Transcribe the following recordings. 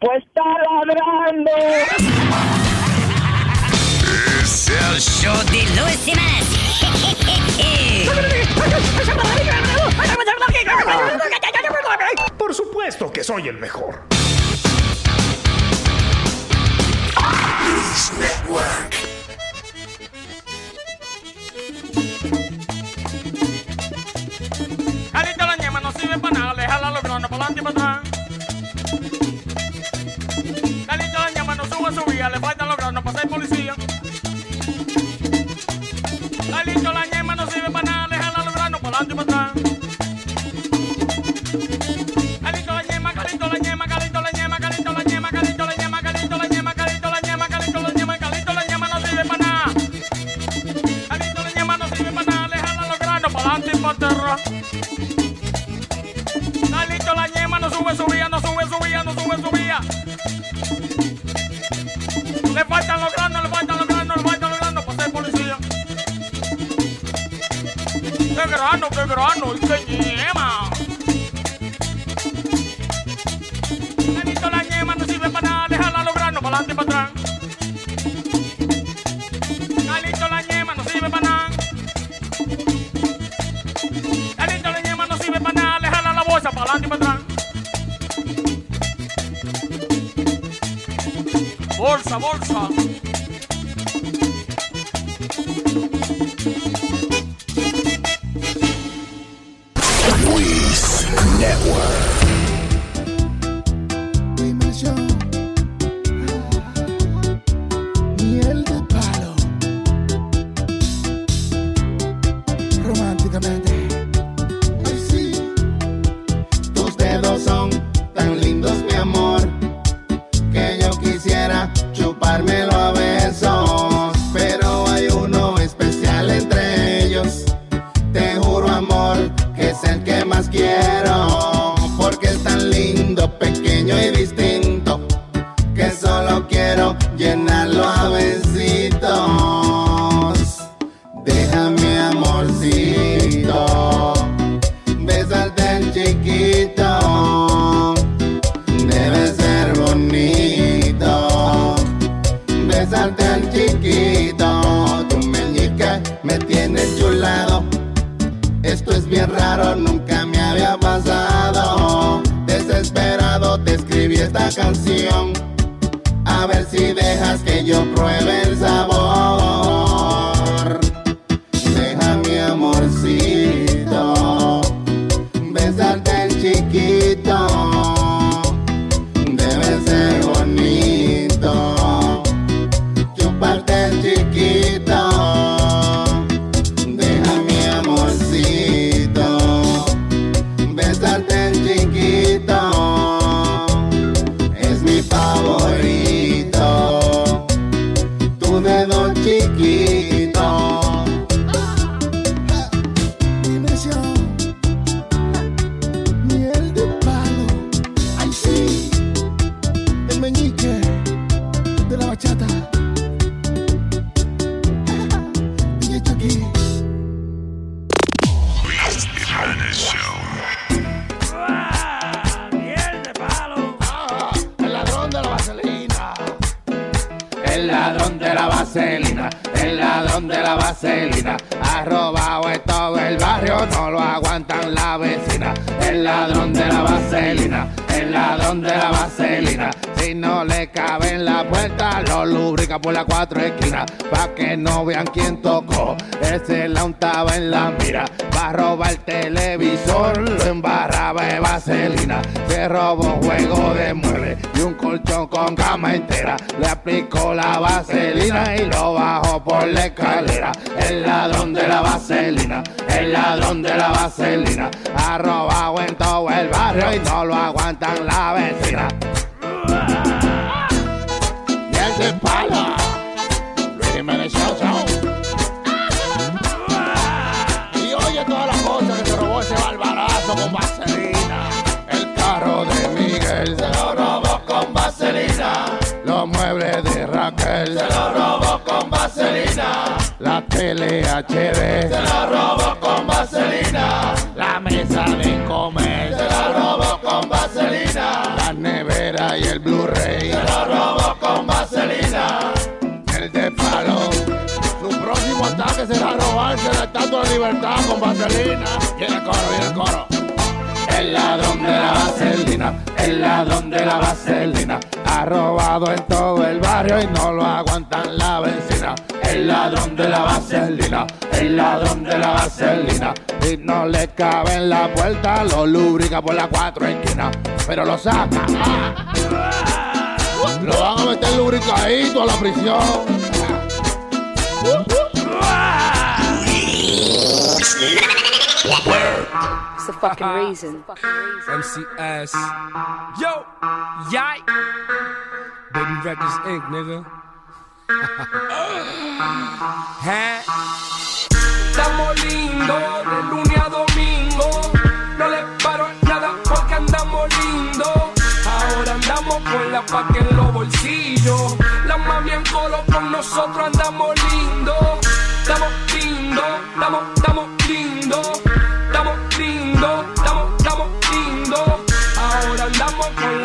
Pues está ladrando. Es el show de Luis Semanas. Por supuesto que soy el mejor. Network. Carita la ñema no sirve para nada, déjala los granos para adelante y para atrás. La le faltan los granos para ser policía. Carita la ñema no sirve para nada, déjala los granos para adelante para atrás. Carito la ñema, carito la ñema, carito la ñema, carito la ñema, carito la ñema, carito la ñema, carito la ñema, carito la ñema, carito la ñema no sirve para nada. Carito la ñema no sirve para nada, déjala los granos para adelante para atrás. Grano, qué grano! ¡Y qué ñema! Carlito la ñema no sirve para nada, déjala los granos para adelante y para atrás. La ñema no sirve para nada. Carlito la ñema no sirve para nada, déjala la bolsa para adelante y para atrás. Bolsa, bolsa. Comer. Se la robo con vaselina. La nevera y el Blu-ray. Se la robo con vaselina. El de palo. Su próximo ataque será robarse la estatua de libertad con vaselina. Viene el coro, viene el coro. El ladrón de la vaselina, el ladrón de la vaselina, ha robado en todo el barrio y no lo aguantan la vecina. El ladrón de la vaselina, el ladrón de la vaselina, y no le cabe en la puerta, lo lubrica por las cuatro esquinas, pero lo saca. Lo van a meter lubricadito a la prisión. The fucking reason. MCS. Yo, yike. Baby Records Inc., nigga. Estamos lindos de lunes a domingo. No le paro nada porque andamos lindos. Ahora andamos con la paca en los bolsillos. La mami en colo con nosotros andamos lindos. Estamos lindos, estamos, estamos lindos.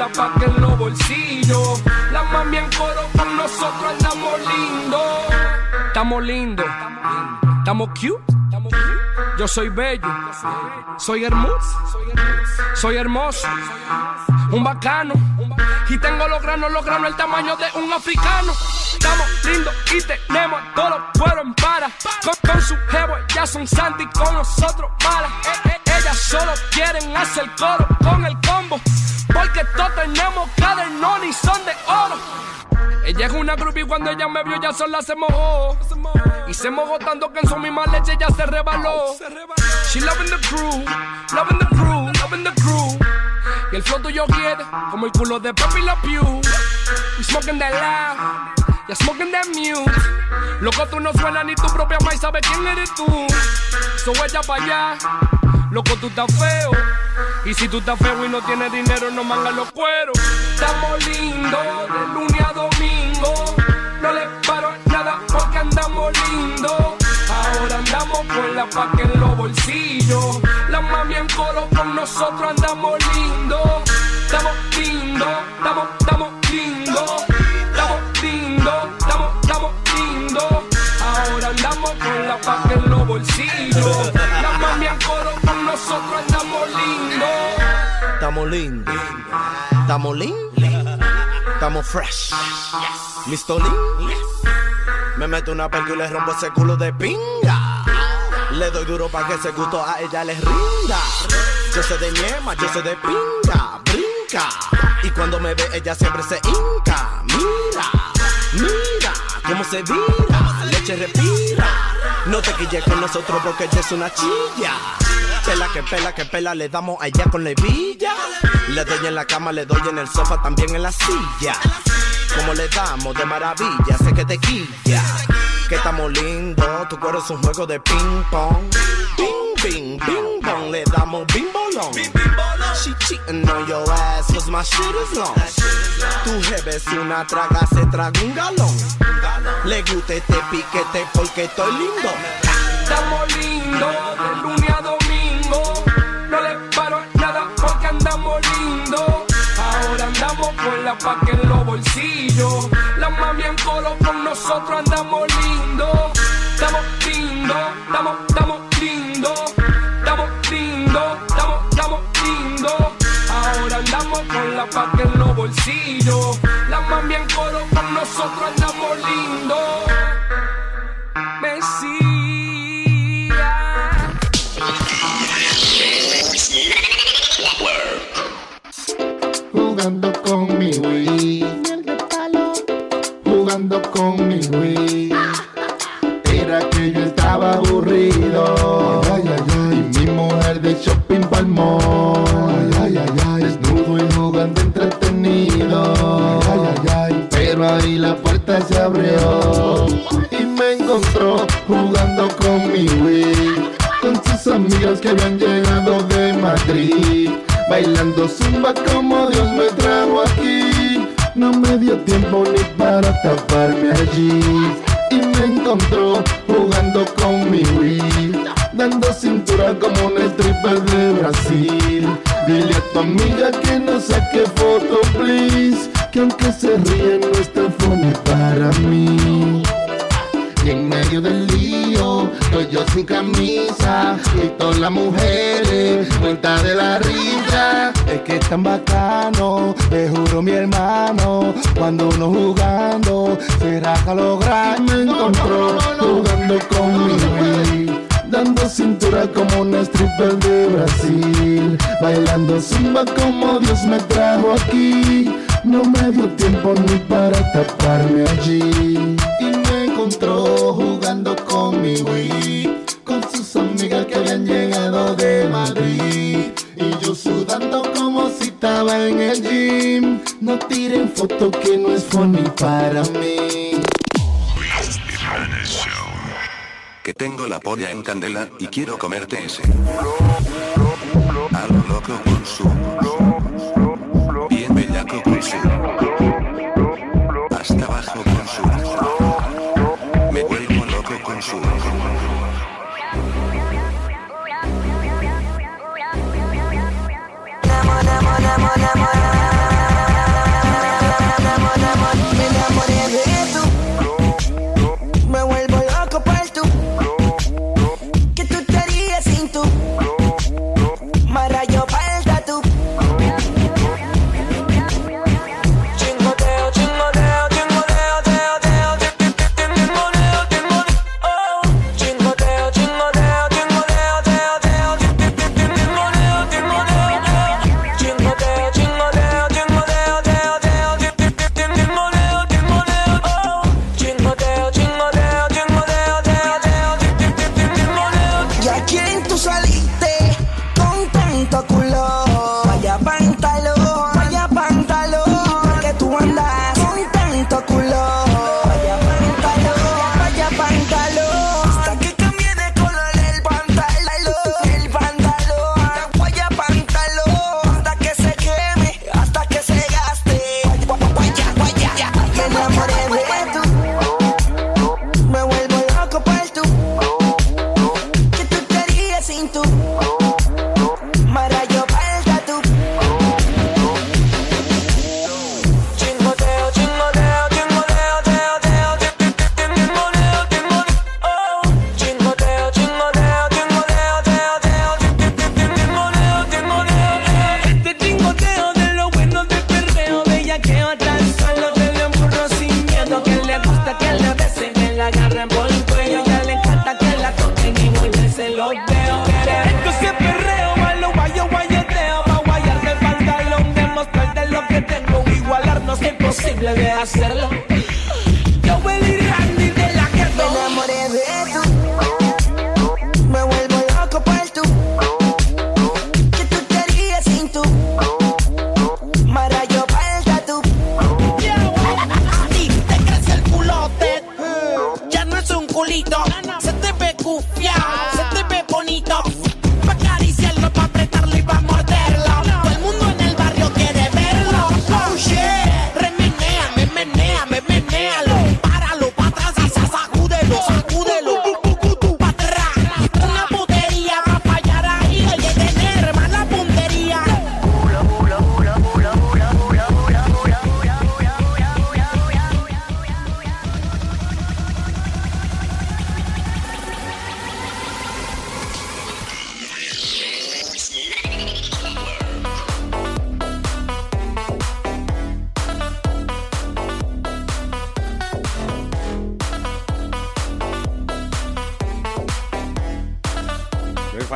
La paca en los bolsillos. La mami en coro con nosotros andamos lindos. Estamos lindos, estamos cute. Yo soy bello, soy hermoso, soy hermoso, un bacano. Y tengo los granos, los granos, el tamaño de un africano. Estamos lindos y tenemos todos los pueblos en para. Con, con su jevo, ya son santi, con nosotros malas. Eh, eh, ellas solo quieren hacer coro con el combo. Porque todos tenemos cadernón y son de oro. Ella es una groupie cuando ella me vio ya sola se mojó. Y se mojó tanto que en su misma leche ya se rebaló. She loving the crew, loving the crew, loving the crew. Y el flow tuyo quiere como el culo de Pepe La Pew. We smoking that loud, ya smoking that mute. Loco tú no suenas ni tu propia mai sabe quién eres tú. So ella pa' allá, loco tú estás feo y si tú estás feo y no tienes dinero, no mangas los cueros. Estamos lindos de lunes a domingo. No le paro nada porque andamos lindos. Ahora andamos con la paca en los bolsillos. La mami en coro con nosotros andamos lindos. Estamos lindos, estamos, estamos lindos. Estamos lindos, estamos, estamos lindos. Ahora andamos con la paca en los bolsillos. Estamos lindos, estamos lindos, estamos fresh. ¿Listo, Lin? Me meto una perca y le rompo ese culo de pinga. Le doy duro para que ese gusto a ella les rinda. Yo soy de ñema, yo soy de pinga, brinca. Y cuando me ve, ella siempre se hinca. Mira, mira cómo se vira, leche respira. No te quilles con nosotros porque ella es una chilla. Pela que pela que pela, le damos a ella con la hebilla. Le doy en la cama, le doy en el sofá, también en la silla. Como le damos de maravilla, sé que te quilla. Que estamos lindos, tu cuero es un juego de ping pong. Ping, ping, ping pong, le damos bing bolón. She cheating on your ass, cause my shit is long. Tu jefe es una traga, se traga un galón. Le gusta este piquete porque estoy lindo. Estamos lindos de lunes a domingo. No le paro nada porque andamos lindos. Ahora andamos con la paca en los bolsillos. La mami en colo con nosotros andamos lindos. Estamos lindos, estamos, estamos lindos. Estamos lindos, estamos, estamos lindos. Ahora andamos con la paca en los bolsillos. La mami en coro con nosotros andamos lindos. Mesía. Jugando con Jugando con mi Wii. Era que yo estaba aburrido. Y mi mujer de shopping palmó. Ay, ay, ay. Desnudo y jugando entretenido. Pero ahí la puerta se abrió. Y me encontró jugando con mi Wii. Con sus amigas que habían llegado de Madrid. Bailando zumba como Dios me trajo aquí. No me dio tiempo ni para taparme allí. Y me encontró jugando con mi Wii, dando cintura como un stripper de Brasil. Dile a tu amiga que no saque foto, please, que aunque se ríe no está funny para mí. Y en medio del estoy yo sin camisa y todas las mujeres cuenta de la risa. Es que es tan bacano, te juro mi hermano, cuando uno jugando será que lograr. Me encontró jugando con mi Wii, dando cintura como una stripper de Brasil, bailando zumba como Dios me trajo aquí. No me dio tiempo ni para taparme allí. Jugando con mi Wii, con sus amigas que habían llegado de Madrid. Y yo sudando como si estaba en el gym. No tiren foto que no es funny para mí. Que tengo la polla en candela y quiero comerte ese. A lo loco con su. Bien bellaco con su. Hasta abajo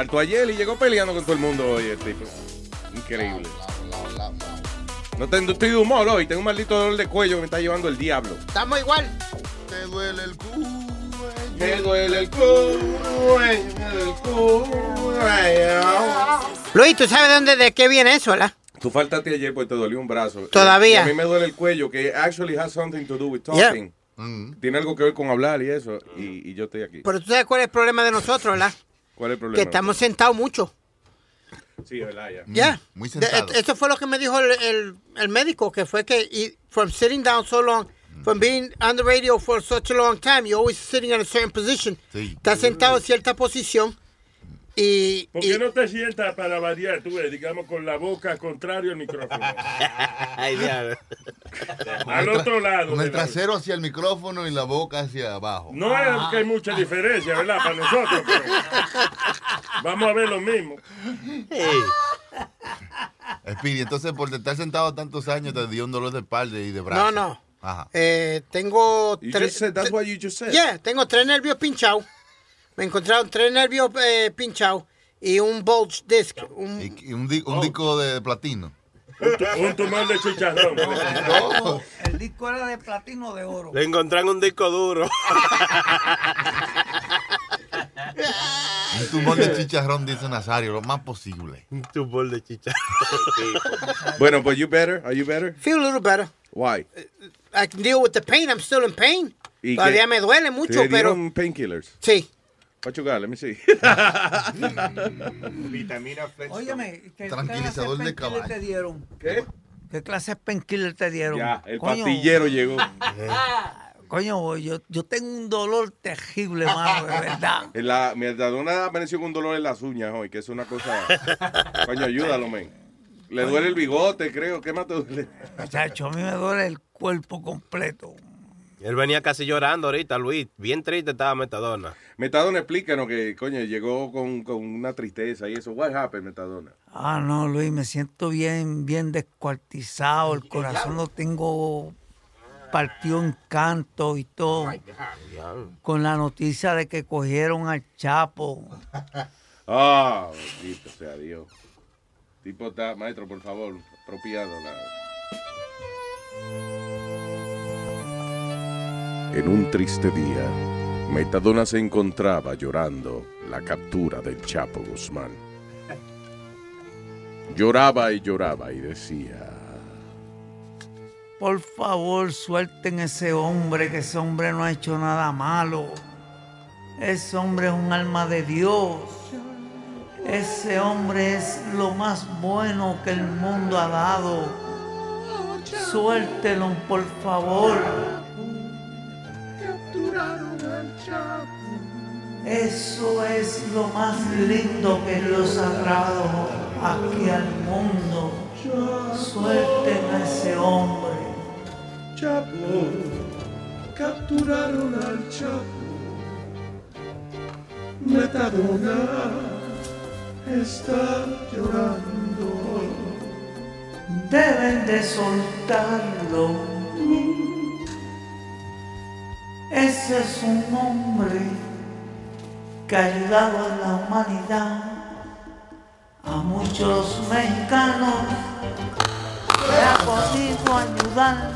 Faltó ayer y llegó peleando con todo el mundo hoy el tipo. Increíble. No tengo, estoy de humor hoy, tengo un maldito dolor de cuello que me está llevando el diablo. Estamos igual. Te duele el culo. Me duele el culo, me duele el culo. Luis, ¿tú sabes de dónde, de qué viene eso, verdad? Tú faltaste ayer porque te dolió un brazo. Todavía. A mí me duele el cuello, que actually has something to do with Yeah. talking. Tiene algo que ver con hablar y eso, y, y yo estoy aquí. Pero tú sabes cuál es el problema de nosotros, ¿verdad? ¿Cuál es el problema? Que estamos sentados mucho. Sí, verdad, ya. Ya. Mm, Muy De- sentado. Eso fue lo que me dijo el, el- el médico, que fue que y- from sitting down so long, from being on the radio for such a long time, you're always sitting in a certain position. Estás sentado en cierta posición y, ¿Por qué no te sientas para variar, tú ves, digamos, con la boca contrario al micrófono? Ay, diablo. Al otro lado. Con el trasero hacia el micrófono y la boca hacia abajo. No es que hay mucha diferencia, ¿verdad? Para nosotros. pero Vamos a ver lo mismo. Speedy, entonces por estar sentado tantos años te dio un dolor de espalda y de brazo. No, no. Ajá. Eh, tengo tres. that's what you just said. Yeah, tengo tres nervios pinchados. Me encontraron tres nervios eh, pinchados y un bulge disc. Un, Y un, di- un disco de platino. Un, tu- un tumor de chicharrón. El disco era de platino o de oro. Le encontraron un disco duro. Un tumor de chicharrón, dice Nazario, lo más posible. Un tumor de chicharrón. Bueno, but you better? Are you better? Feel a little better. Why? I can deal with the pain. I'm still in pain. ¿Y Todavía qué? me duele mucho, ¿Te pero painkillers? sí. What you got? Let me see. Vitamina Flex. Óyeme, ¿qué Tranquilizador clase de caballo. te dieron? ¿Qué? ¿Qué clase de painkiller te dieron? Ya, el Coño, pastillero llegó. Coño, yo, yo tengo un dolor terrible, mano, de verdad. En La, mi Metadona apareció con un dolor en las uñas hoy, que es una cosa. Coño, ayúdalo, men. Le duele el bigote, creo. ¿Qué más te duele? Muchacho, a mí me duele el cuerpo completo. Él venía casi llorando ahorita, Luis. Bien triste estaba Metadona. Metadona, explícanos que, coño, llegó con, con una tristeza y eso. What happened, Metadona? Ah, no, Luis, me siento bien, bien descuartizado. El corazón lo tengo partido en canto y todo. Con la noticia de que cogieron al Chapo. Ah, bendito sea Dios. Tipo está, maestro, por favor, apropiado. La... En un triste día, Metadona se encontraba llorando la captura del Chapo Guzmán. Lloraba y lloraba y decía, Por favor, suelten ese hombre, que ese hombre no ha hecho nada malo. Ese hombre es un alma de Dios. Ese hombre es lo más bueno que el mundo ha dado. Suéltenlo, por favor. Eso es lo más lindo que Dios ha traído aquí al mundo. Suelten a ese hombre. Chapo, capturaron al Chapo. Metadona está llorando. Deben de soltarlo. Ese es un hombre que ha ayudado a la humanidad, a muchos mexicanos, le ha podido ayudar.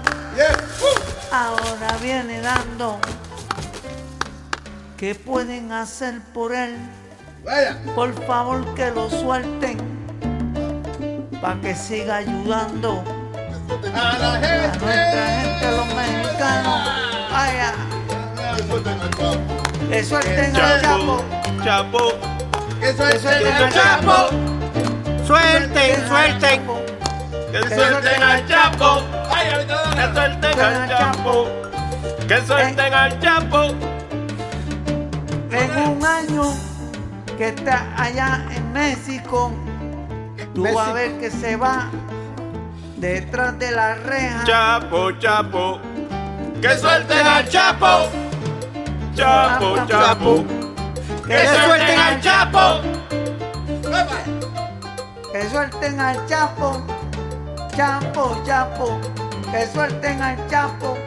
Ahora viene dando. ¿Qué pueden hacer por él? Por favor que lo suelten para que siga ayudando a la gente, nuestra gente, los mexicanos. Vaya. Que suelten al Chapo. Chapo. Que suelten al Chapo. Suelten, suelten. Que suelten al Chapo. Que suelten al Chapo. Que suelten al Chapo. En un año que está allá en México, tú vas a ver que se va detrás de la reja. Chapo, Chapo. Que suelten al Chapo. Chapo, Chapo. Que suelten al Chapo. Que suelten al Chapo. Chapo, Chapo. Que suelten al Chapo.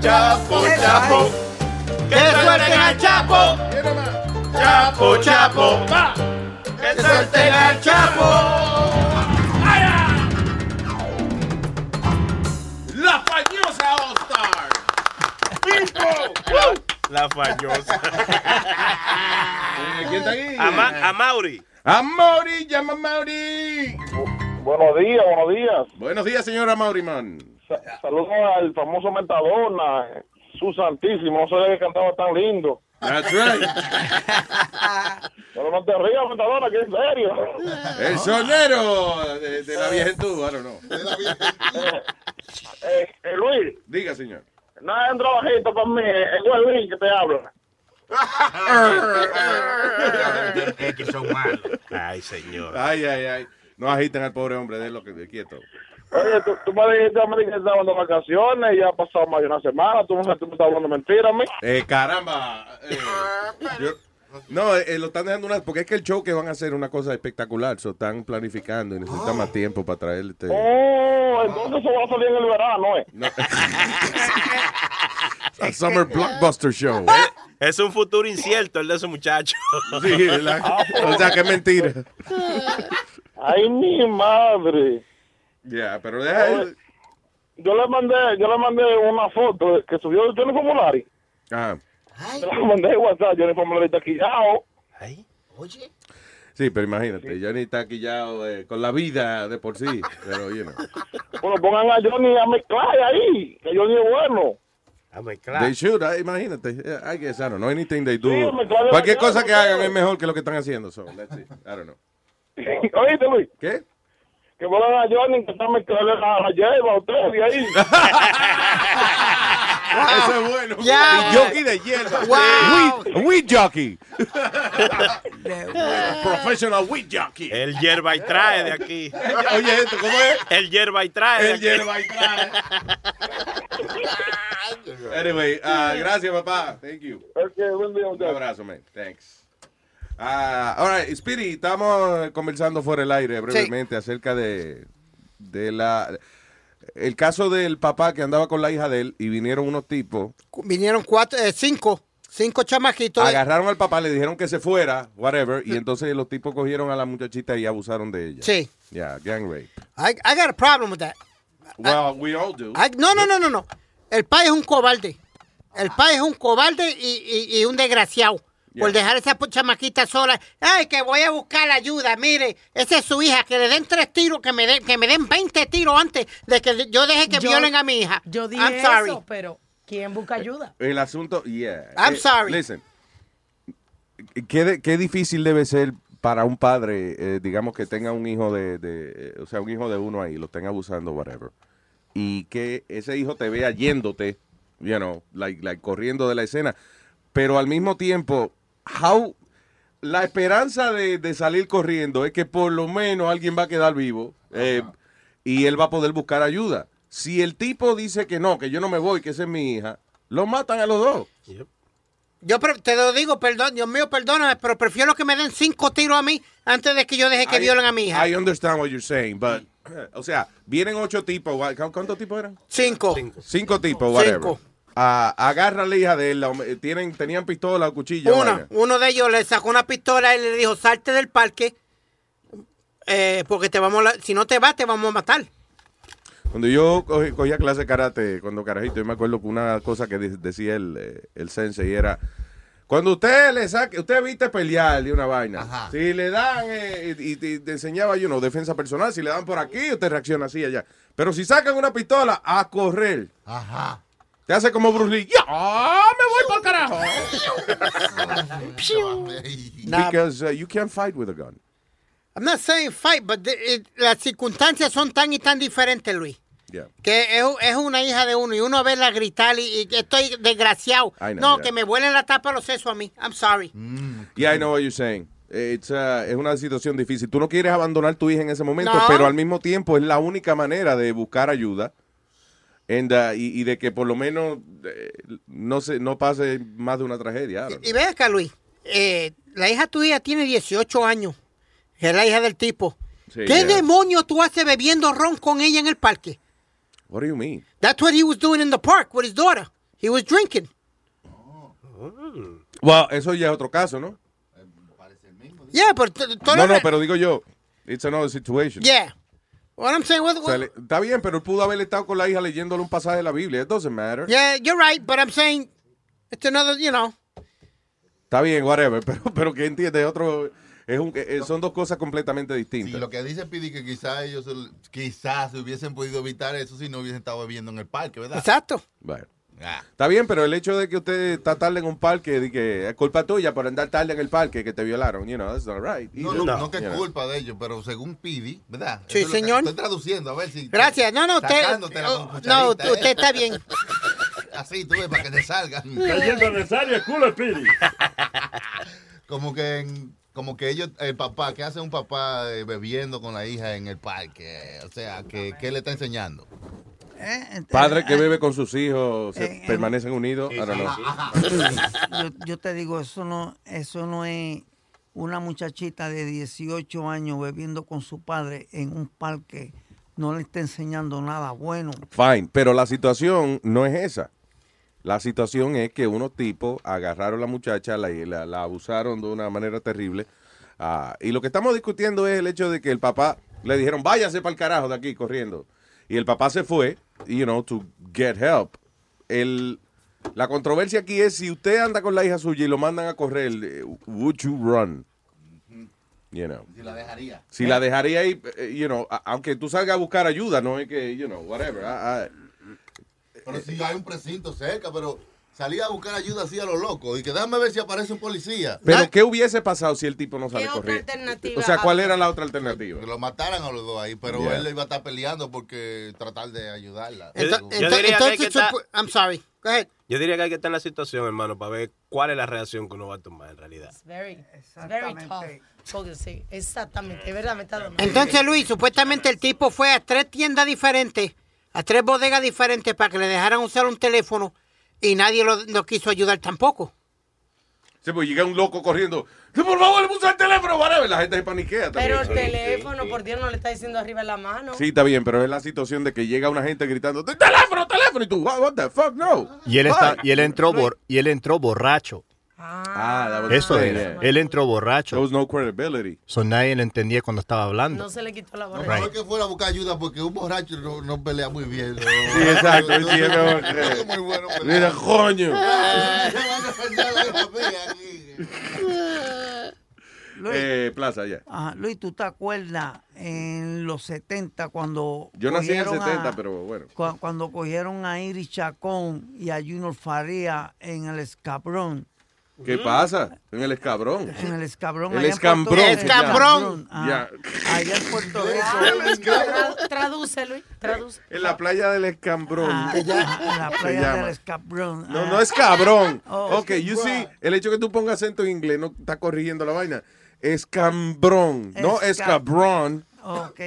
Chapo, Chapo. Que suelten al Chapo. Chapo, Chapo. Que suelten al Chapo. La fallosa. ¿Quién está aquí? A, Ma- a Mauri. ¡A Mauri! ¡Llama a Mauri! Buenos días, buenos días. Buenos días, señora Mauri, man. Sa- Saludos al famoso Metadona, su santísimo, no sabía que cantaba tan lindo. That's right. Pero no te rías, Metadona, que en serio. El sonero de, de la viejentud, I don't know. Eh, eh, Luis, Luis. Diga, señor. No es un trabajito para mí, es Luis que te habla. Es que son malos. Ay, señor. Ay, ay, ay. No agiten al pobre hombre, déjelo que quieto. Oye, tú, tú me dijiste a mí que estabas de vacaciones y ya ha pasado más de una semana. Tú, me- tú me estás hablando mentira a mí. Eh, caramba. eh, yo- no, eh, lo están dejando una. Porque es que el show que van a hacer es una cosa espectacular. So, están planificando y necesitan más tiempo para traerle. este- Oh, entonces eso va a salir en el verano, ¿eh? A Summer Blockbuster Show. Es un futuro incierto el de ese muchacho. Sí, ¿verdad? O sea, que es mentira. Ay, mi madre. Ya, pero deja él. Yo le mandé, yo le mandé una foto que subió Johnny Formulari. Ah, Yo le mandé en WhatsApp, Johnny Formulari está quillado. Oye. sí, pero imagínate, Johnny está quillado eh, con la vida de por sí. Pero, you know. Bueno, pongan a Johnny a mezclar ahí, que Johnny es bueno. They should, ah, imagínate. I guess, I don't know, anything they do. Sí, Cualquier cosa que hagan es mejor que lo que están haciendo. So, let's see. I don't know. Oíste, Luis. ¿Qué? Que pongan a Johnny que está mezclando la, la hierba a ustedes de ahí. Eso es bueno. Ya. Y jockey de hierba. Wow. Weed, weed jockey. Professional weed jockey. El hierba y trae de aquí. Oye, esto, ¿cómo es? El hierba y trae. El hierba y trae. Anyway, ah, gracias, papá. Thank you. Un abrazo, man. Thanks. Ah, all right, Speedy, estamos conversando fuera del aire brevemente acerca de, de la el caso del papá que andaba con la hija de él y vinieron unos tipos, Vinieron cuatro, eh, cinco, cinco chamaquitos. agarraron al papá, le dijeron que se fuera, whatever, y entonces los tipos cogieron a la muchachita y abusaron de ella. Sí. Yeah, gang rape. I, I got a problem with that. Well, we all do. I- no, no, no, no, no. El país es un cobarde. El país es un cobarde y, y- y un desgraciado. Por Yeah. dejar a esa chamaquita sola. Ay, que voy a buscar ayuda. Mire, esa es su hija. Que le den tres tiros, que me den, que me den 20 tiros antes de que yo deje que Yo- violen a mi hija. Yo dije I'm sorry. eso, pero ¿quién busca ayuda? El asunto, yeah. I'm Eh, sorry. Listen, ¿qué, de- qué difícil debe ser para un padre, eh, digamos, que tenga un hijo de, de, eh, o sea, un hijo de uno ahí, lo estén abusando, whatever, y que ese hijo te vea yéndote, you know, like, like corriendo de la escena, pero al mismo tiempo, how, la esperanza de, de salir corriendo es que por lo menos alguien va a quedar vivo eh, y él va a poder buscar ayuda. Si el tipo dice que no, que yo no me voy, que esa es mi hija, lo matan a los dos. Yo te lo digo, perdón, Dios mío, perdóname, pero prefiero que me den cinco tiros a mí antes de que yo deje que I- violen a mi hija. I understand what you're saying, but, o sea, vienen ocho tipos, ¿cu- ¿cuántos tipos eran? Cinco. Cinco tipos, whatever. Cinco. Ah, agarran la hija de él, la hom- tienen, tenían pistola o cuchillo. Uno, de ellos le sacó una pistola y le dijo, salte del parque, eh, porque te vamos a si no te vas, te vamos a matar. Cuando yo cogí- cogía clase de karate, cuando carajito, yo me acuerdo que una cosa que de- decía el, eh, el sensei era, cuando usted le saque, usted viste pelear de una vaina, si le dan, eh, y, y te enseñaba yo, no, defensa personal, si le dan por aquí, usted reacciona así allá. Pero si sacan una pistola, a correr. Ajá. Te hace como Bruce Lee. ¡Ya! ¡Ah, me voy por carajo! Because uh, you can't fight with a gun. I'm not saying fight, but the- it- las circunstancias son tan y tan diferentes, Luis. Yeah. Que es, es una hija de uno y uno verla gritar y, y estoy desgraciado. I know, no, yeah. que me vuelen la tapa los sesos a mí. I'm sorry. Yeah, I know what you're saying. It's, uh, es una situación difícil. Tú no quieres abandonar tu hija en ese momento, No. pero al mismo tiempo es la única manera de buscar ayuda and, uh, y, y de que por lo menos eh, no se no pase más de una tragedia. Don't Y ve acá, Luis. eh, la hija tuya tiene 18 años. Es la hija del tipo. Sí, ¿Qué yeah. demonio tú haces bebiendo ron con ella en el parque? What do you mean? That's what he was doing in the park with his daughter. He was drinking. Well, eso ya es otro caso, ¿no? Yeah, pero t- todo No, lo- no, pero digo yo, it's another situation. Yeah. What I'm saying, what- O sea, le- está bien, pero él pudo haber estado con la hija leyéndole un pasaje de la Biblia. It doesn't matter. yeah, you're right, but I'm saying it's another, you know. Está bien, whatever. Pero, pero que entiende, otro, es un, eh, son dos cosas completamente distintas. Sí, lo que dice Pidi que quizás ellos quizás se hubiesen podido evitar eso si no hubiesen estado bebiendo en el parque, ¿verdad? Exacto. Bueno, Está bien, pero el hecho de que usted está tarde en un parque, de que es culpa tuya por andar tarde en el parque que te violaron, you know, that's not right. No, no, no que es know. culpa de ellos, pero según Pidi, ¿verdad? Sí, Eso señor. Estoy traduciendo, a ver si. Gracias. No, no, usted. Oh, no, ¿eh? usted está bien. Así, tú ves, para que te salgan. Está yendo necesario el culo, Piri. Como que, en- como que ellos, el papá, ¿qué hace un papá eh, bebiendo con la hija en el parque? O sea, que, ¿qué le está enseñando? Padre que bebe con sus hijos se permanecen unidos. Don't know. yo, yo te digo, eso no, eso no es una muchachita de 18 años bebiendo con su padre en un parque. No le está enseñando nada bueno. Fine, pero la situación no es esa. La situación es que unos tipos agarraron a la muchacha, la, la- la abusaron de una manera terrible. ah, y lo que estamos discutiendo es el hecho de que el papá le dijeron, váyase para el carajo de aquí corriendo. Y el papá se fue, you know, to get help. El, la controversia aquí es si usted anda con la hija suya y lo mandan a correr, eh, would you run? You know. Si la dejaría. Si la dejaría ahí, eh, you know, aunque tú salgas a buscar ayuda, no es que, you know, whatever. I- I- Pero si hay un precinto cerca, pero salía a buscar ayuda así a lo loco. Y que déjame ver si aparece un policía. Pero, ¿qué hubiese pasado si el tipo no sale ¿Qué otra corriendo? alternativa O sea, ¿cuál era la otra alternativa? Que lo mataran a los dos ahí, pero Yeah. él iba a estar peleando porque tratar de ayudarla. Yo- Ento- yo diría que hay que entonces, estar- supo- I'm sorry. Go ahead. Yo diría que hay que estar en la situación, hermano, para ver cuál es la reacción que uno va a tomar en realidad. It's very, it's very tough. Sí, exactamente, es verdad, me está dando. Entonces, Luis, supuestamente el tipo fue a tres tiendas diferentes, a tres bodegas diferentes para que le dejaran usar un teléfono y nadie lo, lo quiso ayudar tampoco. Sí, pues llega un loco corriendo. "Sí, Por favor, le puse el teléfono, whatever. La gente se paniquea también. Pero el teléfono, por Dios, no le está diciendo arriba la mano. Sí, está bien, pero es la situación de que llega una gente gritando, teléfono, teléfono, y tú, what, what the fuck, no. Y él, está, y él, entró, bor- y él entró borracho. Ah, that was Eso era. yeah. Él entró borracho. There was no credibility. So nadie le entendía cuando estaba hablando. No se le quitó la No, borracha. no es que fuera a buscar ayuda porque un borracho no, no pelea muy bien. ¿no? Sí, exacto. sí, es No muy bueno. Mira, coño. Luis, Eh, Plaza, ya. ajá, Luis, ¿tú te acuerdas en los 70 cuando Yo nací en el cogieron 70, a- pero bueno. cua- cuando cogieron a Iris Chacón y a Junior Faría en el escabrón? ¿Qué pasa? En el escabrón. En el escabrón. El escambrón. Escabrón. Ajá. Ya. Allá en Puerto Rico. Tra- Traduce, Luis, traduce. En la playa del escambrón. Ah, en la playa llama. del escabrón. No, Ah. no es cabrón. Oh, ok, you see, el hecho que tú pongas acento en inglés no está corrigiendo la vaina. Escambrón, no Esca- escabrón. Ok.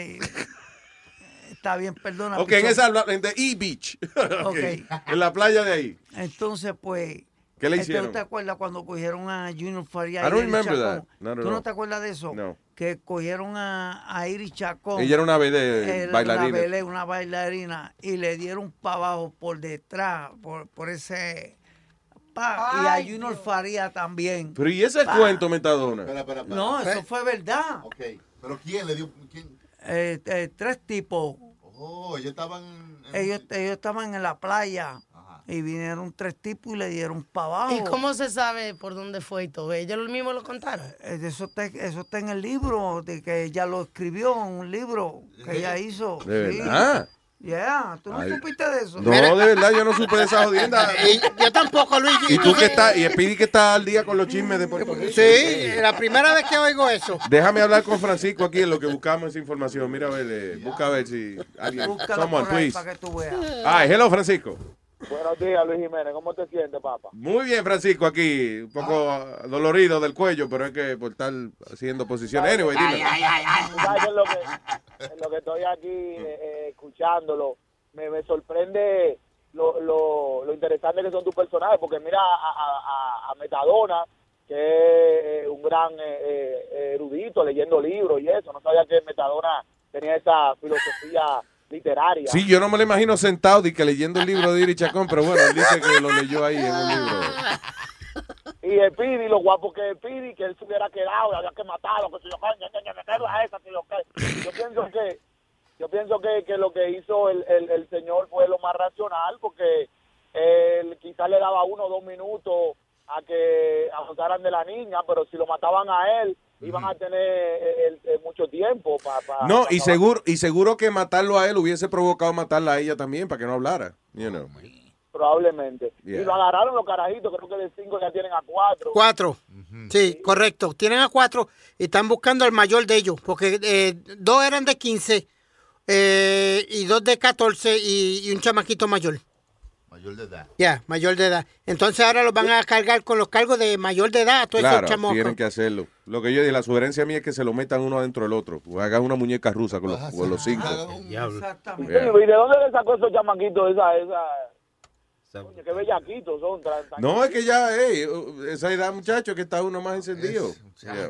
Está bien, perdona. Ok, en esa, en the E-Beach. Ok, Ok. En la playa de ahí. Entonces, pues. ¿Qué le este, hicieron? ¿tú te acuerdas cuando cogieron a Junior Faría? I y don't remember Chacón? that. At ¿Tú no te acuerdas de eso? No. Que cogieron a, a Iris Chacón. Ella era una bailarina. Una, bebé, una bailarina. Y le dieron para abajo por detrás, por, por ese. pa, y a Junior Faría también. Pero ¿y ese Pa. cuento, Metadona? Espera, espera, espera. No, eso fue verdad. Ok, pero ¿quién le dio? ¿Quién? Eh, eh, tres tipos. Oh, ellos estaban. en- Ellos, ellos estaban en la playa. Y vinieron tres tipos y le dieron para abajo. ¿Y cómo se sabe por dónde fue y todo? ¿Ellos mismos lo contaron? Eh, Eso está, eso está en el libro, de que ella lo escribió, un libro que ella hizo. ¿De sí. verdad? Yeah, ¿tú no Ay. supiste de eso? No, de verdad, yo no supe de esa jodienda. Y yo tampoco, Luis. Y tú que estás, y Speedy que está al día con los chismes de Puerto Rico. Sí, la primera vez que oigo eso. Déjame hablar con Francisco aquí en lo que buscamos esa información. Mira, a ver, eh, busca a ver si alguien. Búscalo Someone, por ahí please. para que tú veas. Ay, hello, Francisco. Buenos días, Luis Jiménez. ¿Cómo te sientes, papá? Muy bien, Francisco, aquí. Un poco ah, dolorido del cuello, pero es que por estar haciendo posiciones. Anyway, dime. Tú sabes que en lo que, en lo que estoy aquí eh, eh, escuchándolo, me, me sorprende lo, lo, lo interesante que son tus personajes, porque mira a, a, Metadona, que es un gran eh, eh, erudito, leyendo libros y eso. No sabía que Metadona tenía esa filosofía literaria. Sí, yo no me lo imagino sentado y que leyendo el libro de Iri Chacón, pero bueno, él dice que lo leyó ahí en un libro. Y el Pidi, lo guapo que el Pidi, que él se hubiera quedado, y había que matarlo, que si yo, coño, a esa, yo, que- yo pienso que yo pienso que, que lo que hizo el, el, el señor fue lo más racional, porque él quizás le daba uno o dos minutos a que abusaran de la niña, pero si lo mataban a él, iban a tener el- mucho tiempo para... No, y seguro, y seguro que matarlo a él hubiese provocado matarla a ella también para que no hablara. You know. probablemente. Yeah. Y lo agarraron los carajitos, creo que de cinco ya tienen a cuatro. Cuatro. Sí, correcto. Tienen a cuatro y están buscando al mayor de ellos, porque eh, dos eran de 15 eh, y dos de 14 y, y un chamaquito mayor. Mayor de edad. Ya, mayor de edad. Entonces ahora los van a cargar con los cargos de mayor de edad a todos Claro, esos chamacos. tienen que hacerlo. Lo que yo dije, la sugerencia mía es que se lo metan uno adentro del otro. O hagan una muñeca rusa con los, con los cinco. Sí, Yeah. ¿Y de dónde le sacó esos chamaquitos esa, esa... Coño, qué bellaquitos son. No, es que ya, hey, esa edad, muchacho, que está uno más encendido. Yeah.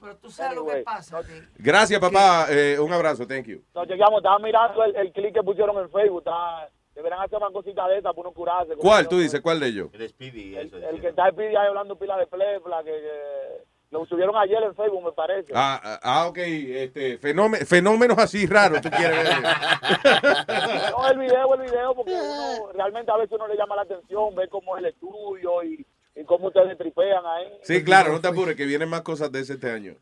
Pero tú sabes lo que pasa. Gracias, papá. Eh, un abrazo, thank you. No, llegamos, estaba mirando el, el clip que pusieron en Facebook. Estaba, deberán hacer más cositas de esas para uno curarse. ¿Cuál? Tú dices, ¿cuál de ellos? El Speedy, eso. El que está pidiendo ahí hablando pila de plepla, que, que lo subieron ayer en Facebook, me parece. Ah, ah, ah, ok. Este, fenómeno, fenómenos así raros, tú quieres ver. No, el video, el video, porque uno realmente a veces uno le llama la atención, ver cómo es el estudio y, y cómo ustedes tripean ahí. Sí, claro, no te apures, que vienen más cosas de ese este año.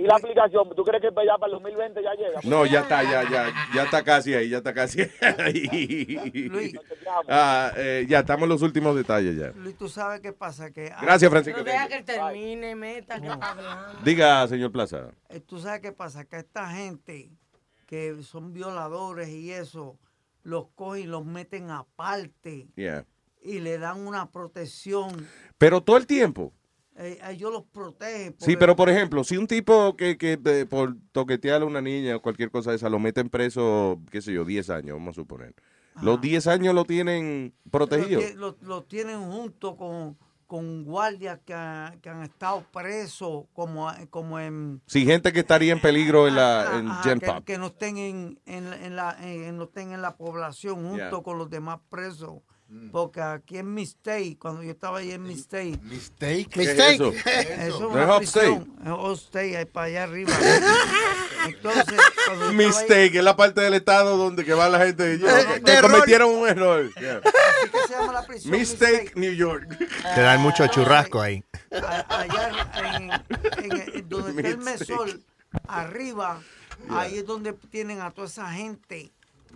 Y la aplicación, ¿tú crees que ya para el 2020 ya llega? No, ya está, ya, ya, ya está casi ahí, ya está casi ahí. Ah, eh, ya, estamos en los últimos detalles ya. Luis, tú sabes qué pasa. Que, Gracias, Francisco. Pero deja que termine, meta, que está hablando. Diga, señor Plaza. Eh, Tú sabes qué pasa, que esta gente que son violadores y eso, los cogen y los meten aparte Yeah. y le dan una protección. Pero todo el tiempo. Eh, ellos los protegen. Sí, pero por ejemplo, si un tipo que, que eh, por toquetearle a una niña o cualquier cosa de esa lo meten preso, qué sé yo, 10 años, vamos a suponer. Los 10 años lo tienen protegido. Lo, tie- lo- lo tienen junto con, con guardias que, ha- que han estado presos como, como en... Sí, gente que estaría en peligro en la en Ajá, Gen que, Pop. que no estén en, en, en la, en- no estén en la población junto Yeah. con los demás presos. Porque aquí en Mistake, cuando yo estaba ahí en Mistake. ¿Mistake? ¿Qué es Mistake. eso? Eso es ¿No una prisión. Es upstate, ahí para allá arriba. Entonces, ahí- Mistake, es la parte del estado donde que va la gente que error. cometieron un error. Yeah. Así que se llama la prisión. Mistake, New York. Te dan mucho churrasco ahí. Allá en, en- en donde está el Mistake. mesol, arriba, ahí es donde tienen a toda esa gente.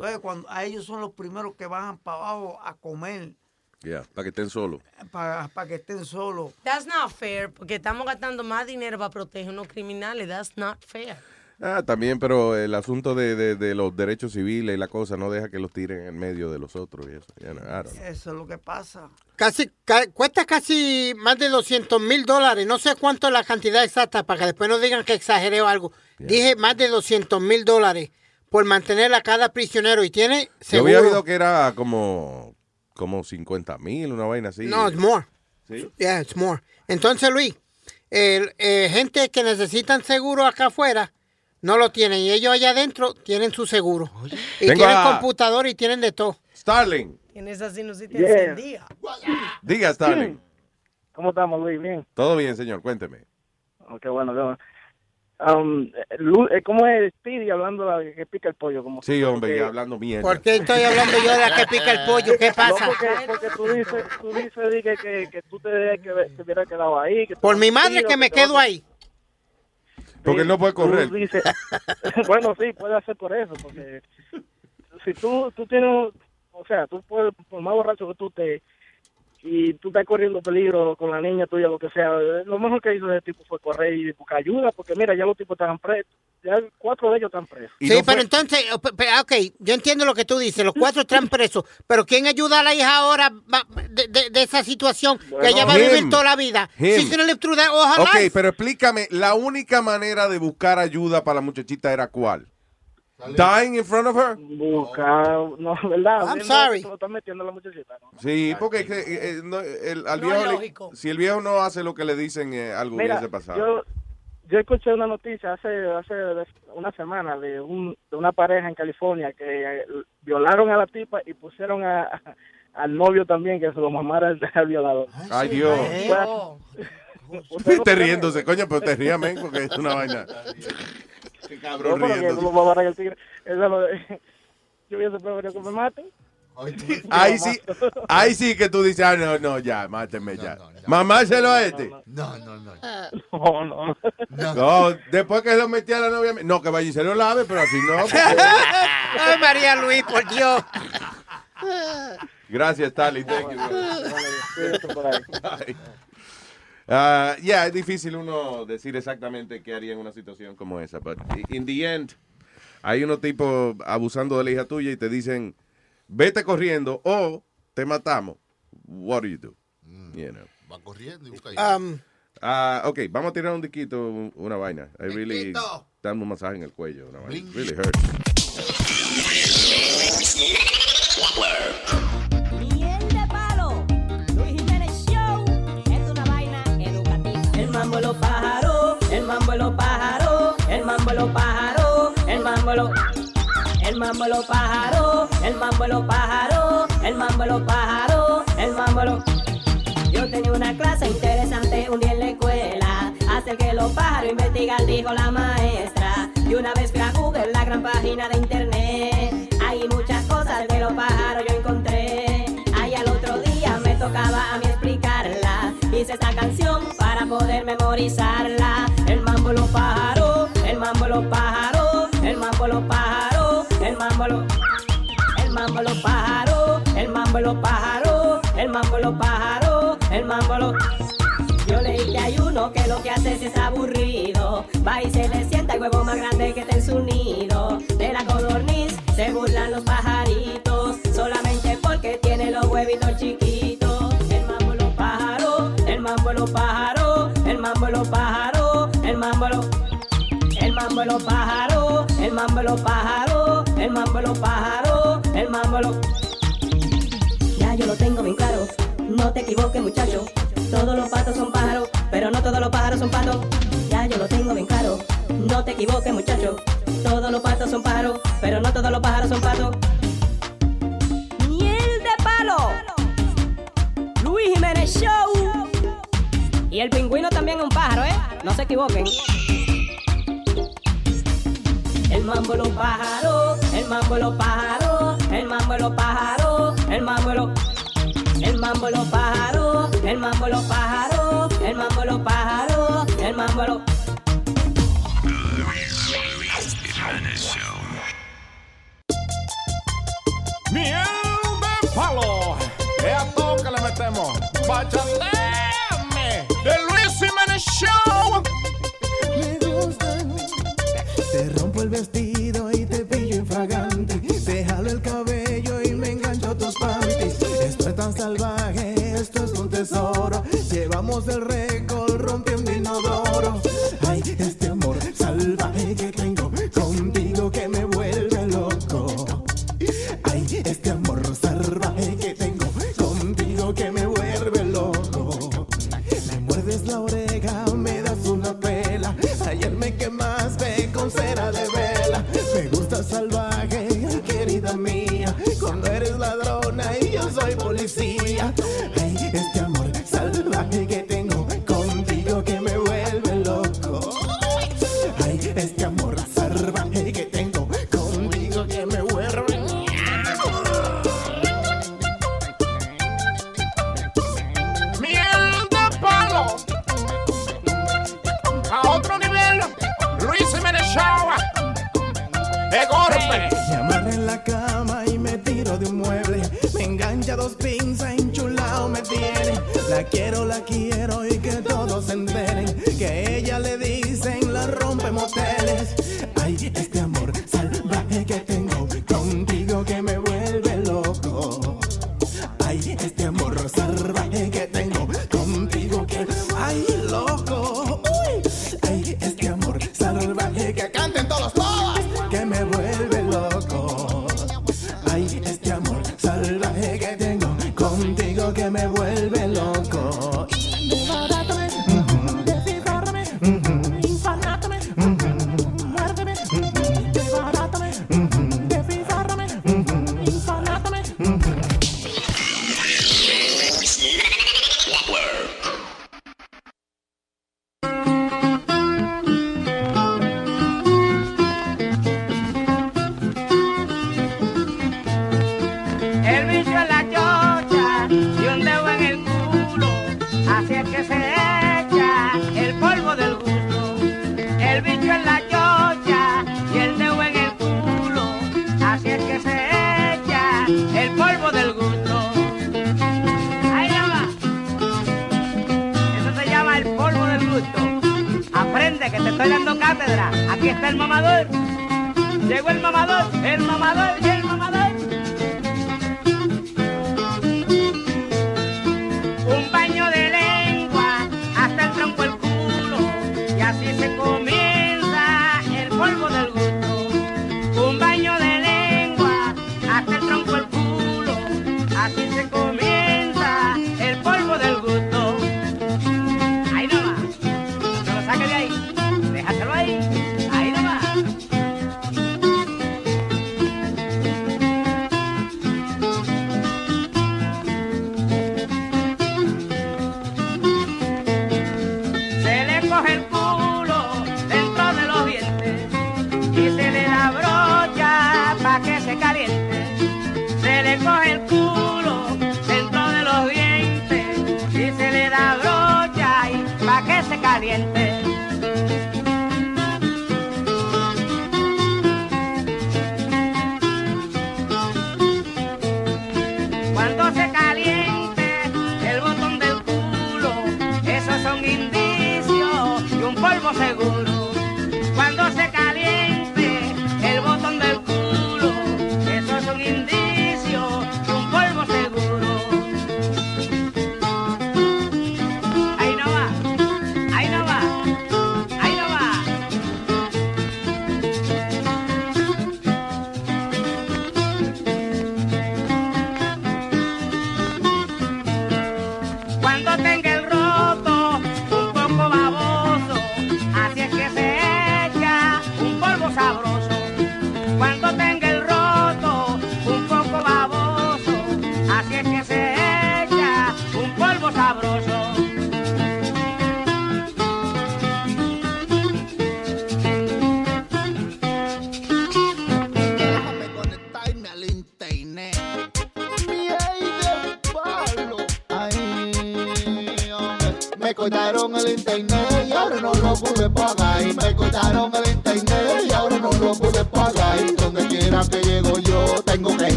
Entonces, cuando a ellos son los primeros que bajan para abajo a comer, Yeah, para que estén solos. para, para que estén solos. That's not fair, porque estamos gastando más dinero para proteger a unos criminales. That's not fair. Ah, también, pero el asunto de, de- de los derechos civiles y la cosa no deja que los tiren en medio de los otros y eso. Don't know. Eso es lo que pasa. Casi, ca- cuesta casi más de 200 mil dólares. No sé cuánto es la cantidad exacta para que después no digan que exageré o algo. Dije más de 200 mil dólares por mantener a cada prisionero y tiene Yo seguro. había oído que era como, como 50 mil, una vaina así. No, it's more. ¿Sí? Yeah, it's more. Entonces, Luis, el, eh, gente que necesitan seguro acá afuera no lo tienen y ellos allá adentro tienen su seguro. Y Tengo tienen a- computador y tienen de todo. Starling, Tienes esa sinusitis Yeah. encendida. diga Starling. ¿Cómo estamos, Luis? Bien. Todo bien, señor, cuénteme. Oh, bueno, qué bueno. Um, eh, ¿Cómo es Speedy hablando de que pica el pollo? Como Sí, hombre, ya hablando mierda. ¿Por qué estoy hablando yo de la que pica el pollo? ¿Qué pasa? No, porque, porque tú dices, tú dices di que, que, que tú te, debes que te hubieras quedado ahí. Que Por mi un madre tiro, que me vas- quedo ahí. Porque él no puede correr. dices- bueno, sí, puede hacer por eso, porque si tú, tú tienes, o sea, tú puedes, por más borracho que tú te y tú estás corriendo peligro con la niña tuya, lo que sea, lo mejor que hizo ese tipo fue correr y buscar ayuda, porque mira, ya los tipos estaban presos, ya cuatro de ellos están presos. Sí, pero entonces, oh, pe- ok, yo entiendo lo que tú dices, los cuatro están presos, pero ¿quién ayuda a la hija ahora de, de- de esa situación que ella va a vivir Him. toda la vida? Him. She's gonna through that all her Ok, life. pero explícame, la única manera de buscar ayuda para la muchachita era cuál? Dying in front of her? Buscar, no, ¿verdad? I'm sorry. lo están metiendo a la muchachita, ¿no? Sí, porque es que, eh, eh, no, el, al No viejo es le- si el viejo no hace lo que le dicen, eh, algo Mira, hubiese pasado. yo, yo escuché una noticia hace hace una semana de, un, de una pareja en California que eh, violaron a la tipa y pusieron a, a- al novio también que se lo mamara al, al violador. Ay, Dios. Usted no Esté riéndose, coño, pero te rías, men, porque es una vaina. Qué No, cabrón pero que riéndose. eso lo va a matar el tigre. Eso lo- yo hubiese preferido que me maten. Ahí sí, ahí sí que tú dices, ah, no, no, ya, máteme ya. Mamárselo a este. No, no, no. No, no. No, después que lo metí a la novia, no, que vaya y se lo lave, pero así no. porque- Ay, María Luis, por Dios. Gracias, Tali. Thank you. Ah, yeah, es difícil uno decir exactamente qué haría en una situación como esa. But in the end, hay unos tipos abusando de la hija tuya y te dicen, vete corriendo o te matamos. What do you do? You know. Va corriendo y busca Um, Ah, ok, vamos a tirar un diquito, un- una vaina. I really, dame un masaje en el cuello. Una vaina. Really hurt. Mambo de los pájaros, el mambo pájaros, el mambo. El mambo pájaros, el mambo pájaros, el mambo pájaros, el mambo de los... Yo tenía una clase interesante un día en la escuela Acerca de los pájaros investigar dijo la maestra. Y una vez fui a Google, la gran página de internet. Hay muchas cosas de los pájaros yo encontré. Ahí al otro día me tocaba a mí explicarla. Hice esta canción para poder memorizarla mambo los pájaros, el mambo los pájaros El mambo los pájaros, el mambo de los... El mambo los pájaros, el mambo los pájaros, el mambo los pájaros, el mambo de los... Yo leí que hay uno que lo que hace si es aburrido. Va y se le sienta el huevo más grande que está en su nido. De la codorniz se burlan los pajaritos Solamente porque tiene los huevitos chiquitos. El mambo los pájaros, el mambo los pájaros El mambo los pájaros, mambo de. El mambo de los pájaros, el mambo de los pájaros, el mambo de los pájaros, el mambo de los... Ya yo lo tengo bien claro, no te equivoques muchacho. Todos los patos son pájaros, pero no todos los pájaros son patos. Ya yo lo tengo bien claro, no te equivoques muchacho. Todos los patos son pájaros, pero no todos los pájaros son patos. Miel de palo, Luis Jiménez Show. Y el pingüino también es un pájaro, ¿eh? No se equivoquen. El mambo los pájaros, el mambo los pájaros, el mambo los pájaros, el mambo los... El mambo los pájaros, el mambo los pájaros, el mambo los pájaros, el mambo los... Miel de palo. Es a todo que le metemos. Bachateame. Te rompo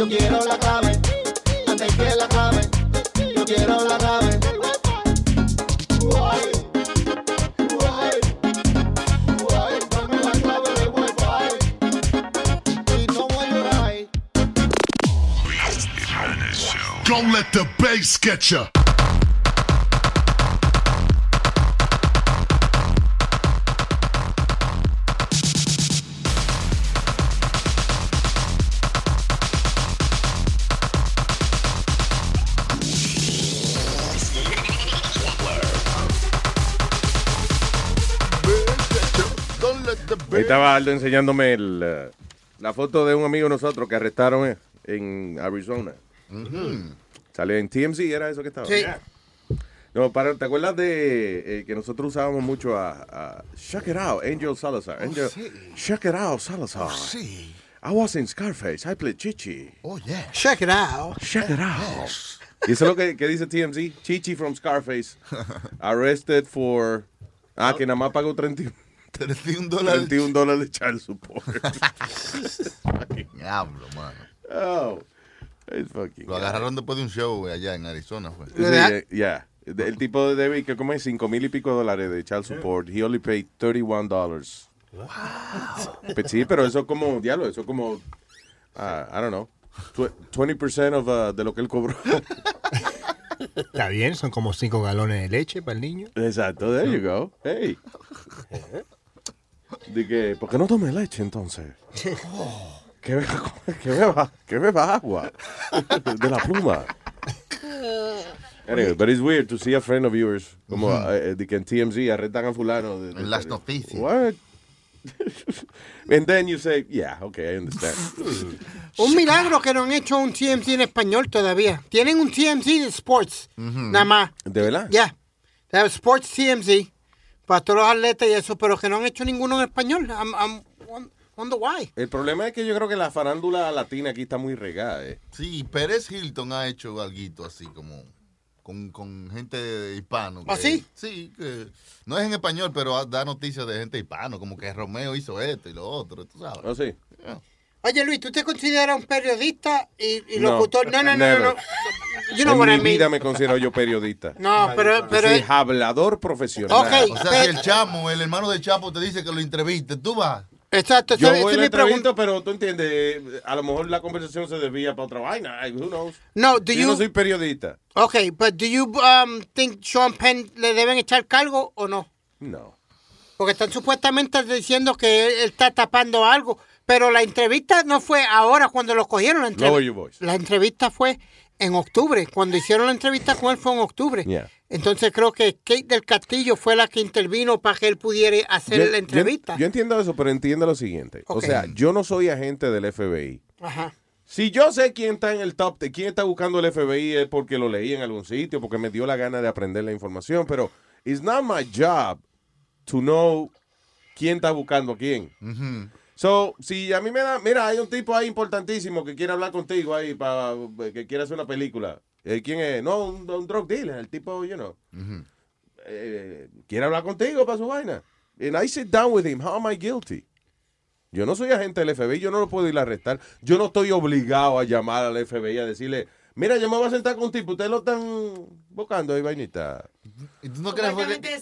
Yo quiero la clave, antes que la clave. Yo quiero la clave. Don't let the bass get you. estaba Aldo enseñándome el, eh, la foto de un amigo de nosotros que arrestaron eh, en Arizona. Mm. Salió en TMZ, era eso que estaba. Sí. No, para, ¿te acuerdas de eh, que nosotros usábamos mucho a, a Check It Out, Angel Salazar? Oh, Angel, oh. Check It Out, Salazar. Oh, I was in Scarface, I played Chichi. Oh, yeah. Check It Out. Check It Out. Y eso es lo que, que, dice TMZ, Chichi from Scarface, arrested for... Ah, que nada más pagó 31. 31 dólares. 31 dólares de child support. Diablo, mano. Oh, it's fucking Lo agarraron después de un show allá en Arizona. Fue. Sí, eh, yeah. El tipo de David que come 5 mil y pico dólares de child support. He only paid 31 dólares. Wow. sí, pero eso como, diablo, eso como, uh, I don't know, 20% of, uh, de lo que él cobró. Está bien, son como 5 galones de leche para el niño. Exacto, there you go. Hey. Eh. De ¿por qué no tome leche entonces? Oh, que, beba, que, beba, agua de la pluma. Anyway, but it's weird to see a friend of yours como uh de que en TMZ arrestan a fulano. Las noticias. What? And then you say, yeah, okay, I understand. un milagro que no han hecho un TMZ en español todavía. Tienen un TMZ de sports, nada más. ¿De verdad? Yeah. They have sports TMZ para todos los atletas y eso, pero que no han hecho ninguno en español. I'm, I'm why. El problema es que yo creo que la farándula latina aquí está muy regada. Eh. Sí, Pérez Hilton ha hecho algo así como con, con gente hispano. ¿Ah, que- sí? Sí, que no es en español, pero da noticias de gente hispano, como que Romeo hizo esto y lo otro, tú sabes. ¿Oh, sí? Oye, Luis, ¿tú te consideras un periodista y, y No, locutor? No, no, no, no. never. no. En mi vida me considero yo periodista. No, pero- Yo pero- soy hablador profesional. O sea, si el chamo, el hermano del Chapo, te dice que lo entreviste, tú vas. Exacto, Yo voy mi entrevista, pero tú entiendes, eh, a lo mejor la conversación se desvía para otra vaina. Ay, Who knows? No, do yo you- no soy periodista. Ok, but do you um, think Sean Penn le deben echar cargo o no? No. Porque están supuestamente diciendo que él, él está tapando algo. Pero la entrevista no fue ahora cuando lo cogieron. La, entrev- Lower your voice. la entrevista fue en octubre. Cuando hicieron la entrevista con él fue en octubre. Yeah. Entonces creo que Kate del Castillo fue la que intervino para que él pudiera hacer Yo- la entrevista. Yo, yo entiendo eso, pero entiende lo siguiente. O sea, yo no soy agente del FBI. Ajá. Si yo sé quién está en el top, de quién está buscando el FBI es porque lo leí en algún sitio, porque me dio la gana de aprender la información, pero it's not my job to know quién está buscando a quién. So, si a mí me da, mira, hay un tipo ahí importantísimo que quiere hablar contigo ahí para que quiere hacer una película. Eh, ¿Quién es? No, un, un drug dealer, el tipo, you know. Eh, quiere hablar contigo para su vaina. And I sit down with him. How am I guilty? Yo no soy agente del FBI, yo no lo puedo ir a arrestar. Yo no estoy obligado a llamar al FBI a decirle, mira, yo me voy a sentar con un tipo, ustedes lo están buscando ahí, vainita. ¿Y tú no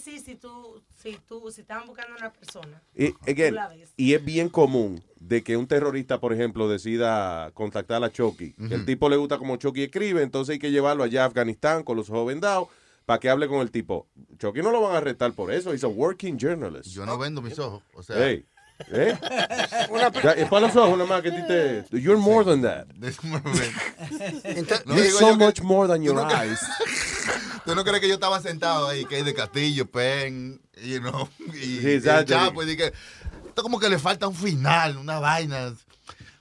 sí, si tú, si tú, si estaban buscando a una persona. Y, tú again, la ves. y es bien común de que un terrorista, por ejemplo, decida contactar a Chucky. El tipo le gusta como Chucky escribe, entonces hay que llevarlo allá a Afganistán con los ojos vendados para que hable con el tipo. Chucky no lo van a arrestar por eso, he's a working journalist. Yo no vendo mis ojos. O sea, Hey, ¿eh? Es para los ojos nada más que te... You're more than that. No, You're so yo que- much more than your eyes. ¿Tú no crees que yo estaba sentado ahí, que es de Castillo, Pen, you know, y, Sí, y el exacto. Chapo, y dije, esto como que le falta un final, una vaina,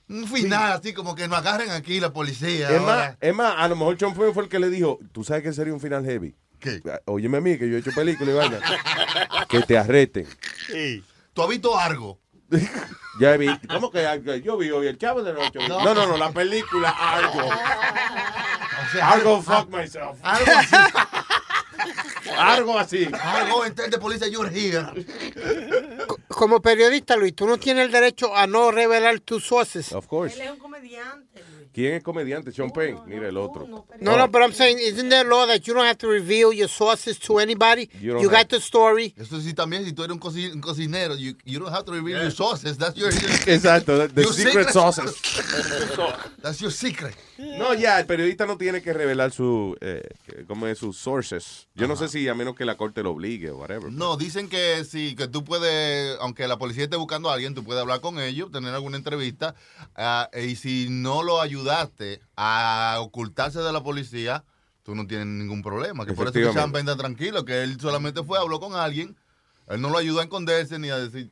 un final así como que nos agarren aquí la policía. Es más, ahora. es más, a lo mejor John Fue fue el que le dijo, tú sabes que sería un final heavy. ¿Qué? Óyeme a mí, que yo he hecho película y vaina. que te arresten. ¿Tú has visto algo? Ya vi, ¿cómo que algo? yo vi hoy el chavo de noche? No, no, no, la película Argo. Argo, fuck myself. Algo así. Algo así. Algo en de policía you're here. Como periodista, Luis, tú no tienes el derecho a no revelar tus sources. Of course. Él es un comediante. ¿Quién es comediante? Sean Penn. Mira el otro. No, no, but I'm saying, isn't there a law that you don't have to reveal your sources to anybody? You You, got the story. Eso sí, también, si tú eres un, coci- un cocinero, you, you don't have to reveal your sources. That's your, Exacto, the your secret sauces. That's your secret. No, ya, el periodista no tiene que revelar su, eh, es, sus sources. Yo no sé si a menos que la corte lo obligue o whatever. No, dicen que sí, que tú puedes, aunque la policía esté buscando a alguien, tú puedes hablar con ellos, tener alguna entrevista, ah, y si no lo ayudaste a ocultarse de la policía, tú no tienes ningún problema. Que por eso que. Sean está tranquilo, que él solamente fue, habló con alguien, él no lo ayudó a esconderse ni a decir,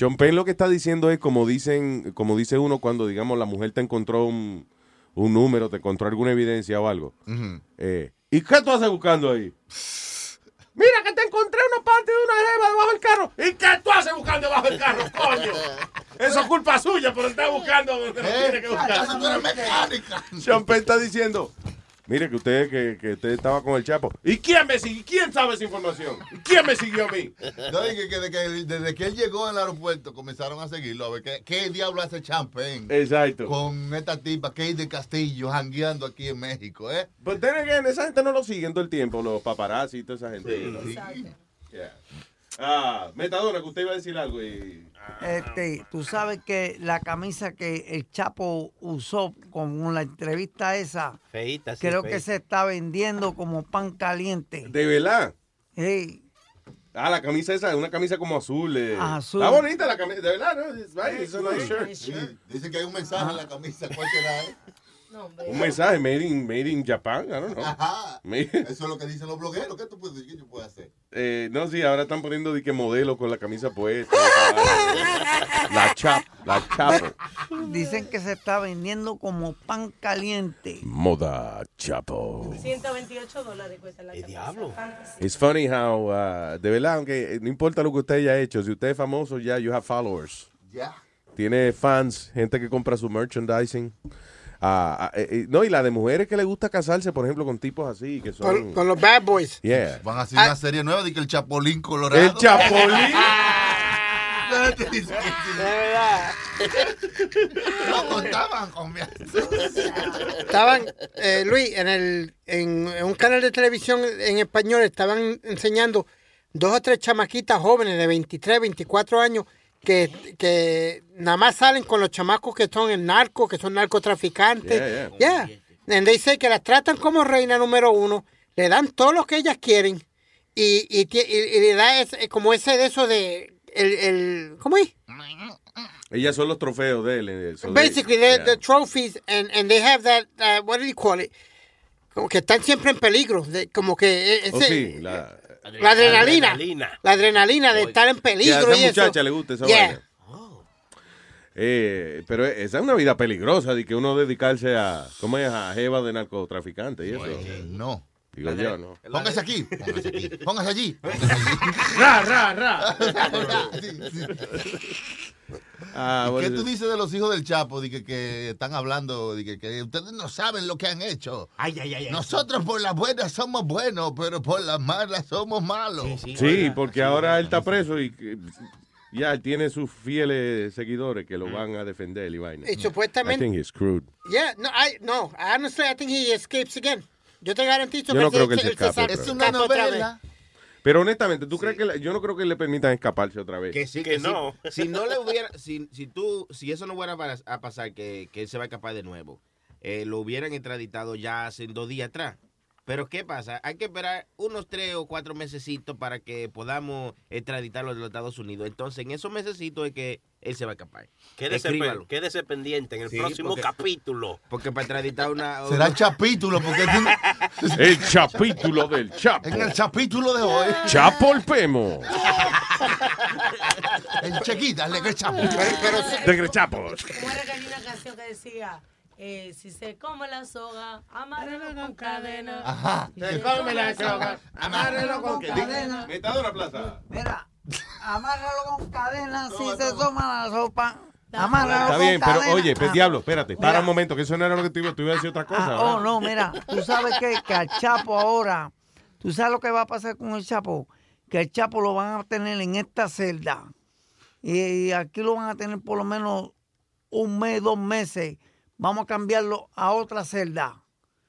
John lo que está diciendo es como dicen, como dice uno cuando, digamos, la mujer te encontró un, un número, te encontró alguna evidencia o algo. Eh, ¿Y qué tú haces buscando ahí? Mira que te encontré una parte de una jeva debajo del carro. ¿Y qué tú haces buscando debajo del carro, coño? Eso es culpa suya, pero está buscando donde no tiene que buscar. "¿Acaso tú eres mecánica? Sean Penn está diciendo, mire que usted, que, que usted estaba con el Chapo. ¿Y quién me siguió? ¿Quién sabe esa información? ¿Quién me siguió a mí? No, y que, que- que desde que él llegó al aeropuerto comenzaron a seguirlo, a ver qué, qué diablo hace Champagne Exacto. con esta tipa Kate de Castillo jangueando aquí en México, ¿eh? Pero then again, esa gente no lo sigue todo el tiempo, los paparazzi y toda esa gente. you know. Yeah. Ah, Metadona, que usted iba a decir algo y... Este, tú sabes que la camisa que el Chapo usó con la entrevista esa, Feíta, sí, creo que se está vendiendo como pan caliente. ¿De verdad? Sí. Ah, la camisa esa, una camisa como azul. eh. Azul. Está bonita la camisa, de verdad, ¿no? It's right, it's a nice shirt. Sí, Dice que hay un mensaje en la camisa. ¿Cuál será? eh? Un mensaje made in, made in Japan, I don't know. Ajá. Made- Eso es lo que dicen los blogueros. ¿Qué tú puedes, qué yo puedo hacer? Eh, no, sí, ahora están poniendo de que modelo con la camisa puesta. la chap, la chapo. Dicen que se está vendiendo como pan caliente. Moda chapo. 128 dólares cuesta la ¿El diablo? It's funny how, uh, de verdad, aunque no importa lo que usted haya hecho, si usted es famoso ya, you have followers. Ya. Tiene fans, gente que compra su merchandising. Ah, ah, eh, no, y la de mujeres que le gusta casarse, por ejemplo, con tipos así, que son... Con, con los bad boys. Yeah. Van a hacer una serie nueva de que el Chapolín Colorado. El Chapolín. No contaban con mi... Estaban, eh, Luis, en, el, en, en un canal de televisión en español estaban enseñando dos o tres chamaquitas jóvenes de 23, 24 años que, que nada más salen con los chamacos que son en narco, que son narcotraficantes. Yeah, Yeah. And they say que las tratan como reina número uno, le dan todo lo que ellas quieren y, y, y- y le da ese- como ese de eso de... El, el, ¿Cómo es? Ellas son los trofeos de él. eh, they- Basically, they're yeah. the trophies, and, and they have that, uh, what do you call it? Como que están siempre en peligro. de- como que e- Oh, ese, sí, la, la adrenalina. Adrenalina. La adrenalina de estar en Sí, a peligro esa y eso. muchacha le gusta esa Yeah. vaina. Eh, pero esa es una vida peligrosa de que uno dedicarse a, ¿cómo es? A jeva de narcotraficante y eso. no. Digo yo, ¿no? Póngase aquí, póngase aquí, póngase allí. Ra, ra, ra. Sí, sí. Ah, ¿Y what ¿Qué tú it? dices de los hijos del Chapo? De que, que están hablando, de que, que ustedes no saben lo que han hecho. Ay, ay, ay. ay. Nosotros por las buenas somos buenos, pero por las malas somos malos. Sí, porque ahora él está preso y que- ya él tiene sus fieles seguidores que lo van a defender y vaina. Y supuestamente- I think he's screwed. Yeah, no, I, no, honestly, I think he escapes again. Yo te garantizo Yo no que creo que él se escape, pero- Es una novela. Pero honestamente, ¿tú crees que yo no creo que le permitan escaparse otra vez? Que sí, que, no. Si, no le hubiera, si, si tú, si eso no fuera para- a pasar, que, que él se va a escapar de nuevo, eh, lo hubieran extraditado ya hace dos días atrás. Pero ¿qué pasa? Hay que esperar unos tres o cuatro mesecitos para que podamos extraditarlo de los Estados Unidos. Entonces, en esos mesecitos es que él se va a escapar. Quédese, Escríbalo. quédese pendiente en el Sí, próximo porque- capítulo. Porque para extraditar una... Será el chapítulo, porque tú- El capítulo del Chapo. en el chapítulo de hoy. Chapo el Pemo. El chequita, le que chapo. De Grechapos. ¿Cómo era que había una canción que decía, eh, si se come la soga, amárralo con cadena? Ajá. Si se come la soga, amárralo con cadena. Metadona Plaza. Mira, amárralo con cadena si se toma la sopa. Amárralo Está con bien, pero cadena. oye, pues, diablo, espérate, para Mira. un momento, que eso no era lo que tú ibas, tú ibas a decir otra cosa. Ah, oh, no, mira, tú sabes que, que al Chapo ahora, tú sabes lo que va a pasar con el Chapo, que el Chapo lo van a tener en esta celda y, y aquí lo van a tener por lo menos un mes, dos meses. Vamos a cambiarlo a otra celda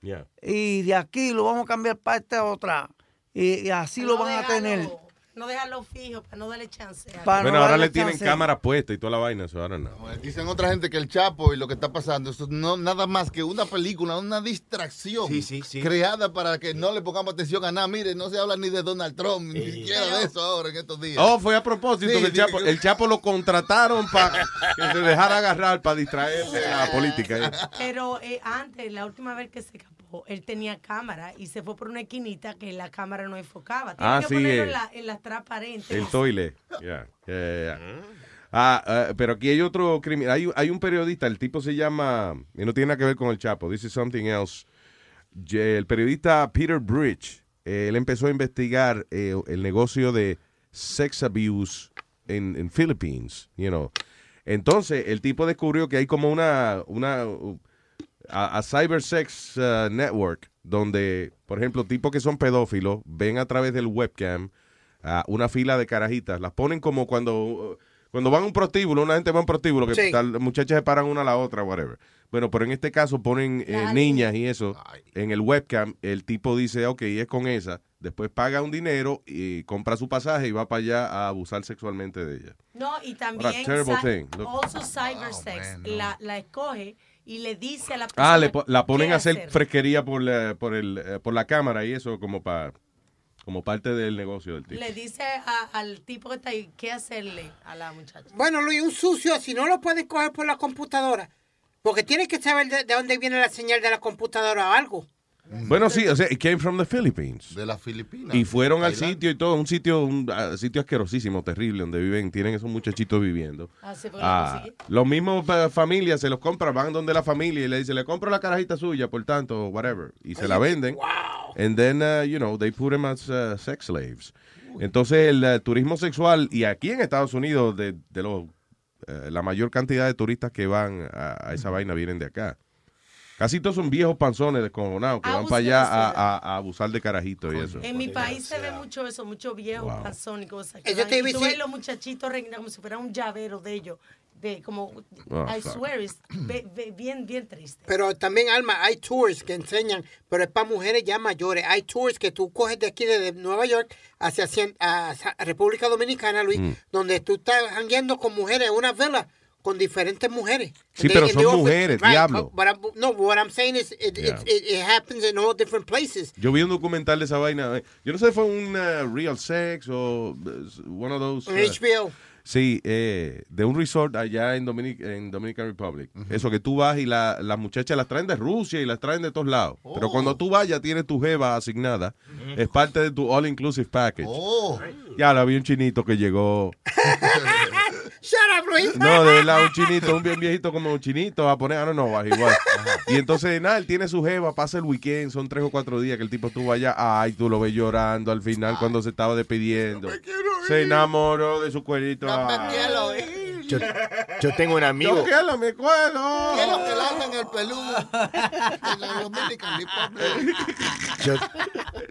Yeah. y de aquí lo vamos a cambiar para esta otra y, y así lo van a tener. No dejarlo fijo para no darle chance. Para Bueno, no ahora le tienen chance. cámara puesta y toda la vaina, eso ahora no. Dicen otra gente que el Chapo y lo que está pasando, eso no nada más que una película, una distracción Sí, sí, sí. creada para que no le pongamos atención a nada. Mire, no se habla ni de Donald Trump, ni siquiera de eso ahora en estos días. Oh, fue a propósito Sí, que el sí, Chapo, que- el Chapo lo contrataron para que se dejara agarrar para distraerse de la política. eh. Pero eh, antes, la última vez que se escapó, él tenía cámara y se fue por una esquinita que la cámara no enfocaba. Tiene Ah, que sí, ponerlo eh. en, la, en las transparentes. El toile. Yeah, yeah, yeah. Ah, ah, pero aquí hay otro criminal. Hay, hay un periodista, el tipo se llama, y no tiene nada que ver con el Chapo, this is something else. El periodista Peter Bridge, eh, él empezó a investigar eh, el negocio de sex abuse en, en Philippines, you know. Entonces, el tipo descubrió que hay como una, una a, a cyber sex uh, network donde, por ejemplo, tipos que son pedófilos ven a través del webcam a una fila de carajitas, las ponen como cuando uh, cuando van a un prostíbulo, una gente va a un prostíbulo, que Sí. tal- las muchachas se paran una a la otra, whatever. Bueno, pero en este caso ponen eh, niñas y eso en el webcam. El tipo dice, ok, es con esa. Después paga un dinero y compra su pasaje y va para allá a abusar sexualmente de ella. No, y también terrible thing. Look. also cybersex. la, la escoge y le dice a la Ah, persona le po- la ponen a hacer fresquería por la, por, el, eh, por la cámara y eso como para como parte del negocio del tipo. Le dice a- al tipo que está ahí qué hacerle a la muchacha. Bueno, Luis, un sucio, si no lo puedes coger por la computadora, porque tienes que saber de, de dónde viene la señal de la computadora o algo. Bueno, sí, o sea, it came from the Philippines. De las Filipinas. Y fueron al sitio y todo, un sitio, un ah, sitio asquerosísimo, terrible, donde viven, tienen esos muchachitos viviendo. Ah, sí, porque lo Ah, los mismos eh, familias se los compran, van donde la familia y le dicen, le compro la carajita suya, por tanto, whatever. Y se la venden. And then, uh, you know, they put them as uh, sex slaves. Entonces, el uh, turismo sexual, y aquí en Estados Unidos, de, de los, eh, la mayor cantidad de turistas que van a, a esa vaina vienen de acá. Casi todos son viejos panzones descoronados que van para allá a, a- a abusar de carajitos y eso. En mi país se ve mucho eso, mucho viejo, Wow. panzón y cosas. Que van, te y tú ves los muchachitos reinas como si fuera un llavero de ellos. De como, Oh, I fuck. swear, es bien, bien triste. Pero también, Alma, hay tours que enseñan, pero es para mujeres ya mayores. Hay tours que tú coges de aquí, de Nueva York, hacia cien- a Sa- República Dominicana, Luis, Mm. donde tú estás jangueando con mujeres en una vela con diferentes mujeres. Sí, pero son mujeres, diablo. But I'm- no, what I'm saying is, it, Yeah. it, it, it happens in all different places. Yo vi un documental de esa vaina. eh, Yo no sé si fue un uh, Real Sex o uh, one of those. Uh, HBO. Sí, eh, de un resort allá en, Dominic, en Dominican Republic. Eso que tú vas y la- las muchachas las traen de Rusia y las traen de todos lados. Pero cuando tú vayas, tienes tu jeva asignada. Es parte de tu all inclusive package. Oh. Ya vi un chinito que llegó. Shut up, Luis. No, de verdad, un chinito, un bien viejito como un chinito japonés, I don't know, what he was. Y entonces, nada, él tiene su jeva, pasa el weekend, son tres o cuatro días que el tipo estuvo allá. Ay, tú lo ves llorando al final cuando se estaba despidiendo. Se enamoró de su cuerito. Ay. Yo, yo tengo un amigo. Yo quiero mi cuero. Quiero que larguen el peludo. En la Dominican Republic. Yo,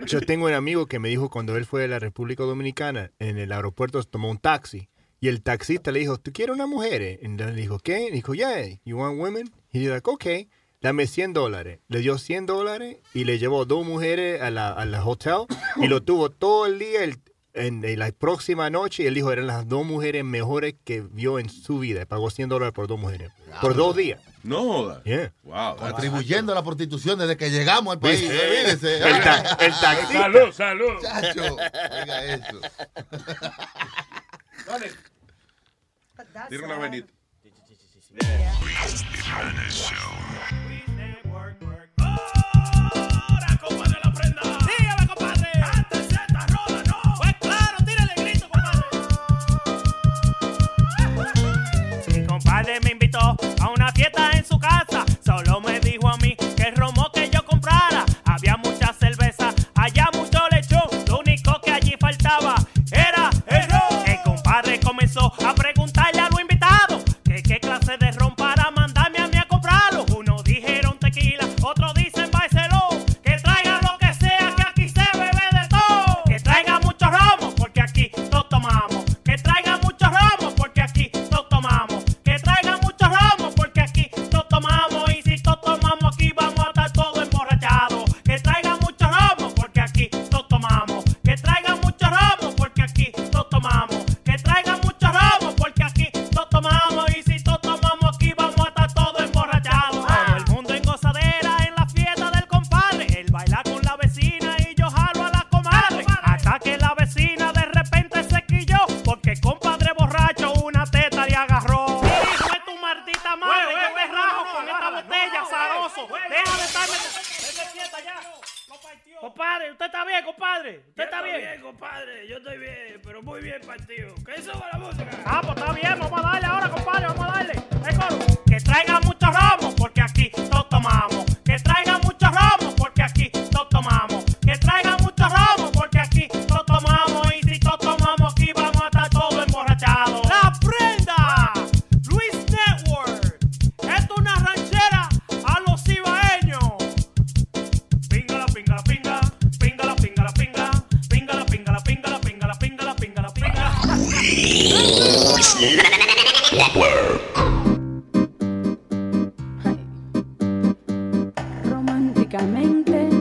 yo tengo un amigo que me dijo cuando él fue a la República Dominicana, en el aeropuerto tomó un taxi. Y el taxista le dijo, ¿tú quieres una mujer? Y entonces le dijo, ¿qué? Le dijo, yeah, you want women? Y dijo, like, okay, dame 100 dólares. Le dio 100 dólares y le llevó dos mujeres a la, a la hotel y lo tuvo todo el día. el- en, en la próxima noche, y él dijo, eran las dos mujeres mejores que vio en su vida. Pagó 100 dólares por dos mujeres. Por dos días. No jodas. Yeah. Wow. Contribuyendo a la prostitución desde que llegamos al país. El taxista. Salud, salud. Chacho, oiga eso. Tira una vainita. Dígame, románticamente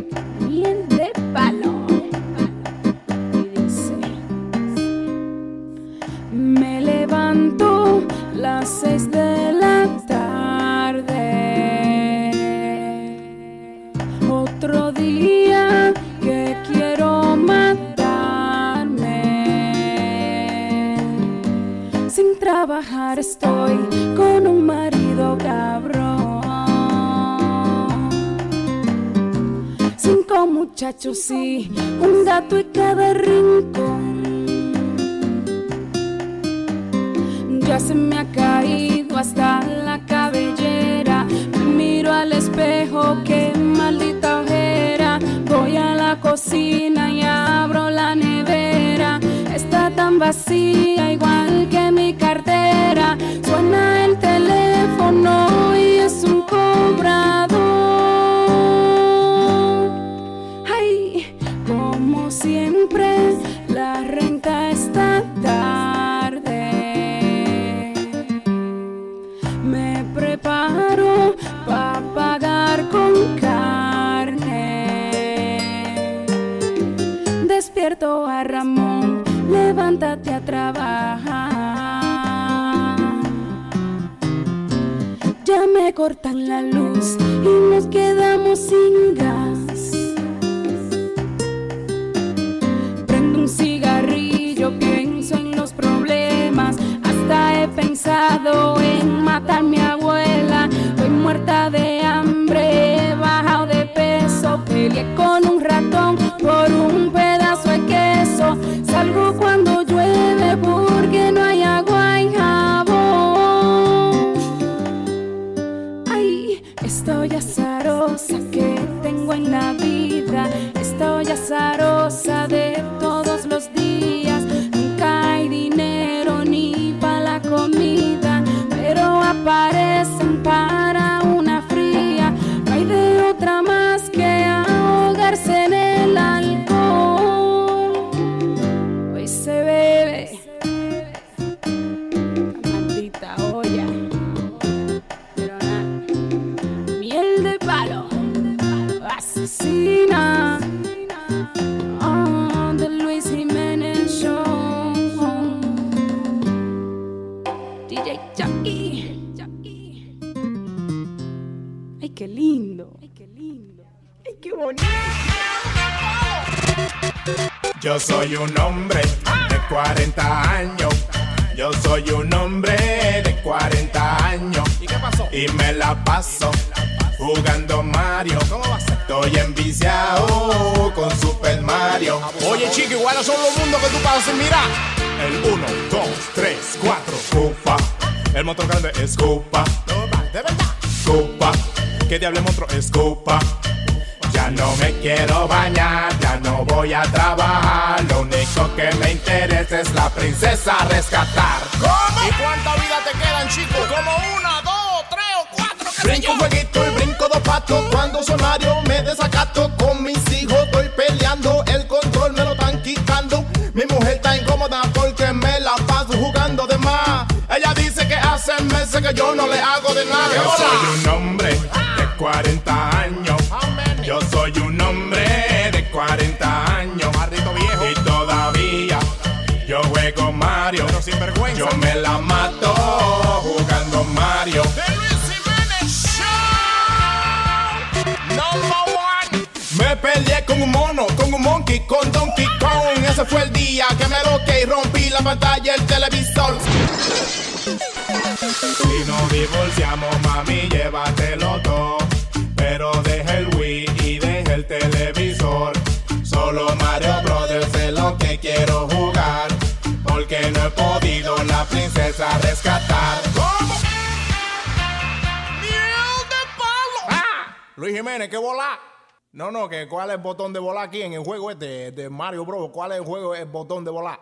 Mario Bro, ¿cuál es el juego? El botón de volar.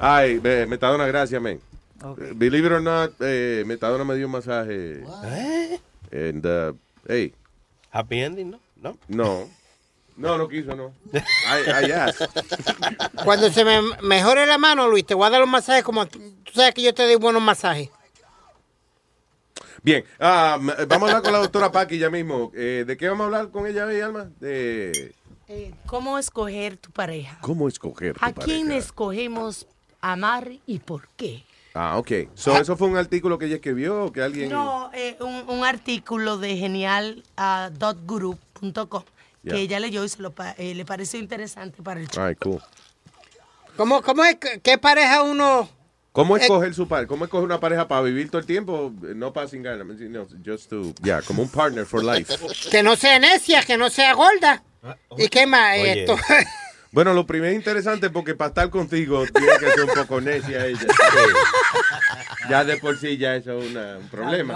Ay, me, me está dando una gracia, men believe it or not, eh, Metadona me dio un masaje. ¿Eh? And, uh, hey. Happy ending, ¿no? No. No. No, no quiso, no. I, I asked. Cuando se me mejore la mano, Luis, te voy a dar un masaje como... Tú sabes que yo te doy buenos masajes. Bien, um, vamos a hablar con la doctora Paqui ya mismo. Eh, ¿De qué vamos a hablar con ella hoy, De... Eh, ¿Cómo escoger tu pareja? ¿Cómo escoger ¿A quién escogemos amar y por qué? Ah, ok. So, ¿Eso fue un artículo que ella escribió o que alguien...? No, eh, un, un artículo de genial.guru.com que Yeah. ella leyó y se lo pa- eh, le pareció interesante para el show. Ay, cool. ¿Cómo, cómo es? que- ¿Qué pareja uno...? ¿Cómo Eh, escoger su pareja? ¿Cómo escoger una pareja para vivir todo el tiempo? No para sin ganas, no, just to, yeah, como un partner for life. Que no sea necia, que no sea gorda. ¿Y qué más? Oye. Esto. Bueno, lo primero interesante porque para estar contigo tiene que ser un poco necia ella. Ya de por sí ya eso es una- un problema.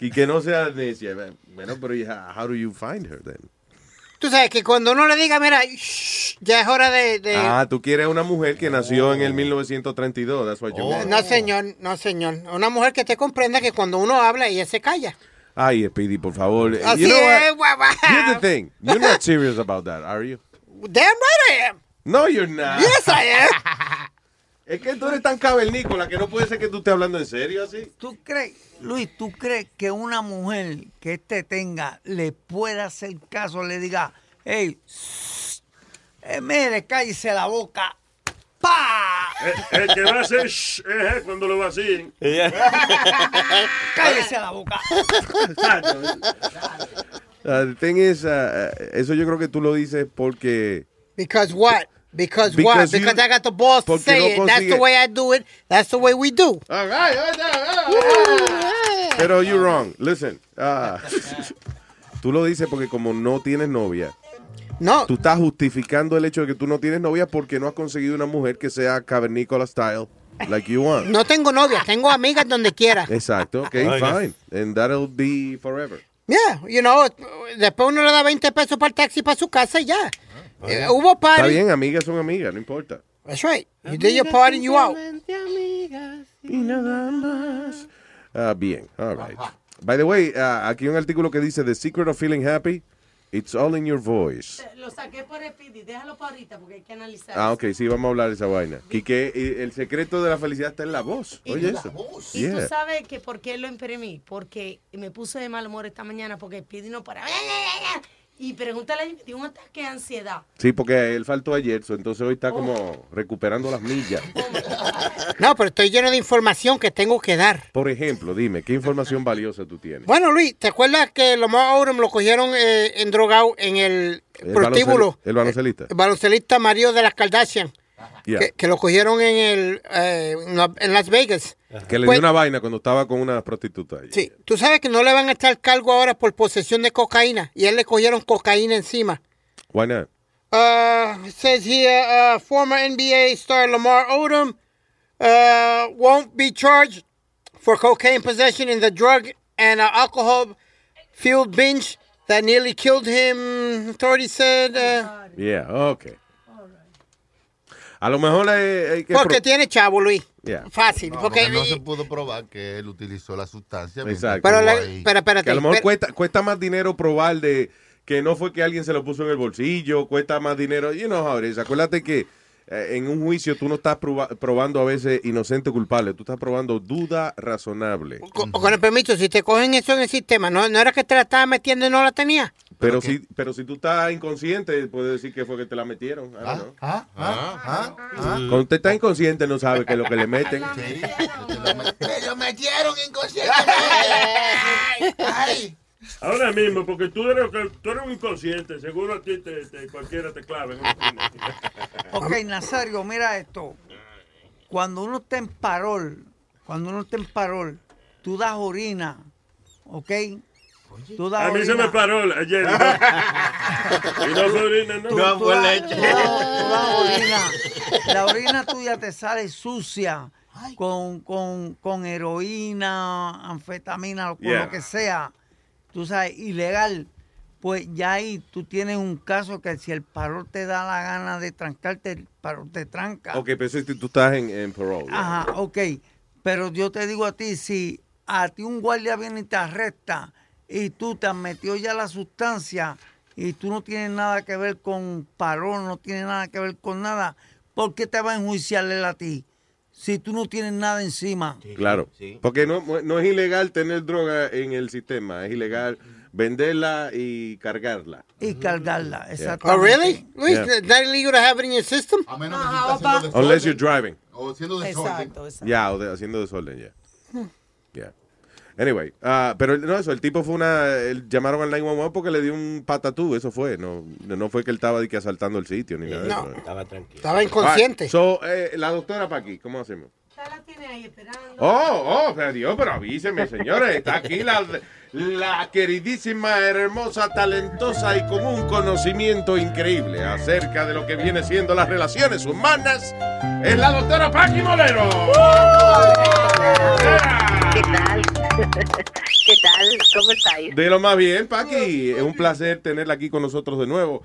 Y que no sea necia. Bueno, pero ya, how do you find her then? Tú sabes que cuando uno le diga, mira, shh, ya es hora de... de- Ah, tú quieres una mujer que nació en el 1932. That's what you want. No, señor, no, señor. Una mujer que te comprenda que cuando uno habla, ella se calla. Ay, Speedy, por favor. Así you know what? es, guapa. Here's the thing. You're not serious about that, are you? Damn right I am. No, you're not. Yes, I am. Es que tú eres tan cavernícola que no puede ser que tú estés hablando en serio así. ¿Tú crees, Luis, tú crees que una mujer que este tenga le pueda hacer caso, le diga, hey, eh, mire, cállese la boca? ¡Pa! El, el que va a hacer shh es cuando lo vacíen. ¡Cállese la boca! Uh, the thing is, uh, eso yo creo que tú lo dices porque... Because what? Because, Because what? you- Because I got the balls to porque say no it. That's the way I do it. That's the way we do. All right. Pero you're wrong. Listen. ah, tú lo dices porque como no tienes novia. No. Tú estás justificando el hecho de que tú no tienes novia porque no has conseguido una mujer que sea cavernícola style like you want. No tengo novia, tengo amigas donde quiera. Exacto. Ok, Oiga. fine. And that'll be forever. Yeah, you know, después uno le da 20 pesos para el taxi para su casa y ya. Eh, hubo party. Está bien, amigas son amigas, no importa. That's right. You did your party and you out. Y nada más. Ah, bien, all right. By the way, ah, aquí hay un artículo que dice The Secret of Feeling Happy, It's All in Your Voice. Eh, Lo saqué por Speedy, déjalo para ahorita porque hay que analizar. Ah, ok, sí, vamos a hablar de esa vaina. Y el secreto de la felicidad está en la voz. Oye, eso. Y tú sabes que por qué lo imprimí, porque me puse de mal humor esta mañana porque Speedy no para. Y pregúntale, dio un ataque de ansiedad. Sí, porque él faltó ayer, entonces hoy está como recuperando las millas. No, pero estoy lleno de información que tengo que dar. Por ejemplo, dime, ¿qué información valiosa tú tienes? Bueno, Luis, ¿te acuerdas que Lomar Odom lo cogieron eh, en drogado en el El prostíbulo? baloncel- El baloncelista. El baloncelista Mario de las Kardashian. Yeah. Que, que lo cogieron en el eh, en la- en Las Vegas. Que le Pues- dio una vaina cuando estaba con una prostituta. ahí. Sí, tú sabes que no le van a echar cargo ahora por posesión de cocaína. Y él le cogieron cocaína encima. Why not? Uh, it says here, uh, former NBA star Lamar Odom uh, won't be charged for cocaine possession in the drug and uh, alcohol fueled binge that nearly killed him. Authorities said. Uh, Yeah, okay. A lo mejor hay, hay que... porque tiene chavo, Luis. Yeah. Fácil. No, porque, porque no se pudo probar que él utilizó la sustancia. Exacto. Pero la- pero espérate, que a lo mejor pero- cuesta, cuesta más dinero probar de que no fue que alguien se lo puso en el bolsillo, cuesta más dinero. You know how it is. Acuérdate que eh, en un juicio tú no estás proba- probando a veces inocente o culpable, tú estás probando duda razonable. con, con el permiso, si te cogen eso en el sistema, ¿no, no era que te la estaba metiendo y no la tenía? Pero si, pero si tú estás inconsciente, puedes decir que fue que te la metieron. Ah, ah, ah, ah. Cuando usted está inconsciente no sabe qué es lo que le meten. Me lo metieron inconscientemente. Ay. Ahora mismo, porque tú eres, tú eres un inconsciente, seguro a ti te, te- cualquiera te clave. Ok, Nazario, mira esto. Cuando uno está en parol, cuando uno está en parol, tú das orina, ¿ok? A mí se me paró ayer. y no fue orina, no. Tú das orina. La orina tuya te sale sucia con, con, con heroína, anfetamina, o con Yeah. lo que sea. Tú sabes, ilegal. Pues ya ahí tú tienes un caso que si el parol te da la gana de trancarte, el parol te tranca. Ok, pero si tú estás en, en parole. Ajá, ok. Pero yo te digo a ti, si a ti un guardia viene y te arresta y tú te has metido ya la sustancia y tú no tienes nada que ver con parón, no tienes nada que ver con nada, ¿por qué te va a enjuiciar él a ti? si tú no tienes nada encima. Claro. Porque no, no es ilegal tener droga en el sistema, es ilegal venderla y cargarla. Y cargarla, Oh, exactamente. really? Luis, Yeah. is that illegal to have it in your system? Unless you're driving. O haciendo Exacto, Ya, o de- haciendo desorden, ya. Hmm. Anyway, ah, pero no, eso, el tipo fue una. él- llamaron al 911 porque le dio un patatú, eso fue. No, no fue que él estaba de que asaltando el sitio ni nada de No. eso. Estaba tranquilo. Estaba inconsciente. So, eh, la doctora para aquí, ¿cómo hacemos? Ya la tiene ahí esperando. Oh, oh, pero Dios, pero avíseme, señores. Está aquí la, la queridísima, hermosa, talentosa y con un conocimiento increíble acerca de lo que viene siendo las relaciones humanas. Es la doctora Paqui Molero. ¿Qué tal? ¿Qué tal? ¿Cómo estáis? De lo más bien, Paqui. Es un placer tenerla aquí con nosotros de nuevo.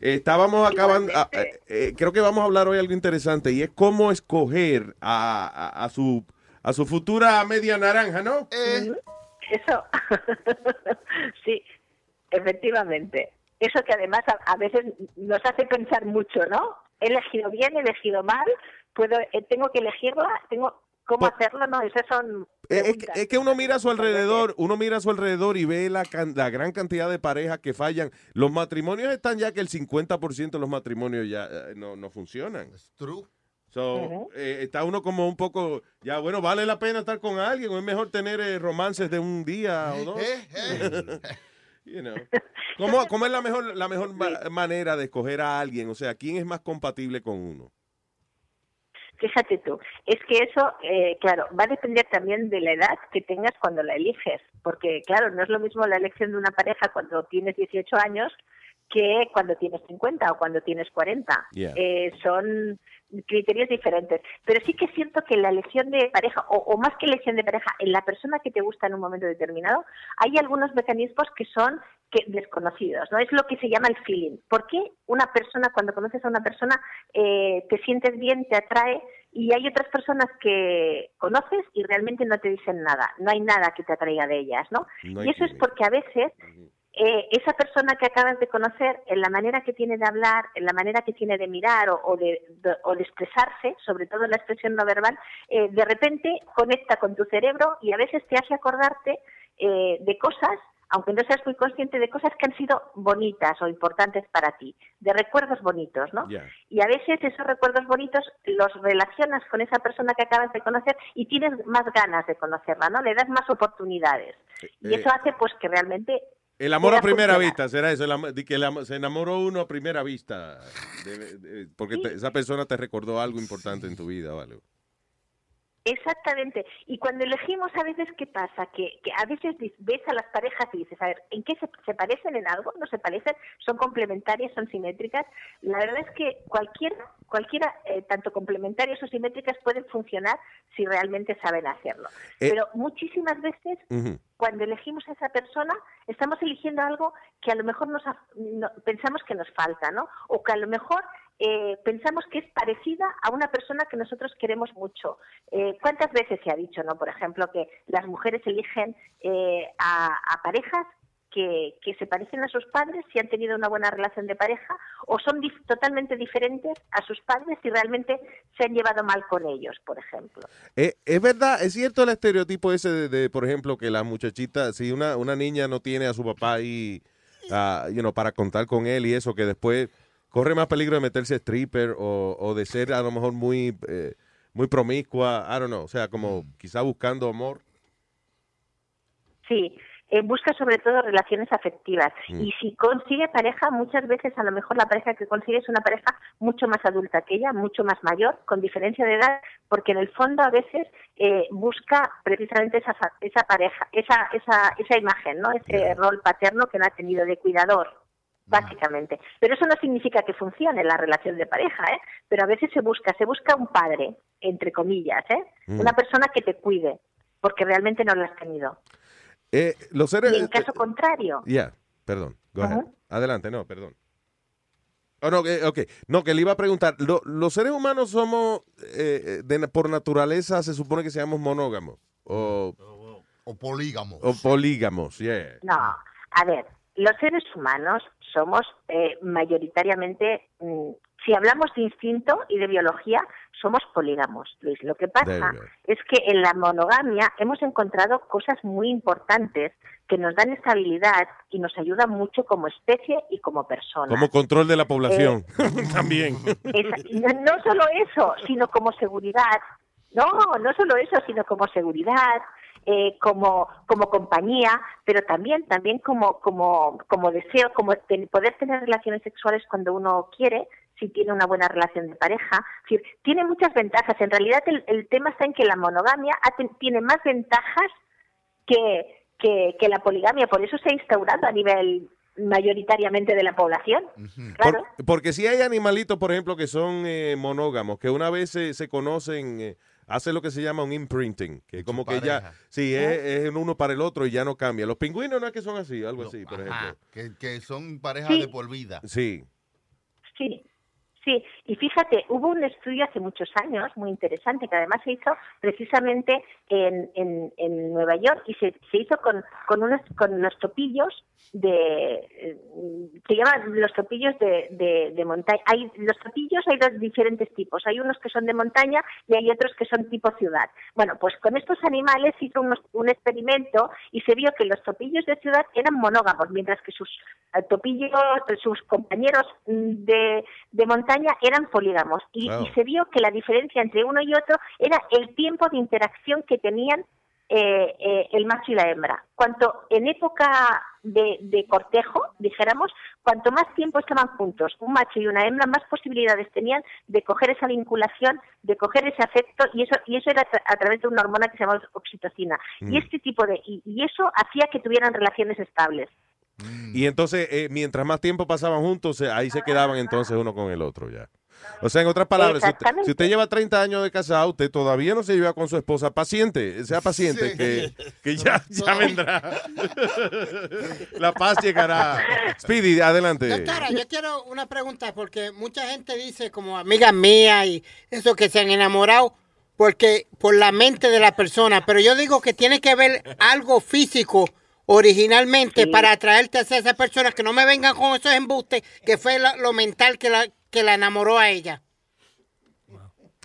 Estábamos acabando, ah, eh, eh, creo que vamos a hablar hoy algo interesante y es cómo escoger a, a- a su a su futura media naranja, ¿no? Eso. sí, efectivamente. Eso que además a, a veces nos hace pensar mucho, ¿no? He elegido bien, he elegido mal, puedo, eh, tengo que elegirla, tengo cómo hacerlo, ¿no? Esas son Es, es que- es uno mira a su alrededor, uno mira a su alrededor y ve la, can- la gran cantidad de parejas que fallan. Los matrimonios están ya que el 50% de los matrimonios ya eh, no, no funcionan. True. So, eh, está uno como un poco, ya bueno, vale la pena estar con alguien o es mejor tener eh, romances de un día o dos. You know. ¿Cómo, cómo es la mejor, la mejor ma- manera de escoger a alguien? O sea, ¿quién es más compatible con uno? Fíjate tú, es que eso, eh, claro, va a depender también de la edad que tengas cuando la eliges, porque claro, no es lo mismo la elección de una pareja cuando tienes 18 años que cuando tienes 50 o cuando tienes 40. Yeah. Eh, son criterios diferentes. Pero sí que siento que la elección de pareja, o, o más que elección de pareja, en la persona que te gusta en un momento determinado, hay algunos mecanismos que son que, desconocidos, ¿no? Es lo que se llama el feeling. ¿Por qué una persona, cuando conoces a una persona, eh, te sientes bien, te atrae, y hay otras personas que conoces y realmente no te dicen nada, no hay nada que te atraiga de ellas, ¿no? Y eso es porque a veces eh, esa persona que acabas de conocer, en la manera que tiene de hablar, en la manera que tiene de mirar o, o de, de- o de expresarse, sobre todo en la expresión no verbal, eh, de repente conecta con tu cerebro y a veces te hace acordarte eh, de cosas, aunque no seas muy consciente de cosas que han sido bonitas o importantes para ti, de recuerdos bonitos, ¿no? Y a veces esos recuerdos bonitos los relacionas con esa persona que acabas de conocer y tienes más ganas de conocerla, ¿no? Le das más oportunidades. Y Eh, eso hace pues que realmente El amor a primera funcionar. vista, será eso, el de que el se enamoró uno a primera vista, de- de- porque te- esa persona te recordó algo importante en tu vida, ¿vale? Exactamente. Y cuando elegimos, a veces, ¿qué pasa? Que, que a veces ves a las parejas y dices, a ver, ¿en qué se, se parecen en algo? ¿No se parecen? ¿Son complementarias? ¿Son simétricas? La verdad es que cualquiera, cualquiera eh, tanto complementarias o simétricas, pueden funcionar si realmente saben hacerlo. Eh. Pero muchísimas veces cuando elegimos a esa persona, estamos eligiendo algo que a lo mejor nos no- pensamos que nos falta, ¿no? O que a lo mejor eh, pensamos que es parecida a una persona que nosotros queremos mucho. Eh, ¿Cuántas veces se ha dicho, no? Por ejemplo, que las mujeres eligen eh, a, parejas que, que se parecen a sus padres si han tenido una buena relación de pareja o son dif- totalmente diferentes a sus padres si realmente se han llevado mal con ellos, por ejemplo. Eh, es verdad, es cierto el estereotipo ese de, de, por ejemplo, que la muchachita, si una, una niña no tiene a su papá ahí, ah, you know, para contar con él y eso, que después corre más peligro de meterse stripper o, o de ser a lo mejor muy, eh, muy promiscua, I don't know, o sea, como quizá buscando amor. Sí, eh, busca sobre todo relaciones afectivas. Mm. Y si consigue pareja, muchas veces a lo mejor la pareja que consigue es una pareja mucho más adulta que ella, mucho más mayor, con diferencia de edad, porque en el fondo a veces eh, busca precisamente esa, esa pareja, esa, esa, esa imagen, ¿no? Ese rol paterno que no ha tenido de cuidador. Básicamente. Pero eso no significa que funcione la relación de pareja, ¿eh? Pero a veces se busca, se busca un padre, entre comillas, ¿eh? Mm. Una persona que te cuide, porque realmente no lo has tenido. Eh, los seres... Y en caso contrario, Ya, perdón, go Ajá. ahead. Adelante, no, perdón. Oh, no, que- ok. No, que le iba a preguntar, lo- los seres humanos somos, eh, eh, de- por naturaleza, se supone que seamos monógamos. O, o polígamos. O polígamos, yeah. No, a ver, los seres humanos somos eh, mayoritariamente mm, si hablamos de instinto y de biología, somos polígamos, Luis. Lo que pasa es que en la monogamia hemos encontrado cosas muy importantes que nos dan estabilidad y nos ayudan mucho como especie y como persona. Como control de la población. Eh, También. Esa- no, no solo eso, sino como seguridad. No, no solo eso, sino como seguridad, eh, como, como compañía, pero también, también como, como, como deseo, como ten- poder tener relaciones sexuales cuando uno quiere, si tiene una buena relación de pareja. Es decir, tiene muchas ventajas. En realidad el, el tema está en que la monogamia tiene más ventajas que, que, que la poligamia. Por eso se ha instaurado a nivel mayoritariamente de la población. Claro. Por- porque si hay animalitos, por ejemplo, que son eh, monógamos, que una vez se, se conocen, eh, hace lo que se llama un imprinting, que como que ya, sí, es, es el uno para el otro y ya no cambia. Los pingüinos no es que son así, algo así, por ejemplo. Que, que son parejas Sí. de por vida. Sí. Sí, sí. Y fíjate, hubo un estudio hace muchos años muy interesante que además se hizo precisamente en, en, en Nueva York y se, se hizo con, con, unos, con los topillos de. eh, Se llaman los topillos de, de, de montaña. Hay, los topillos hay dos diferentes tipos. Hay unos que son de montaña y hay otros que son tipo ciudad. Bueno, pues con estos animales hizo unos- un experimento y se vio que los topillos de ciudad eran monógamos, mientras que sus eh, topillos, sus compañeros de, de montaña eran polígamos. Y, se vio que la diferencia entre uno y otro era el tiempo de interacción que tenían eh, eh, el macho y la hembra. Cuanto en época de, de cortejo, dijéramos, cuanto más tiempo estaban juntos, un macho y una hembra, más posibilidades tenían de coger esa vinculación, de coger ese afecto, y eso, y eso era a través de una hormona que se llama oxitocina. Mm. Y este tipo de, y, y eso hacía que tuvieran relaciones estables. Y entonces, eh, mientras más tiempo pasaban juntos, ahí se quedaban entonces uno con el otro ya. O sea, en otras palabras, si usted, Exactamente. si usted lleva 30 años de casado, usted todavía no se lleva con su esposa, paciente, sea paciente, Sí. que, que ya, ya vendrá. La paz llegará. Speedy, adelante. Doctora, yo quiero una pregunta porque mucha gente dice, como amigas mías y eso, que se han enamorado porque por la mente de la persona, pero yo digo que tiene que ver algo físico originalmente para atraerte hacia esa persona, que no me vengan con esos embustes, que fue la- lo mental que la, que la enamoró a ella.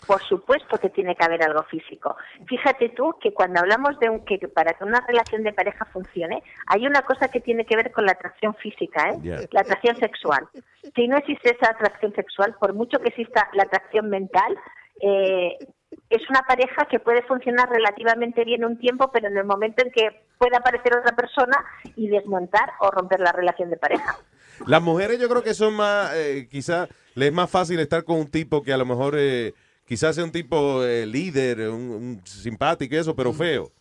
Por supuesto que tiene que haber algo físico. Fíjate tú que cuando hablamos de un, que para que una relación de pareja funcione, hay una cosa que tiene que ver con la atracción física, ¿eh? Yeah. la atracción sexual. Si no existe esa atracción sexual, por mucho que exista la atracción mental, eh, es una pareja que puede funcionar relativamente bien un tiempo, pero en el momento en que pueda aparecer otra persona y desmontar o romper la relación de pareja. Las mujeres yo creo que son más, eh, quizás les es más fácil estar con un tipo que a lo mejor eh, quizás sea un tipo eh, líder, un, un simpático y eso, pero feo.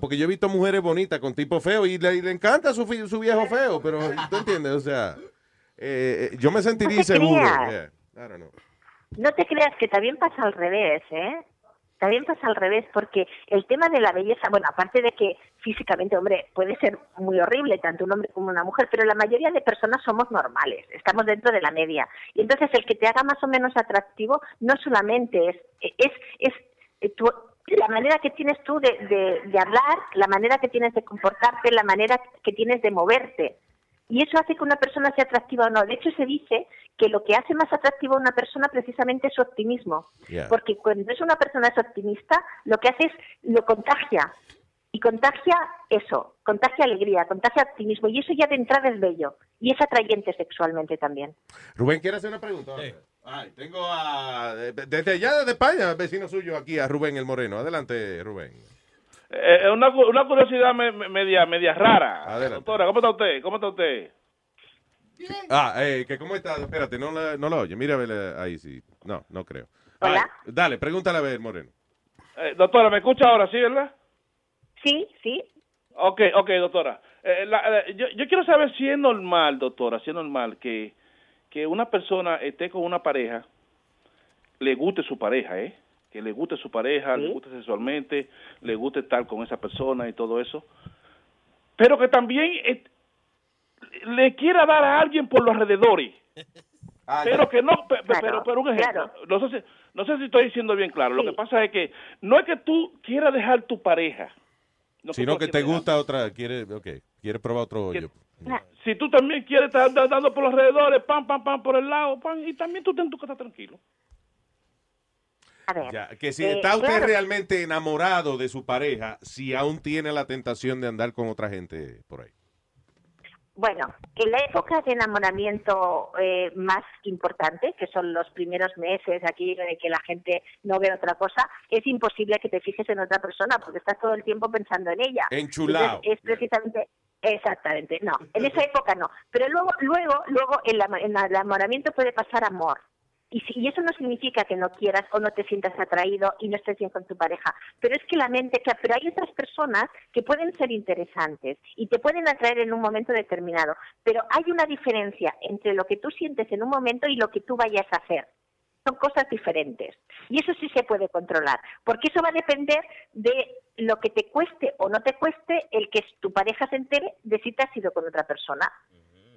Porque yo he visto mujeres bonitas con tipo feo y le, y le encanta su, viejo feo, pero tú entiendes, o sea, eh, eh, yo me sentiría No te inseguro. yeah. I don't know. No te creas que también pasa al revés, ¿eh? También pasa al revés, porque el tema de la belleza, bueno, aparte de que físicamente, hombre, puede ser muy horrible, tanto un hombre como una mujer, pero la mayoría de personas somos normales, estamos dentro de la media. Y entonces el que te haga más o menos atractivo no solamente es, es, es, eh, tu- la manera que tienes tú de, de, de hablar, la manera que tienes de comportarte, la manera que tienes de moverte. Y eso hace que una persona sea atractiva o no. De hecho, se dice que lo que hace más atractiva a una persona precisamente es su optimismo. Yeah. Porque cuando es una persona es optimista, lo que hace es lo contagia. Y contagia eso, contagia alegría, contagia optimismo. Y eso ya de entrada es bello. Y es atrayente sexualmente también. Rubén, ¿quiere hacer una pregunta? Ay, tengo a, desde allá, desde España, vecino suyo aquí, a Rubén el Moreno. Adelante, Rubén. Eh, una, cu- una curiosidad me- me- media, media rara. Adelante. Doctora, ¿cómo está usted? ¿Cómo está usted? Ah, eh, que ¿cómo está? Espérate, no la, no la oye. Mira, ahí sí. No, no creo. Hola. Ay, dale, pregúntale a ver, Moreno. Eh, doctora, ¿me escucha ahora, sí, verdad? Sí, sí. Ok, ok, doctora. Eh, la- eh, yo, yo quiero saber si es normal, doctora, si es normal que, que una persona esté con una pareja, le guste su pareja, ¿eh? Que le guste su pareja, le guste sexualmente, le guste estar con esa persona y todo eso. Pero que también eh, le quiera dar a alguien por los alrededores. pero que no, pe- pe- pero, pero un ejemplo, no, sé si, no sé si estoy diciendo bien claro, lo que pasa es que no es que tú quieras dejar tu pareja, no Sino tú que te gusta otra, quiere, ok, quiere probar otro hoyo. Si tú también quieres estar da- dando por los alrededores, pam, pam, pam, por el lado, pam, y también tú estás en tu casa tranquilo. A ver. Ya, que si eh, está usted claro, realmente enamorado de su pareja, si aún tiene la tentación de andar con otra gente por ahí. Bueno, en la época de enamoramiento eh, más importante, que son los primeros meses aquí de que la gente no ve otra cosa, es imposible que te fijes en otra persona porque estás todo el tiempo pensando en ella. Enchulado. Entonces, es precisamente exactamente, no, en esa época no, pero luego luego luego el enamoramiento puede pasar amor. Y, y eso no significa que no quieras o no te sientas atraído y no estés bien con tu pareja. Pero es que la mente, que, pero hay otras personas que pueden ser interesantes y te pueden atraer en un momento determinado. Pero hay una diferencia entre lo que tú sientes en un momento y lo que tú vayas a hacer. Son cosas diferentes. Y eso sí se puede controlar. Porque eso va a depender de lo que te cueste o no te cueste el que tu pareja se entere de si te has ido con otra persona.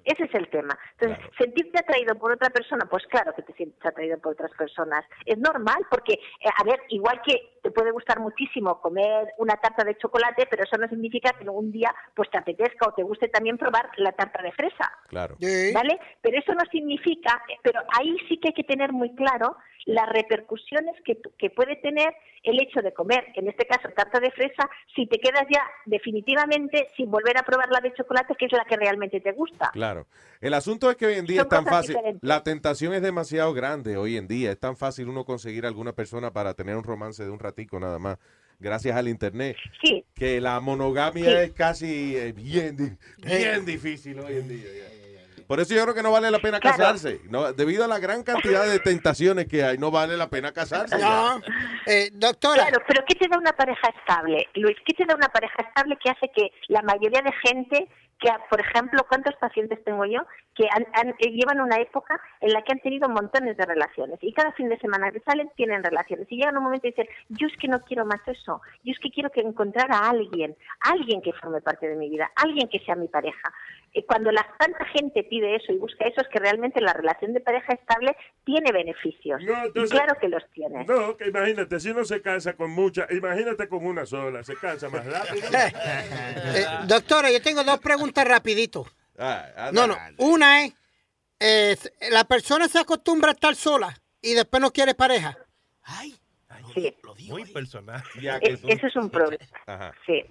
Ese es el tema. Entonces, sentirte atraído por otra persona, pues claro que te sientes atraído por otras personas. Es normal porque, eh, a ver, igual que te puede gustar muchísimo comer una tarta de chocolate, pero eso no significa que un día pues te apetezca o te guste también probar la tarta de fresa. Claro. ¿Vale? Pero eso no significa, pero ahí sí que hay que tener muy claro las repercusiones que, que puede tener el hecho de comer, en este caso tarta de fresa, si te quedas ya definitivamente sin volver a probar la de chocolate, que es la que realmente te gusta. Claro. El asunto es que hoy en día Son es tan fácil. diferentes. La tentación es demasiado grande hoy en día. Es tan fácil uno conseguir alguna persona para tener un romance de un ratico nada más. Gracias al internet. Sí. Que la monogamia Sí. es casi eh, bien, di- bien difícil hoy en día. ya. Por eso yo creo que no vale la pena Claro. casarse. No, debido a la gran cantidad de tentaciones que hay, no vale la pena casarse. ya. Eh, doctora. Claro, pero ¿qué te da una pareja estable? Luis, ¿qué te da una pareja estable que hace que la mayoría de gente, que por ejemplo, ¿cuántos pacientes tengo yo? Que han- han- eh, llevan una época en la que han tenido montones de relaciones y cada fin de semana que salen tienen relaciones y llegan un momento y dicen, yo es que no quiero más eso, yo es que quiero que encontrar a alguien, alguien que forme parte de mi vida, alguien que sea mi pareja. Eh, Cuando la tanta gente pide eso y busca eso es que realmente la relación de pareja estable tiene beneficios. entonces- y claro que los tiene. No, que imagínate, si uno se casa con muchas, imagínate con una sola, se cansa más rápido. Eh, doctora, yo tengo dos preguntas rapidito. Ah, No, no. Una es, eh, la persona se acostumbra a estar sola y después no quiere pareja. Muy personal. Es- Eso es un problema. Ajá. Sí,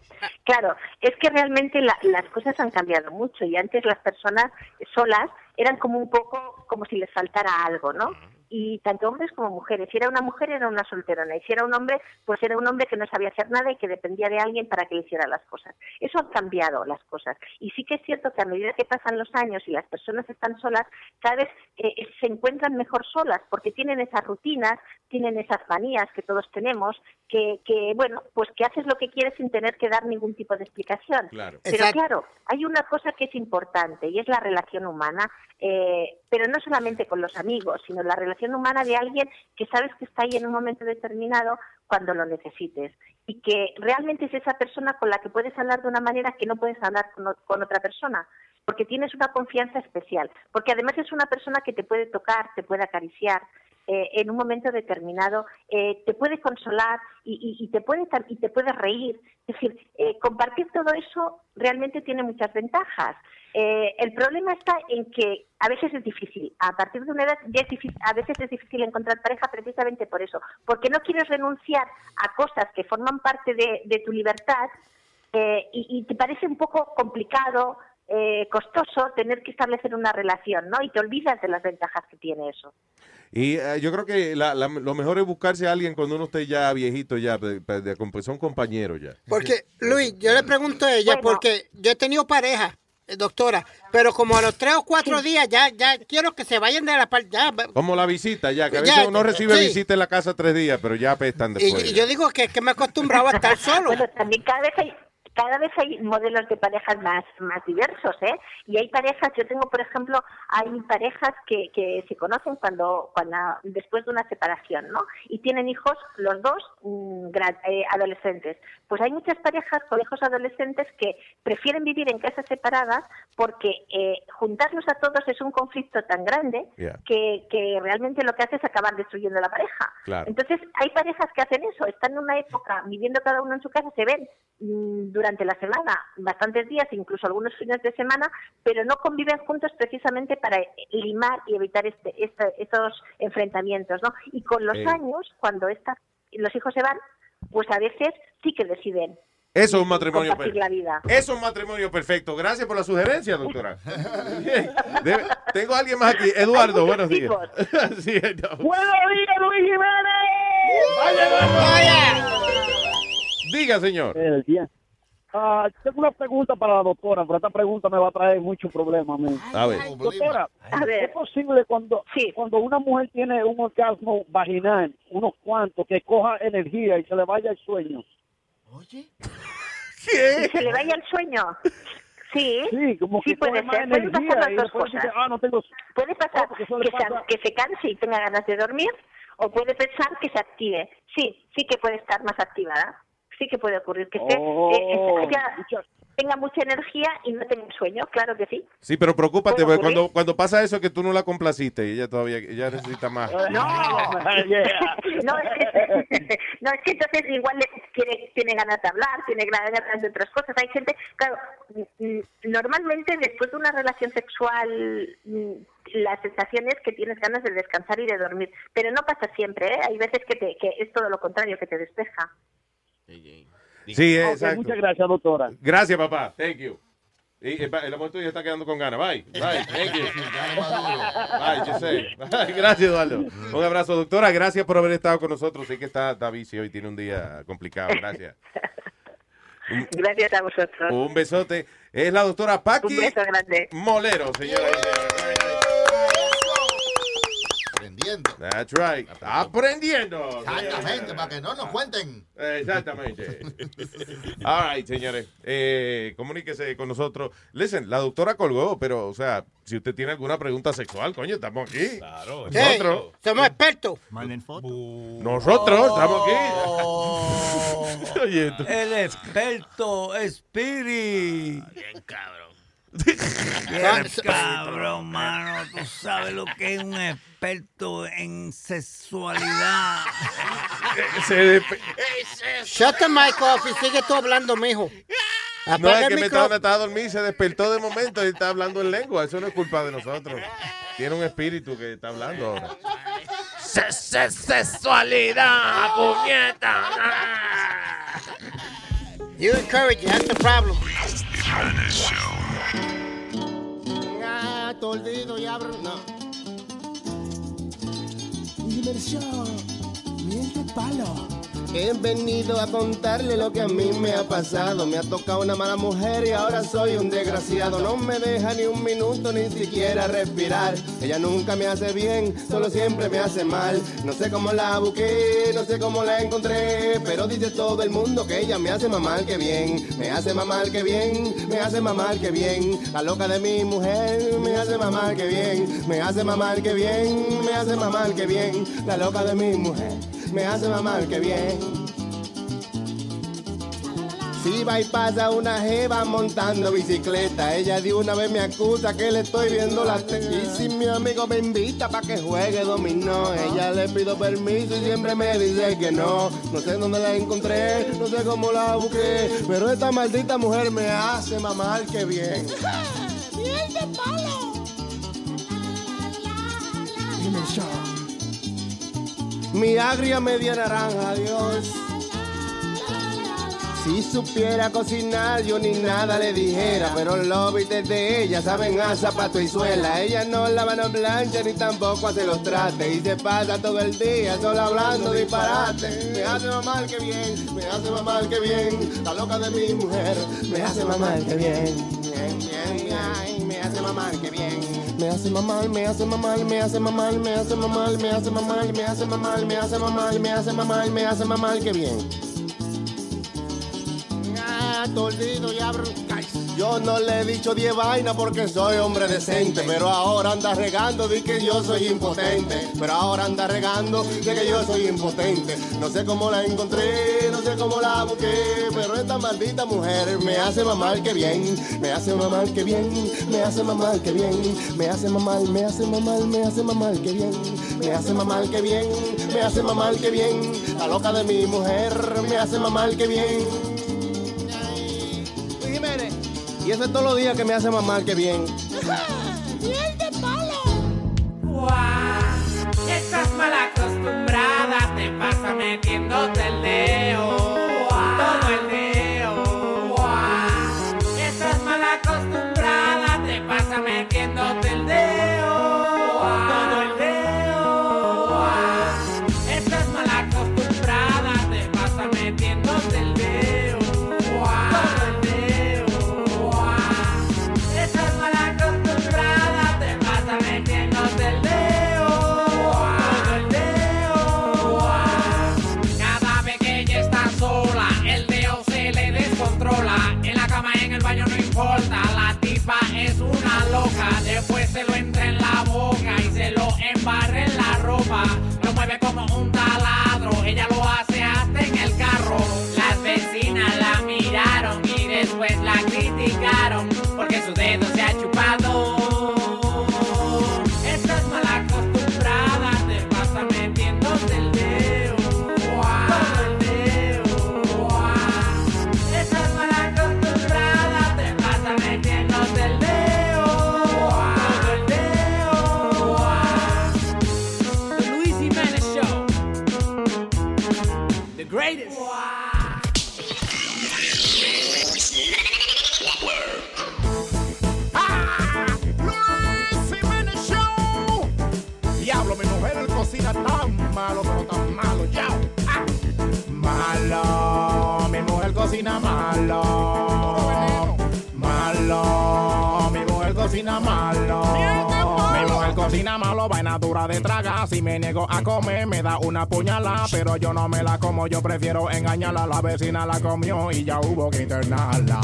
claro, es que realmente la- las cosas han cambiado mucho y antes las personas solas eran como un poco como si les faltara algo, ¿no? Y tanto hombres como mujeres. Si era una mujer era una solterona y si era un hombre, pues era un hombre que no sabía hacer nada y que dependía de alguien para que le hiciera las cosas. Eso ha cambiado las cosas. Y sí que es cierto que a medida que pasan los años y las personas están solas, cada vez eh, se encuentran mejor solas porque tienen esas rutinas, tienen esas manías que todos tenemos, que, que bueno, pues que haces lo que quieres sin tener que dar ningún tipo de explicación. Claro. Pero Exacto. claro, hay una cosa que es importante y es la relación humana, eh, pero no solamente con los amigos, sino la relación humana de alguien que sabes que está ahí en un momento determinado cuando lo necesites. Y que realmente es esa persona con la que puedes hablar de una manera que no puedes hablar con, otra persona, porque tienes una confianza especial, porque además es una persona que te puede tocar, te puede acariciar, eh, en un momento determinado eh, te puede consolar y, te puede y te puede reír. Es decir eh, compartir todo eso realmente tiene muchas ventajas. El problema está en que a veces es difícil a partir de una edad ya es difícil a veces es difícil encontrar pareja precisamente por eso porque no quieres renunciar a cosas que forman parte de, de tu libertad eh, y, y te parece un poco complicado eh, costoso tener que establecer una relación, ¿no? Y te olvidas de las ventajas que tiene eso. Y eh, yo creo que la- la- lo mejor es buscarse a alguien cuando uno esté ya viejito, ya, de, de- de- como son compañeros ya. Porque, Luis, yo le pregunto a ella, porque yo he tenido pareja, doctora, pero como a los tres o cuatro días ya, ya quiero que se vayan de la parte. Ya, Como la visita ya, que a Ya, veces uno recibe sí. visita en la casa tres días, pero ya apestan después. y yo digo que, que me he acostumbrado a estar solo. Bueno, también cada vez hay cada vez hay modelos de parejas más más diversos, ¿eh? Y hay parejas, yo tengo, por ejemplo, hay parejas que, que se conocen cuando cuando después de una separación, ¿no? Y tienen hijos los dos mm, eh, adolescentes, Pues hay muchas parejas con hijos adolescentes que prefieren vivir en casas separadas porque eh, juntarlos a todos es un conflicto tan grande Yeah. que, que realmente lo que hace es acabar destruyendo la pareja. Claro. Entonces, hay parejas que hacen eso, están en una época viviendo cada uno en su casa, se ven mm, durante la semana, bastantes días, incluso algunos fines de semana, pero no conviven juntos precisamente para limar y evitar este, este- estos enfrentamientos, ¿no? Y con los años, cuando estas, los hijos se van, pues a veces sí que deciden Eso es un matrimonio la perfecto. vida. Eso es un matrimonio perfecto. Gracias por la sugerencia, doctora. Debe- tengo a alguien más aquí. Eduardo, buenos días. Sí, no. ¡Buenos días, Luis Jiménez! Diga, señor. Buenos días. Ah, tengo una pregunta para la doctora, pero esta pregunta me va a traer mucho problema a mí. A ver. Doctora, ¿es posible cuando, cuando una mujer tiene un orgasmo vaginal, unos cuantos, que coja energía y se le vaya el sueño? ¿Y se le vaya el sueño? Sí, Sí, como que sí puede ser. Pueden energía pasar las dos después cosas. dice, ah, no tengo... Puede pasar que, se, que se canse y tenga ganas de dormir, o puede pensar que se active. Sí, sí que puede estar más activada. Sí que puede ocurrir que esté, Oh, eh, haya- tenga mucha energía y no tenga sueño, claro que sí. Sí, pero preocúpate, ¿Puede porque cuando, cuando pasa eso es que tú no la complaciste y ella todavía ella necesita más. No, no, es que, no, es que entonces igual le tiene, tiene ganas de hablar, tiene ganas de otras cosas. Hay gente, claro, mm, normalmente después de una relación sexual, mm, la sensación es que tienes ganas de descansar y de dormir, pero no pasa siempre, ¿eh? Hay veces que, te, que es todo lo contrario, que te despeja. Sí, exacto. muchas gracias, doctora. Gracias, papá. Thank you. Y el, amor tuyo está quedando con ganas. Bye. Bye. Thank you. Bye, yo sé. Gracias, Eduardo. Un abrazo, doctora. Gracias por haber estado con nosotros. Sé que está, está vicio y tiene un día complicado. Gracias. Gracias a vosotros. Un besote. Es la doctora Paqui Un beso grande. Molero, señora. Aprendiendo. That's right. Aprendiendo. Exactamente, para que no nos cuenten. Exactamente. All right, señores. Eh, comuníquese con nosotros. Listen, la doctora colgó, pero, o sea, si usted tiene alguna pregunta sexual, coño, estamos aquí. Claro. Hey, Nosotros. somos expertos. Nosotros estamos aquí. Oye, El experto Spirit. Bien cabrón. Bien cabrón, mano. Tú sabes lo que es un experto en sexualidad. Se Shut the mic off y sigue tú hablando, mijo. No, es el que me estaba, estaba a dormir, se despertó de momento y está hablando en lengua. Eso no es culpa de nosotros. Tiene un espíritu que está hablando ahora. Sexualidad, puñeta. You encourage it, that's the problem. Ah, toldido y abro. No. Diversión, miel palo. He venido a contarle lo que a mí me ha pasado. Me ha tocado una mala mujer y ahora soy un desgraciado. No me deja ni un minuto ni siquiera respirar. Ella nunca me hace bien, solo siempre me hace mal. No sé cómo la busqué, no sé cómo la encontré. Pero dice todo el mundo que ella me hace mamar que bien. Me hace mamar que bien, me hace mamar que bien. La loca de mi mujer me hace mamar que bien. Me hace mamar que bien, me hace mamar que bien. La loca de mi mujer me hace mamar que bien. Si va y pasa una jeva montando bicicleta, ella de una vez me acusa que le estoy viendo la teta. Y si mi amigo me invita para que juegue dominó, ella le pido permiso y siempre me dice que no. No sé dónde la encontré, no sé cómo la busqué, pero esta maldita mujer me hace mamar que bien. Miel de palo. Mi agria media naranja, Dios. Si supiera cocinar, yo ni nada le dijera. Pero los bites de ella saben a zapato y suela. Ella no lava no plancha ni tampoco hace los trates. Y se pasa todo el día solo hablando disparate. Me hace mamar que bien, me hace mamar que bien. La loca de mi mujer me hace mamar que bien. Bien, bien, ay, me hace mamar que bien. Me hace mamar, me hace mamar, me hace mamar, me hace mamar, me hace mamar, me hace mamar, me hace mamar, me hace mamar, me hace mamar que bien. Ah, toldido y abro. Yo no le he dicho 10 vainas porque soy hombre decente. Pero ahora anda regando de que yo soy impotente. Pero ahora anda regando de que yo soy impotente. No sé cómo la encontré, no sé cómo la busqué. Pero esta maldita mujer me hace mamar que bien. Me hace mamar que bien. Me hace mamar que bien. Me hace mamar, me hace mamar, me hace mamar que bien. Me hace mamar que bien. Me hace mamar que bien. La loca de mi mujer me hace mamar que bien. Y eso es todos los días que me hace mamar que bien. ¡Miel de palo! Guau, estás mal acostumbrada, te pasa metiéndote el dedo, cocina malo, vaina dura de traga. Si me niego a comer, me da una puñalada. Pero yo no me la como, yo prefiero engañarla. La vecina la comió y ya hubo que internarla.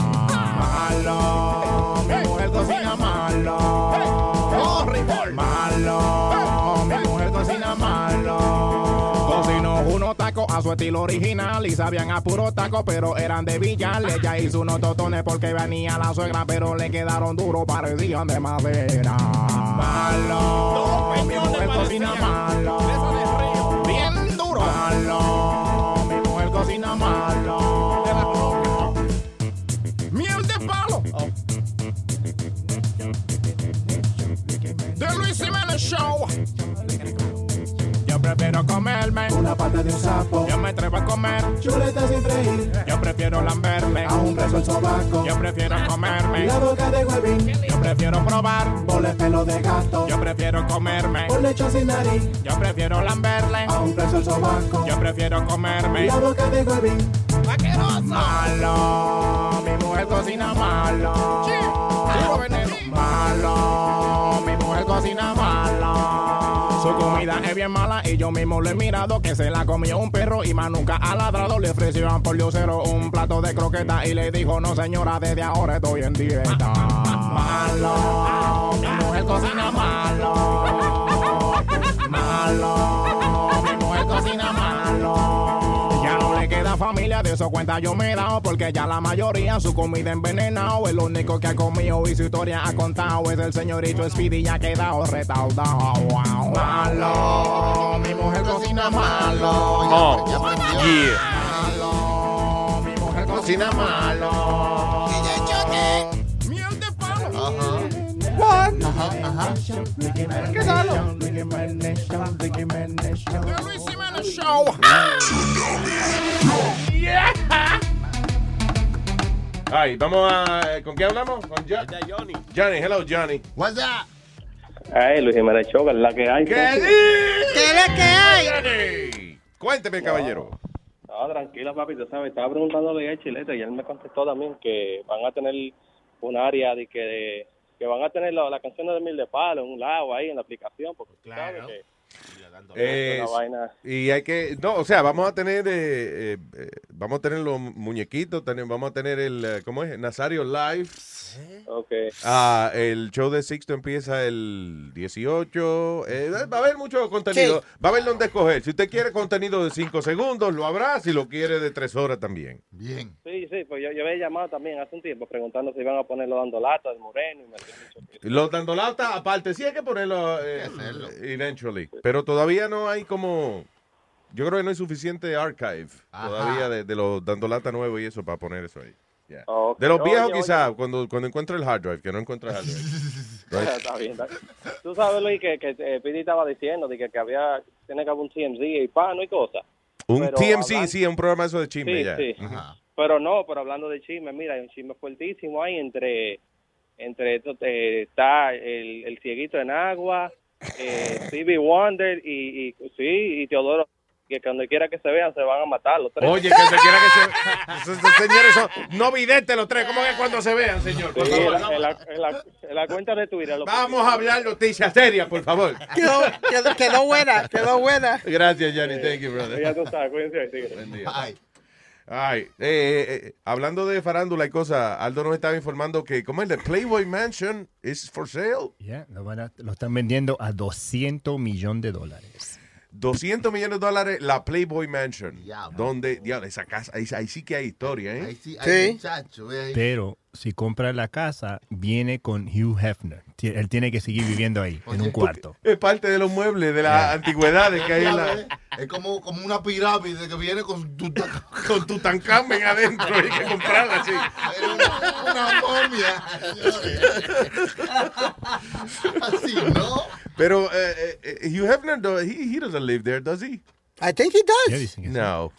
Malo, mi mujer cocina malo. Malo, Tacos a su estilo original y sabían a puro taco, pero eran de Villar. Ella hizo unos totones porque venía la suegra, pero le quedaron duros, parecían de madera. Malo, mi mujer cocina malo. Bien duro. Malo, mi mujer cocina malo. Prefiero comerme una pata de un sapo. Yo me atrevo a comer chuletas sin freír. Yo prefiero lamberme a un preso el sobaco. Yo prefiero comerme la boca de huevín. Yo prefiero probar boles pelo de gato. Yo prefiero comerme por lecho sin nariz. Yo prefiero lamberle a un preso el sobaco. Yo prefiero comerme la boca de huevín. Malo, mi mujer cocina malo. Malo, mi mujer cocina malo. Su comida es bien mala y yo mismo lo he mirado que se la comió un perro y más nunca ha ladrado. Le ofrecieron por diosero un plato de croqueta y le dijo, no señora, desde ahora estoy en dieta. Malo, mi mujer cocina malo. Malo, mi mujer cocina malo. Familia, de eso cuenta yo me he dado, porque ya la mayoría su comida envenenado. El único que ha comido y su historia ha contado es el señorito Speedy, ya ha quedado retardado. Wow. Malo, mi mujer cocina malo. Oh, yeah. Malo, mi mujer cocina malo. What? Ajá, ajá. ¿Qué tal? The Luis Jiménez Show. Yeah. Ay, vamos a. ¿Con qué hablamos? Con Jo- Johnny. Johnny, hello, Johnny. What's up? Ay, Luis Jiménez Show, que es la que hay. ¿Qué es que hay? Johnny? Cuénteme, caballero. No, tranquilo, papi, tú sabes, estaba preguntándole a Chilete y él me contestó también que van a tener un área de que, que van a tener la, la canción de Mil de Palo en un lado ahí en la aplicación, porque tú sabes que Eh, y hay que, no, o sea, vamos a tener, eh, eh, eh, vamos a tener los muñequitos, tener- vamos a tener el, eh, ¿cómo es? Nazario Live. Ok. Ah, el show de Sixto empieza el 18. eh, va a haber mucho contenido. Va a haber donde escoger. Si usted quiere contenido de 5 segundos, lo habrá. Si lo quiere de 3 horas también. Bien. Sí, sí, pues yo, yo había llamado también hace un tiempo preguntando si iban a ponerlo dando lata del moreno y me habían dicho que Los dandolautas, aparte, sí hay que ponerlo eh, eventually. Pero todavía no hay como. Yo creo que no hay suficiente archive Ajá. todavía de, de los dandolata nuevos y eso para poner eso ahí. Yeah. Ok. De los viejos, quizás, cuando, cuando encuentre el hard drive, que no encuentre el hard drive. Right. está bien, está bien. Tú sabes, Luis, que, que eh, Pidi estaba diciendo de que, que había, tiene que haber un TMZ y pano y cosas. Un Pero TMC, hablan- sí, es un programa eso de chisme Sí, ya. sí. Pero no, pero hablando de chisme, mira, hay un chisme fuertísimo ahí entre, entre esto, eh, está el, el cieguito en agua, eh, Stevie Wonder y, y sí, y Teodoro, que cuando quiera que se vean se van a matar los tres. Oye, que se quiera que se... esos señores son no videntes los tres. ¿Cómo que cuando se vean, señor? Por Sí, favor. en, la, en la- en la- en la cuenta de Twitter. Vamos a hablar noticias serias, por favor. Quedó, quedó, quedó buena, quedó buena. Gracias, Johnny. Thank you, brother. Ya tú sabes, cuídense. Buen día. Ay, eh, eh, eh, hablando de farándula y cosas, Aldo nos estaba informando que, ¿cómo es? The Playboy Mansion is for sale. Ya, lo, van a- lo están vendiendo a 200 millones de dólares. 200 millones de dólares la Playboy Mansion. Donde, diablo, esa casa, ahí, ahí sí que hay historia, ¿eh? Ahí sí, hay muchacho, ahí. Pero si compra la casa, viene con Hugh Hefner. Él tiene que seguir viviendo ahí, en un cuarto. Es parte de los muebles, de las antigüedades que hay en la... Es como, como una pirámide que viene con tu Con Tutankamen adentro, hay que comprarla así. una, una momia. señores. Así, ¿no? Pero eh, eh, Hugh Hefner, he, he doesn't live there, does he? I think he does. sí. No.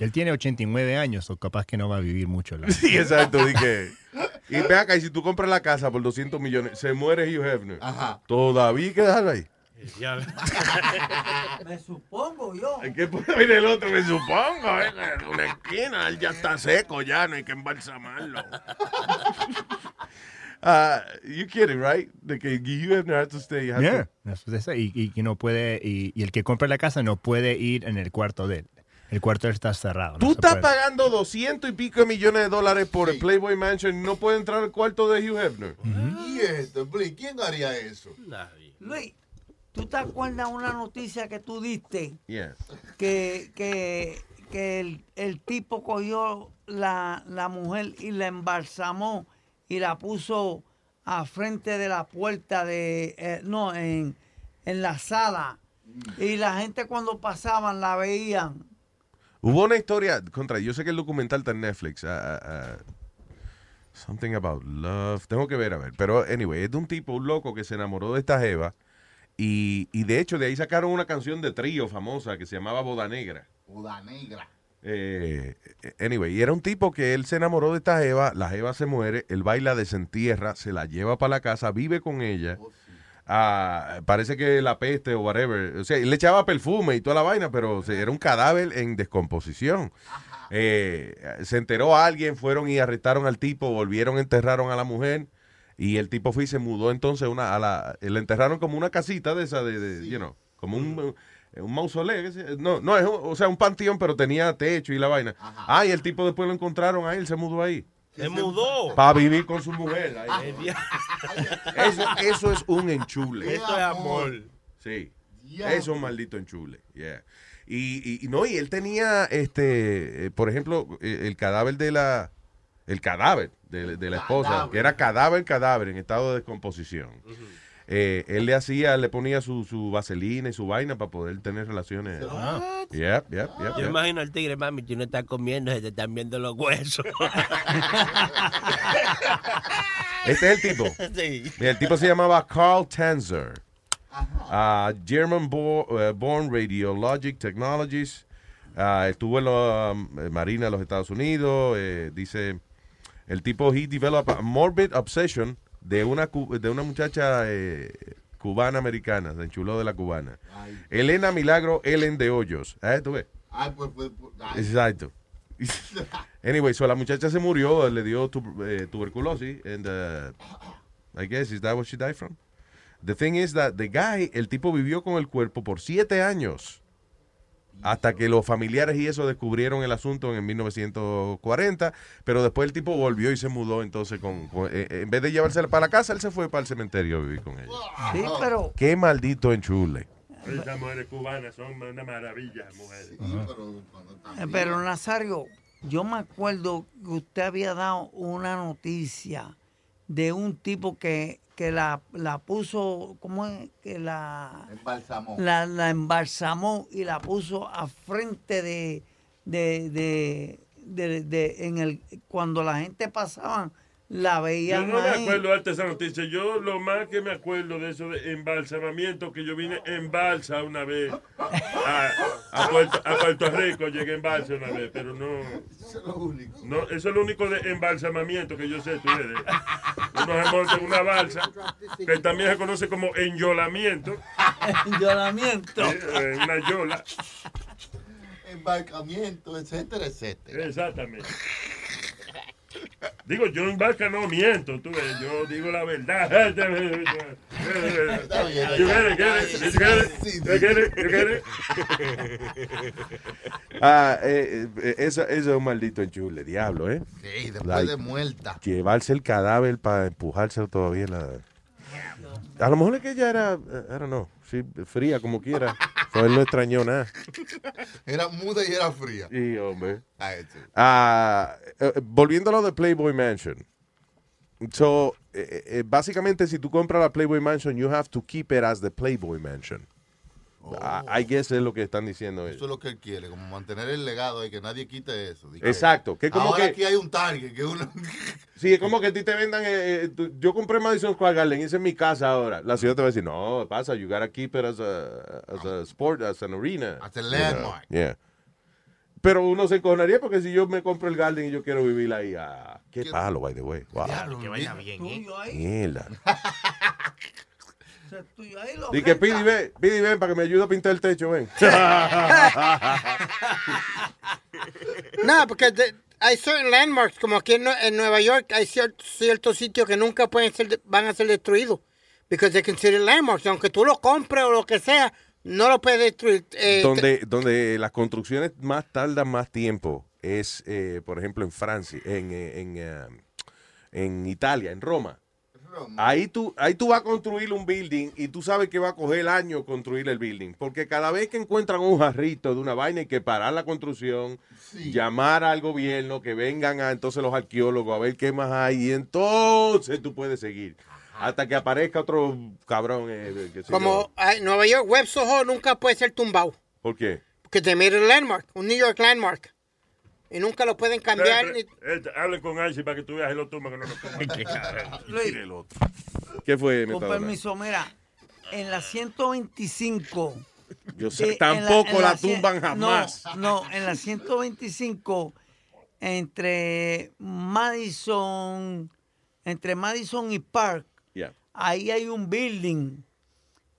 Él tiene 89 años, o capaz que no va a vivir mucho. la- Sí, exacto. dije. Y ve acá, y si tú compras la casa por 200 millones, se muere Hugh Hefner. Ajá. Todavía hay que dejarlo ahí. Me supongo yo. ¿Qué puede venir el otro? Me supongo, ¿eh? en una esquina, él ya está seco, ya no hay que embalsamarlo. Ah, you kidding, right? De que Hugh Hefner has to stay. has Yeah, to-. Y, y no puede, y, y el que compra la casa no puede ir en el cuarto de él. El cuarto está cerrado. Tú estás puede. pagando 200 y pico de millones de dólares por el Playboy Mansion y no puede entrar al cuarto de Hugh Hefner. ¿Y esto? ¿Quién haría eso? Luis, ¿tú te acuerdas una noticia que tú diste? Yes. Que, que, que el, el tipo cogió la, la mujer y la embalsamó y la puso a frente de la puerta de, eh, no, en, en la sala. Y la gente cuando pasaban la veían. Hubo una historia contra. Yo sé que el documental está en Netflix. ah, ah, something about love. Tengo que ver, a ver. Pero, anyway, es de un tipo, un loco que se enamoró de esta Jeva. Y, y de hecho, de ahí sacaron una canción de trío famosa que se llamaba Boda Negra. Boda negra. Eh, anyway, y era un tipo que él se enamoró de esta Jeva. La Jeva se muere. Él baila, desentierra, se la lleva para la casa, vive con ella. Parece que la peste o whatever. O sea, él le echaba perfume y toda la vaina, pero era un cadáver en descomposición. Eh, se enteró a alguien, fueron y arrestaron al tipo, volvieron, enterraron a la mujer. Y el tipo fue y se mudó entonces una, a la, le enterraron como una casita de esa, de, de, you know, como un, un mausoleo. No, no, es un- o sea, un panteón, pero tenía techo y la vaina. Ah, y el tipo después lo encontraron ahí, él se mudó ahí. Se mudó. Para vivir con su mujer. ahí. Eso, eso es un enchule. Eso es amor. Sí. Eso es un maldito enchule. Yeah. Y, y- no, y él tenía, este, eh, por ejemplo, eh, el cadáver de la, el cadáver de, de la esposa, Cadáver. que era cadáver, cadáver en estado de descomposición. Eh, él le hacía, le ponía su, su vaselina y su vaina para poder tener relaciones. What? Yep, yep, yep, Yo imagino al tigre, mami, tú no estás comiendo, se te están viendo los huesos. Este es el tipo. Sí. El tipo se llamaba Carl Tanzer. Ah, German bo- eh, born Radiologic Technologies. Ah, estuvo en la eh, Marina de los Estados Unidos. eh, dice, el tipo, he developed a morbid obsession de una, de una muchacha eh, cubana americana. Se enchuló de la cubana. Elena Milagro Ellen de Hoyos. ¿Eh? ¿Tú ves? Ay, pues, pues, pues, ay. Exacto. anyway, so la muchacha se murió, le dio tu- eh, tuberculosis, and uh, I guess is that what she died from. The thing is that the guy, el tipo vivió con el cuerpo por siete años. Hasta que los familiares y eso descubrieron el asunto en 1940, pero después el tipo volvió y se mudó entonces con, con- eh, eh, en vez de llevársela para la casa, él se fue para el cementerio a vivir con ella. Sí, pero Qué maldito enchule. Esas mujeres cubanas son una maravilla, mujeres. Eh, Pero Nazario, yo me acuerdo que usted había dado una noticia de un tipo que, que la, la puso, ¿cómo es? Que la, Embalsamó. la, la embalsamó y la puso a frente de, de, de, de- de- en el, cuando la gente pasaba, la Yo veían no me acuerdo de esa noticia. Yo lo más que me acuerdo de eso de embalsamamiento, que yo vine en balsa una vez a, a Puerto, a Puerto Rico, llegué en balsa una vez, pero no... No, eso es lo único de embalsamamiento que yo sé, tú eres. Uno se monta en una balsa, que también se conoce como enyolamiento. Enyolamiento. Eh, una yola. Embarcamiento, etcétera, etcétera. Exactamente. Digo, yo en barca no miento, tú ves, yo digo la verdad. Ah, eh, eh, eso, eso es un maldito enchule, diablo, ¿eh? Sí, después Like, de muerta. Llevarse el cadáver para empujárselo todavía. en La... A lo mejor es que ella era, eh, I don't know, sí, fría como quiera. So, él no extrañó nada. Era muda y era fría. Sí, hombre. Ay, sí. Ah, eh, eh, volviendo a lo de Playboy Mansion. So, eh, eh, básicamente, si tú compras la Playboy Mansion, you have to keep it as the Playboy Mansion. I, I guess es lo que están diciendo ellos. Eso es lo que él quiere, como mantener el legado y que nadie quite eso. Exacto, que como ahora que- aquí hay un target que uno... Sí, es como que a ti te vendan. eh, eh, tú- yo compré Madison Square Garden, esa es mi casa ahora. La ciudad te va a decir, no, pasa, you gotta keep it as a, as a sport, as an arena. As a You landmark. know, yeah. Pero uno se encojonaría porque si yo me compro el Garden y yo quiero vivir ahí, ah, qué palo, by the way. Wow. Que vaya bien, ¿eh? Mierda. Ese tuyo ahí lo Di que. Pidi, ven, Pidi, ven para que me ayude a pintar el techo, ven. No, porque de- hay certain landmarks, como aquí en, Nue- en Nueva York, hay cier- ciertos sitios que nunca pueden ser, van a ser destruidos. Because they consider landmarks. Aunque tú lo compres o lo que sea, no lo puedes destruir. Eh, donde, donde las construcciones más tardan más tiempo es, eh, por ejemplo, en Francia, en, eh, en, en Italia, en Roma. Ahí tú, ahí tú vas a construir un building y tú sabes que va a coger años construir el building. Porque cada vez que encuentran un jarrito de una vaina hay que parar la construcción, llamar al gobierno, que vengan a, entonces los arqueólogos a ver qué más hay y entonces tú puedes seguir. Hasta que aparezca otro cabrón. eh, que como ay, Nueva York, Web Soho nunca puede ser tumbado. ¿Por qué? Porque te made a landmark, un New York landmark. Y nunca lo pueden cambiar. Eh, ni- eh, Hable con Icy para que tú veas el otro que no lo toma. Luis, ¿Qué fue, con Metadona? permiso, mira, en la 125. Yo sé, tampoco en la tumban jamás. No, no, en la 125, entre Madison, entre Madison y Park, Yeah. ahí hay un building,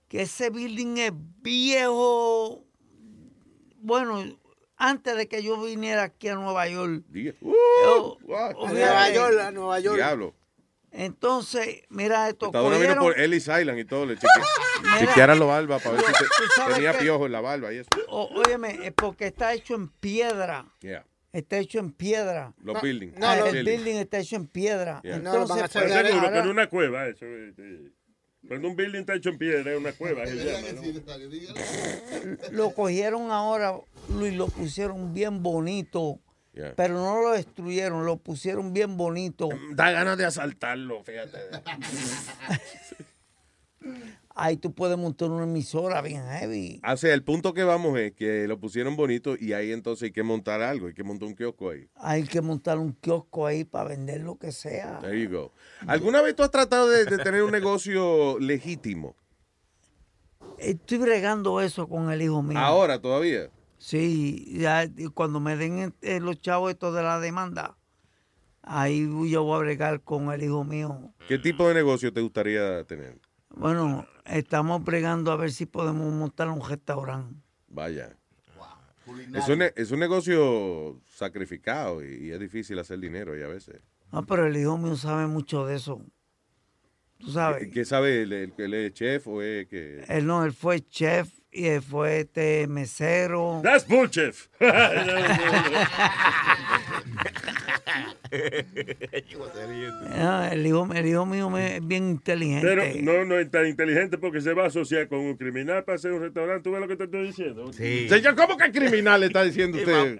que ese building es viejo, bueno, antes de que yo viniera aquí a Nueva York. Diga. Yo- what? olvídate. Nueva York, a Nueva York. Diablo. Entonces, mira esto. Metadona vino cogieron- por Ellis Island y todo. Le cheque- chequearan la barba para ver si te- tenía que- piojo en la barba y eso. O- óyeme, es porque está hecho en piedra. Yeah. Está hecho en piedra. Los buildings. Ah, los el buildings. building está hecho en piedra. Yeah. Entonces, Estoy pues, seguro que ahora- en una cueva eso. eh, eh. Cuando un building está hecho en piedra es una cueva. se llama, ¿no? lo cogieron ahora, Luis, lo pusieron bien bonito. Yeah. Pero no lo destruyeron, lo pusieron bien bonito. Da ganas de asaltarlo, fíjate. Ahí tú puedes montar una emisora bien heavy. O sea, el punto que vamos es que lo pusieron bonito y ahí entonces hay que montar algo, hay que montar un kiosco ahí. Hay que montar un kiosco ahí para vender lo que sea. There you go. ¿Alguna vez tú has tratado de, de tener un negocio legítimo? Estoy bregando eso con el hijo mío. Ahora todavía. Sí, ya, cuando me den los chavos estos de la demanda, ahí yo voy a bregar con el hijo mío. ¿Qué tipo de negocio te gustaría tener? Bueno, estamos bregando a ver si podemos montar un restaurante. Vaya. Es un, es un negocio sacrificado y, y es difícil hacer dinero y a veces. No, pero el hijo mío sabe mucho de eso. tú sabes. ¿Qué, qué sabe él? ¿Él, él es chef o es que...? Él no, él fue chef y él fue este mesero. That's bullshit. Ah, el, hijo, el hijo mío me- es bien inteligente. Pero no, no es tan inteligente porque se va a asociar con un criminal para hacer un restaurante. ¿Tú ves lo que te estoy diciendo? Sí. Señor, ¿cómo que criminal le está diciendo usted?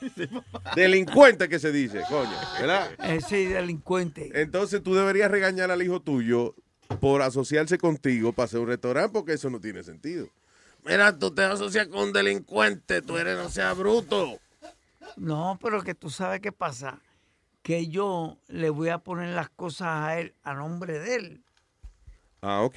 Delincuente que se dice, coño, ¿verdad? Eh, sí, delincuente. Entonces tú deberías regañar al hijo tuyo por asociarse contigo para hacer un restaurante porque eso no tiene sentido. Mira, tú te asocias con un delincuente, tú eres, no seas bruto. No, pero que tú sabes qué pasa. Que yo le voy a poner las cosas a él a nombre de él. Ah, ok.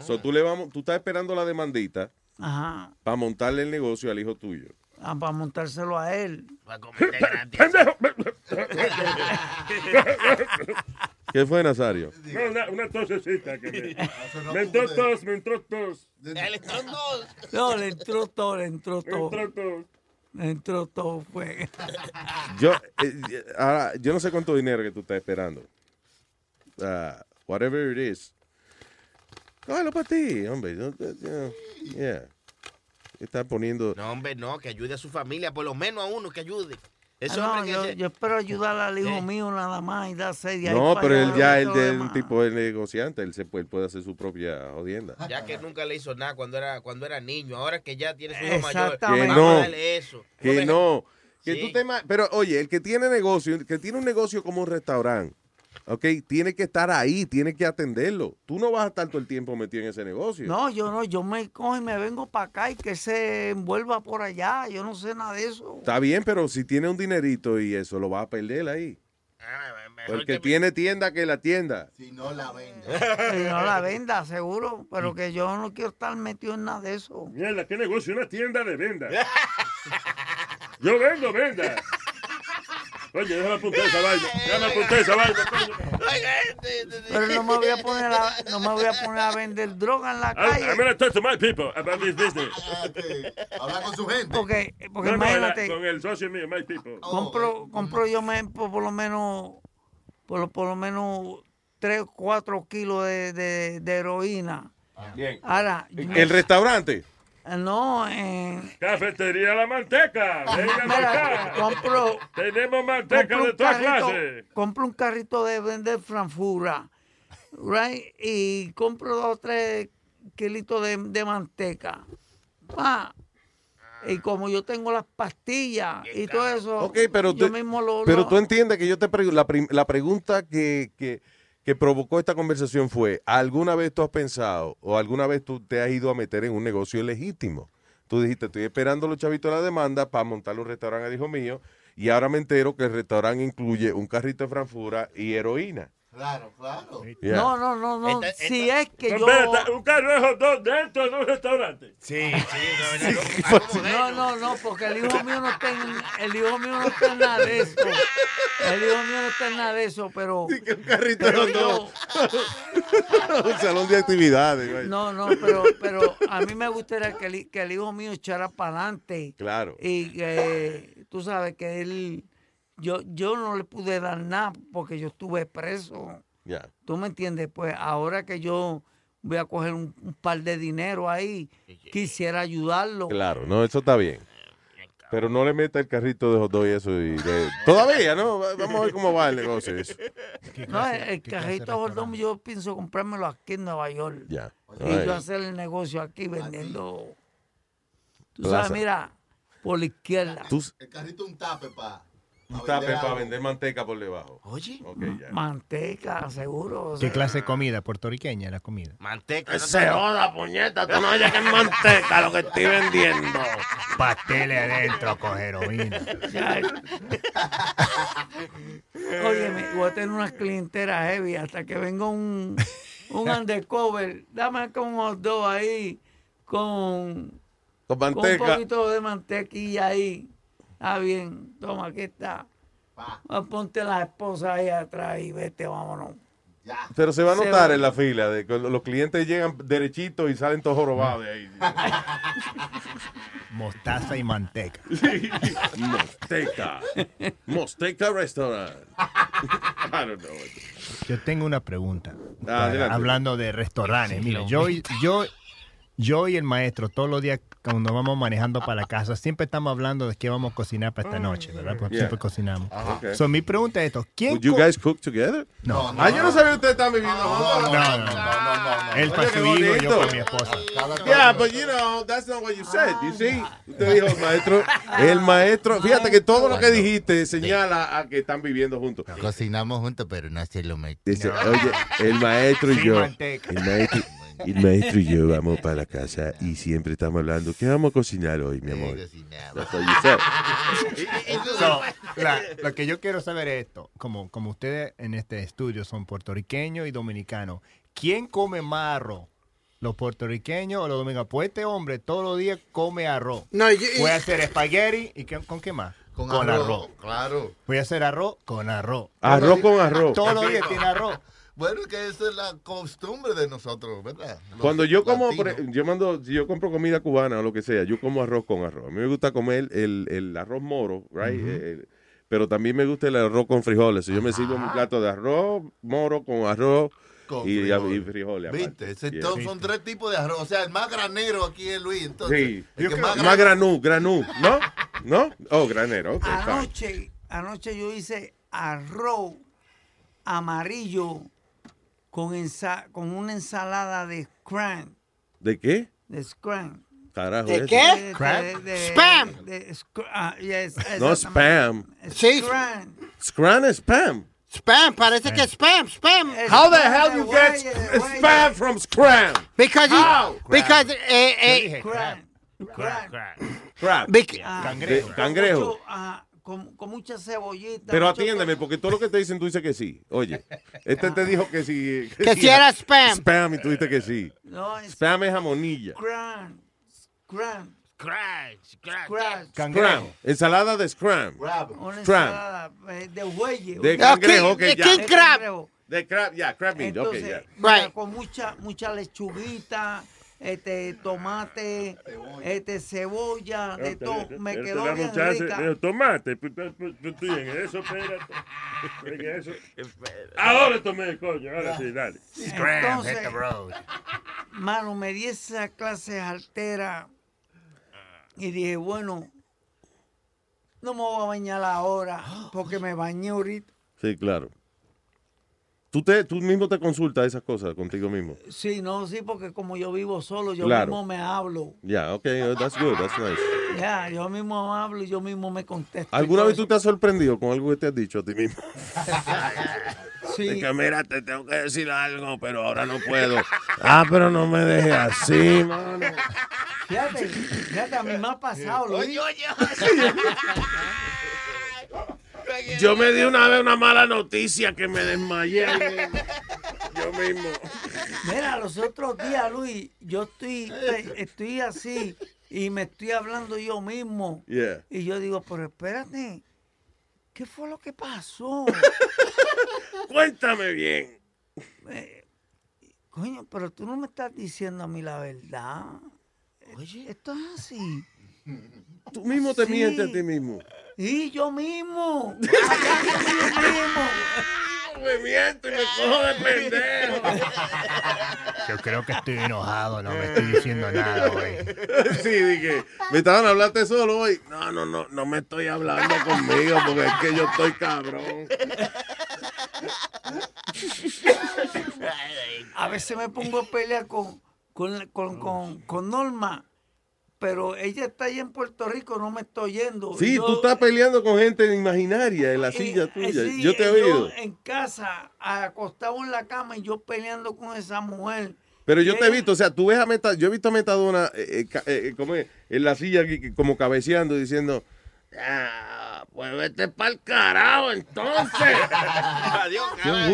So, tú, le vamos, tú estás esperando la demandita Ajá. para montarle el negocio al hijo tuyo. Ah, para montárselo a él. ¿Qué fue, Nazario? No, una, una tosecita que me, me entró tos, me entró tos. No, le entró todo, le entró todo. entró todo. Le entró todo, fue. Yo, eh, ahora, yo no sé cuánto dinero que tú estás esperando. Ah, whatever it is. Cógelo para ti, hombre. Yeah. Estás poniendo... No, hombre, no, que ayude a su familia, por lo menos a uno que ayude. Ese Ah, no, yo, se- yo espero ayudar al hijo Eh. mío nada más y dar seis de ahí No, pero él ya él de un tipo de negociante. Él, se puede, él puede hacer su propia jodienda. Ya que nunca le hizo nada cuando era cuando era niño, ahora que ya tiene su hijo mayor, Que no. a darle eso. Que no. Que Sí. tú te pero oye, el que tiene negocio, el que tiene un negocio como un restaurante, ¿ok? Tiene que estar ahí, tiene que atenderlo. Tú no vas a estar todo el tiempo metido en ese negocio. No, yo no, yo me cojo y me vengo para acá y que se envuelva por allá. Yo no sé nada de eso. Está bien, pero si tiene un dinerito y eso, lo va a perder ahí. El que tiene tienda, que la tienda. Si no la vende. Que no la venda, seguro. Pero que yo no quiero estar metido en nada de eso. Mierda, ¿qué negocio? Una tienda de venda. Yo vendo venda. Oye, déjame apuntar esa vaina. Déjame apuntar esa vaina, coño. Pero no me voy a poner a, no me voy a poner a vender droga en la I'm, calle. I'm gonna talk to my people about this business. Habla con su gente. Porque, porque No, no, imagínate, la- con el socio mío, my people. compro, compro yo me, por, por lo menos, por, lo- por lo menos 3 o 4 kilos de, de, de heroína. Bien. Ahora, El restaurante. No, en, Cafetería La Manteca. Vengan Mira, acá. compro, Tenemos manteca compro de todas clases. compro un carrito de vender franfura, right? Y compro dos o tres kilitos de, de manteca. Ah, y como yo tengo las pastillas y todo eso, Ok, pero, yo tú- mismo lo... pero lo- tú entiendes que yo te pregunto, la, la pregunta que, que, que provocó esta conversación fue, ¿alguna vez tú has pensado o alguna vez tú te has ido a meter en un negocio ilegítimo? Tú dijiste, estoy esperando los chavitos de la demanda para montar un restaurante hijo mío y ahora me entero que el restaurante incluye un carrito de franfura y heroína. Claro, claro. Yeah. No, no, no, no. si es que No, yo... espérate, un carro de hot dog dentro de un restaurante. Sí, No, no, no, porque el hijo mío no está en, el hijo mío no está en nada de eso. El hijo mío no está en nada de eso, pero... un carrito pero yo- un salón de actividades. güey. No, no, pero, pero a mí me gustaría que el, que el hijo mío echara para adelante. Claro. Y que tú sabes que él, yo, yo no le pude dar nada porque yo estuve preso. Ya. ¿Tú me entiendes? Pues ahora que yo voy a coger un, un par de dinero ahí, quisiera ayudarlo. Claro, no, eso está bien. Pero no le meta el carrito de hot dog y eso. Y de- Todavía, ¿no? Va- Vamos a ver cómo va el negocio. Eso. No, el, carrito Gordón yo pienso comprármelo aquí en Nueva York. Ya. Y yo hacer el negocio aquí vendiendo. Tú Plaza. sabes, mira, por la izquierda. El carrito un tape pa. Un tape para vender manteca por debajo. Oye. Ok, ya. Manteca, seguro. o ¿Qué sea, clase de comida? ¿Puertorriqueña la comida? Manteca. Se joda, puñeta. Tú no oyes que es manteca lo que estoy vendiendo. Pasteles adentro con heroína. Óyeme, voy a tener una clientela heavy hasta que venga un, un undercover. Dame acá un hot dog ahí con, Con con un manteca. poquito de mantequilla ahí. Está bien, toma, aquí está. Ah, Ponte la esposa ahí atrás y vete, vámonos. Pero se va a notar va. en la fila de que los clientes llegan derechitos y salen todos jorobados de ahí. Mostaza y manteca. Mosteca. Mosteca Restaurant. I don't know. Yo tengo una pregunta. Ah, Para- hablando de restaurantes. Sí, Mira, lo yo, y- yo, yo y el maestro, todos los días cuando vamos manejando para la casa, siempre estamos hablando de qué vamos a cocinar para esta noche, ¿verdad? Porque Yeah. siempre cocinamos. Okay. So, mi pregunta es esto. ¿Quién Would you guys cook together? No. Ah, yo no sabía que ustedes estaban viviendo juntos. no, no, no, no. Él para su hijo y yo para mi esposa. Yeah, but you know, that's not what you said. You see? Usted dijo, maestro, el maestro, fíjate que todo lo que dijiste señala a que están viviendo juntos. Cocinamos juntos, pero no se lo metí. Dice, oye, el maestro y yo, el maestro, el maestro y yo vamos para la casa y siempre estamos hablando, ¿qué vamos a cocinar hoy, mi amor? So, la- lo que yo quiero saber es esto, como, como ustedes en este estudio son puertorriqueños y dominicanos, ¿quién come más arroz? ¿Los puertorriqueños o los dominicanos? Pues este hombre todos los días come arroz. No, y- y- Voy a hacer espagueti y ¿qué- ¿con qué más? Con arroz, claro. Voy a hacer arroz con arroz. Arroz con arroz. Todos los días tiene arroz. Bueno, que esa es la costumbre de nosotros, ¿verdad? Los Cuando yo como, latinos. yo mando, si yo compro comida cubana o lo que sea, yo como arroz con arroz. A mí me gusta comer el, el arroz moro, right? Eh, eh, pero también me gusta el arroz con frijoles. Yo me sirvo mi plato de arroz moro con arroz Con y, frijoles. y frijoles. ¿Viste? Yeah. son tres tipos de arroz. O sea, el más granero aquí es Luis. Entonces, Sí. el que más, más, granú, granú, ¿no? ¿No? Oh, granero, ok. fine. Anoche, anoche yo hice arroz amarillo con, ensa- con una ensalada de scram. ¿De qué? De scram. Carajo. ¿De qué? Spam. ah, No spam. Sí. Scram. Scran es spam. Spam, parece que es spam, spam. How the hell you get sp- spam from scram? Because you- How? because eh, eh, Crab. Bec- Cangrejo. Cangrejo. Ah, con, con mucha cebollita. Pero mucho- atiéndeme, porque todo lo que te dicen tú dices que sí. Oye, este te dijo que sí. Que si era spam. Spam y tú dices que sí. No, es Spam es jamonilla. scram. Scram. Scram. Scram. Ensalada de scram. Una Scram. ensalada eh, de huelle. De cangrejo, de ya. king crab. De crab, ya, crab meat, ok, Entonces, ya. mira, con mucha, mucha lechuguita, este, tomate, este, cebolla, de todo. Me quedó la bien rica. tomate, estoy en eso, espérate. En eso. Ahora tomé, coño, ahora sí, dale. Entonces, mano, me di esa clase altera y dije, bueno, no me voy a bañar ahora porque me bañé ahorita. Sí, claro. Tú, te, tú mismo te consultas esas cosas contigo mismo. Sí, no, sí, porque como yo vivo solo, yo Claro. mismo me hablo. Ya, ok, that's good, that's nice. Ya, yo mismo hablo y yo mismo me contesto. ¿Alguna vez tú te has sorprendido con algo que te has dicho a ti mismo? Sí. De que mira, te tengo que decir algo, pero ahora no puedo. ah, pero no me dejes así, mano. Fíjate, fíjate, a mí me ha pasado. Luis. Yo me di una vez una mala noticia que me desmayé. Yo mismo. Mira, los otros días, Luis, yo estoy, estoy así y me estoy hablando yo mismo. Yeah. Y yo digo, pero espérate, ¿qué fue lo que pasó? Cuéntame bien. Eh, coño, pero tú no me estás diciendo a mí la verdad. Oye, esto es así. Tú mismo te Sí. mientes a ti mismo. Y yo mismo. Yo mismo. Me miento y me cojo de pendejo. Yo creo que estoy enojado, no me estoy diciendo nada, güey. Sí, dije, me estaban hablando solo hoy. No, no, no, no me estoy hablando conmigo porque es que yo estoy cabrón. A veces me pongo a pelear con, con, con, con, con Norma, pero ella está allá en Puerto Rico, no me estoy yendo. Sí, Yo- tú estás peleando con gente imaginaria en la silla Eh, tuya. sí, yo te he eh, oído. en casa, acostado en la cama y yo peleando con esa mujer. Pero yo te he visto, o sea, tú ves a Meta, yo he visto a Metadona eh, eh, eh, eh, como en la silla como cabeceando, diciendo, ah, pues vete pa'l carajo entonces. Adiós,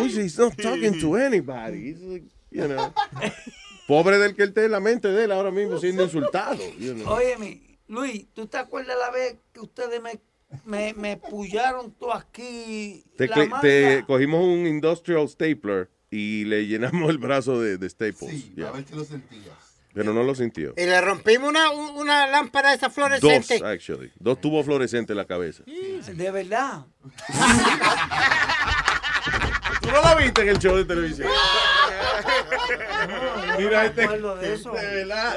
uy, he's not talking to anybody. He's like, you know. Pobre del que él esté en la mente de él ahora mismo siendo insultado. you know. Óyeme, Luis, ¿tú te acuerdas la vez que ustedes me, me, me pullaron todo aquí? Te, la cle- manga? te cogimos un industrial stapler y le llenamos el brazo de, de staples. Sí, Yeah. a ver si lo sentías. Pero no lo sintió. Y le rompimos una, una lámpara de esa Dos, fluorescente. actually. Dos tubos fluorescentes en la cabeza. De verdad. no la viste en el show de televisión? Mira este. de eso. De verdad.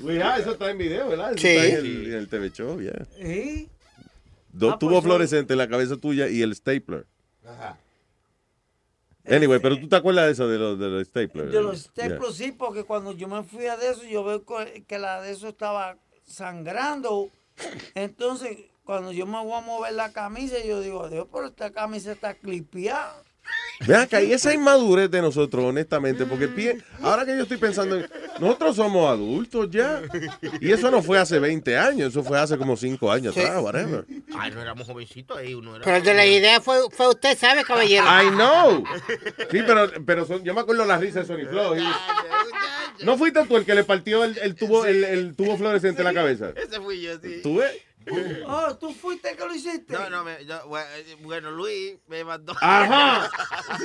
Cuidado, eso está en video, ¿verdad? Eso Sí. está en el, en el TV show, ya. ¿Sí? Dos Ah, tubos pues, fluorescentes en la cabeza tuya y el stapler. Anyway, pero tú te acuerdas de eso, de los de los stapler. De los Yeah. templos sí, porque cuando yo me fui a de eso, yo veo que la de eso estaba sangrando. Entonces, cuando yo me voy a mover la camisa, yo digo, Dios, pero esta camisa está clipeada. Vean acá, y esa inmadurez de nosotros, honestamente, porque pie- ahora que yo estoy pensando, en- nosotros somos adultos ya. Y eso no fue hace 20 años, eso fue hace como 5 años Sí. atrás, whatever. Ay, no éramos jovencitos ahí, uno era. Pero el de la idea fue, fue usted, ¿sabe, caballero? I know. Sí, pero, pero son- yo me acuerdo la risa de Sony Flow. ¿No fuiste tú el que le partió el, el tubo el, el tubo fluorescente en la cabeza? Ese fui yo, sí. ¿Tú ves? Oh, tú fuiste el que lo hiciste. No, no, me- yo- bueno, Luis me mandó. Ajá.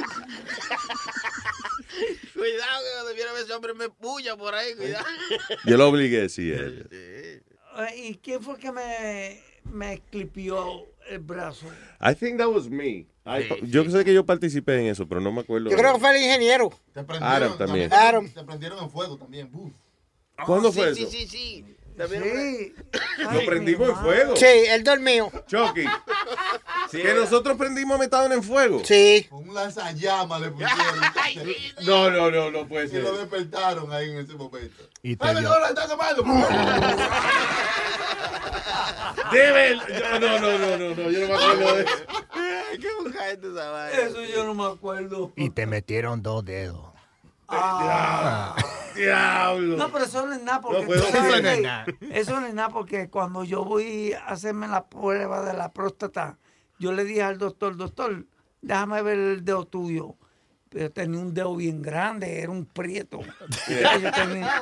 cuidado, que cuando viene ese hombre me puya por ahí, cuidado. Yo lo obligué, sí. eh. Eh, ¿Y quién fue que me, me clipió el brazo? I think that was me. I- yo sé que yo participé en eso, pero no me acuerdo. Yo creo que fue el ingeniero. Te Adam también. Adam. Te prendieron en fuego también. ¿Cuándo Oh, sí, fue sí, eso? Sí, sí, Sí. Lo prendimos en fuego. Sí, él dormió. Chucky. que nosotros prendimos metadona en fuego. Sí. Con un lanzallamas le pusieron. No, no, no, no puede y ser. lo despertaron ahí en ese momento. Y te ¡Dale, dio- no, la está quemando! Debe. No, no, no, no, no, no, yo no me acuerdo de eso. ¿Qué busca esa vaina? Eso yo no me acuerdo. Y te metieron dos dedos. Ah. Diablo. No, pero eso no es nada porque No puedo Eso no es que- nada. eso no es nada porque cuando yo voy a hacerme la prueba de la próstata, yo le dije al doctor, doctor, déjame ver el dedo tuyo. Pero tenía un dedo bien grande, era un prieto. Yo tenía-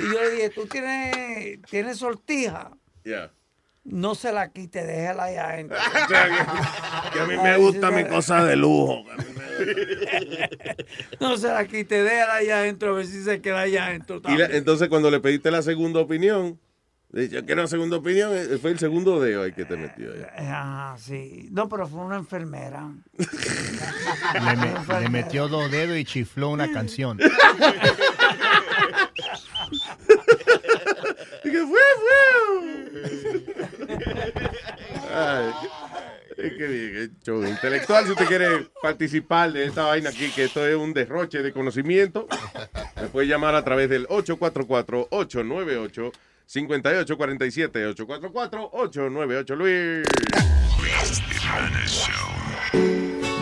y yo le dije, ¿tú tienes, tienes sortija? Yeah. No se la quite, déjela ahí adentro. O sea, que, que a mí me Ay, gusta mi cosa de lujo. No se la quite, déjala ahí adentro, a ver si se queda allá adentro. Y la- entonces cuando le pediste la segunda opinión, le dije, quiero una segunda opinión, eh, fue el segundo dedo ahí que te metió. ya. Ah, sí. No, pero fue una enfermera. Le, me- le metió dos dedos y chifló una canción. Y que fue, fue. Ay, bien, qué show intelectual. Si usted quiere participar de esta vaina aquí, que esto es un derroche de conocimiento, me puede llamar a través del 844-898-5847. 844-898 Luis.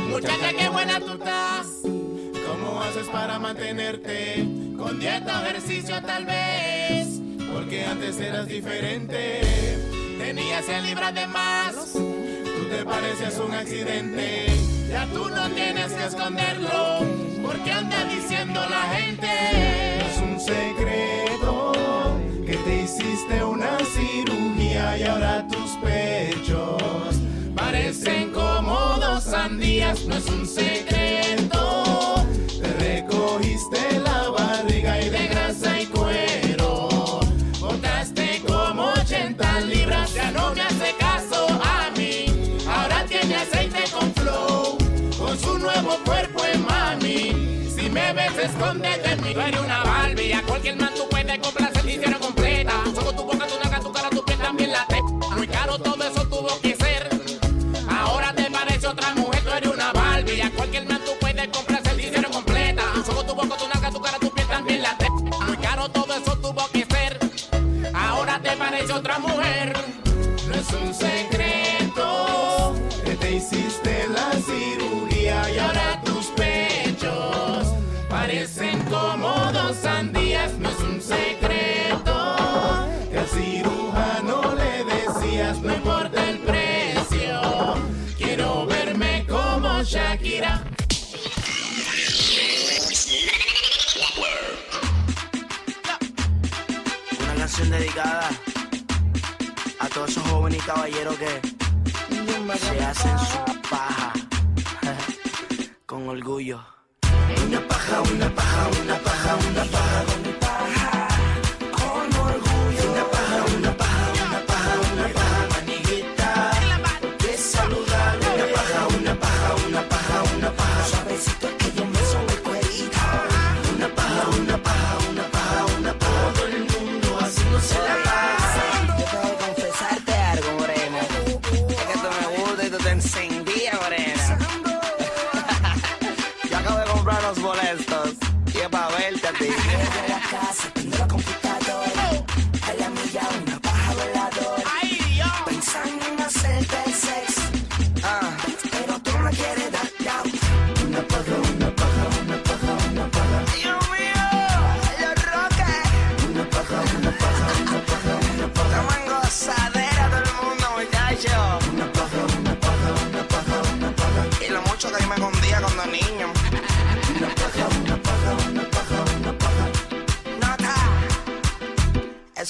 Muchacha, qué buena tú estás. ¿Cómo haces para mantenerte? Con dieta o ejercicio tal vez. Porque antes eras diferente. Tenías 100 libras de más. Tú te pareces un accidente. Ya tú no tienes que esconderlo. Porque anda diciendo la gente. Es un secreto que te hiciste una cirugía y ahora tus pechos parecen como dos sandías. No es un secreto. Escóndete de. Tú eres una Barbie. A cualquier man tú puedes complacer y hicieron completa. Solo tu boca, tu naga, tu cara, tu piel también la te. Muy caro todo eso tuvo que jóvenes y que se hacen su paja con orgullo. Una paja, una paja, una paja, una paja, baby.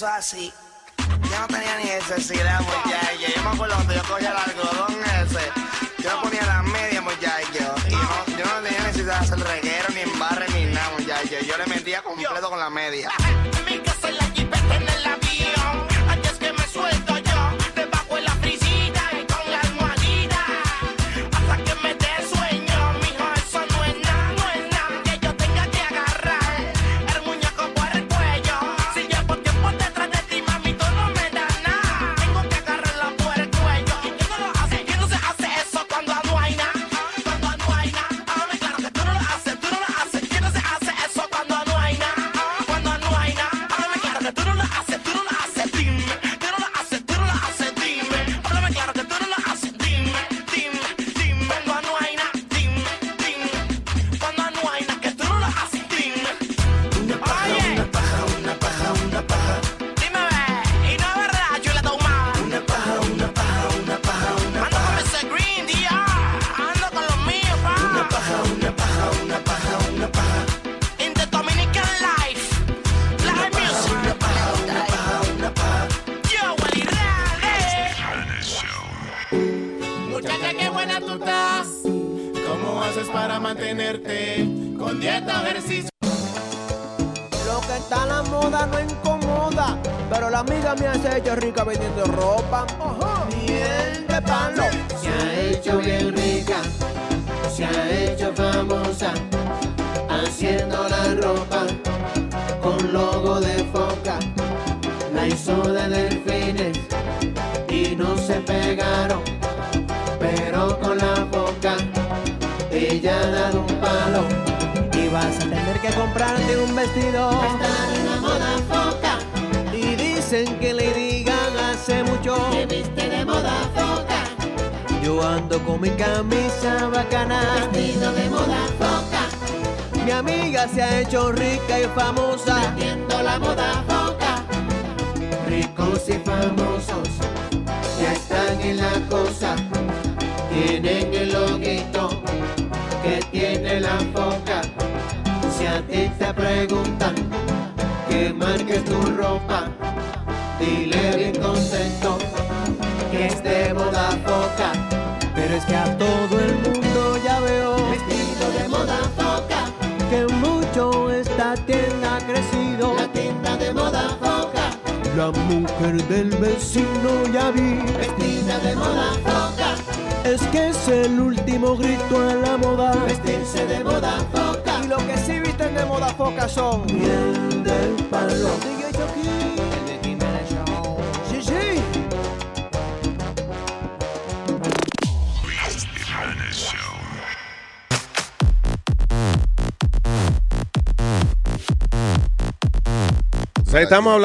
Así. Yo no tenía ni necesidad, muchacho. Yo me acuerdo cuando yo cogía el algodón ese. Yo me ponía las medias, muchacho. Y no, yo no tenía necesidad de hacer reguero, ni embarre, ni nada, muchacho. Yo le metía completo con la media.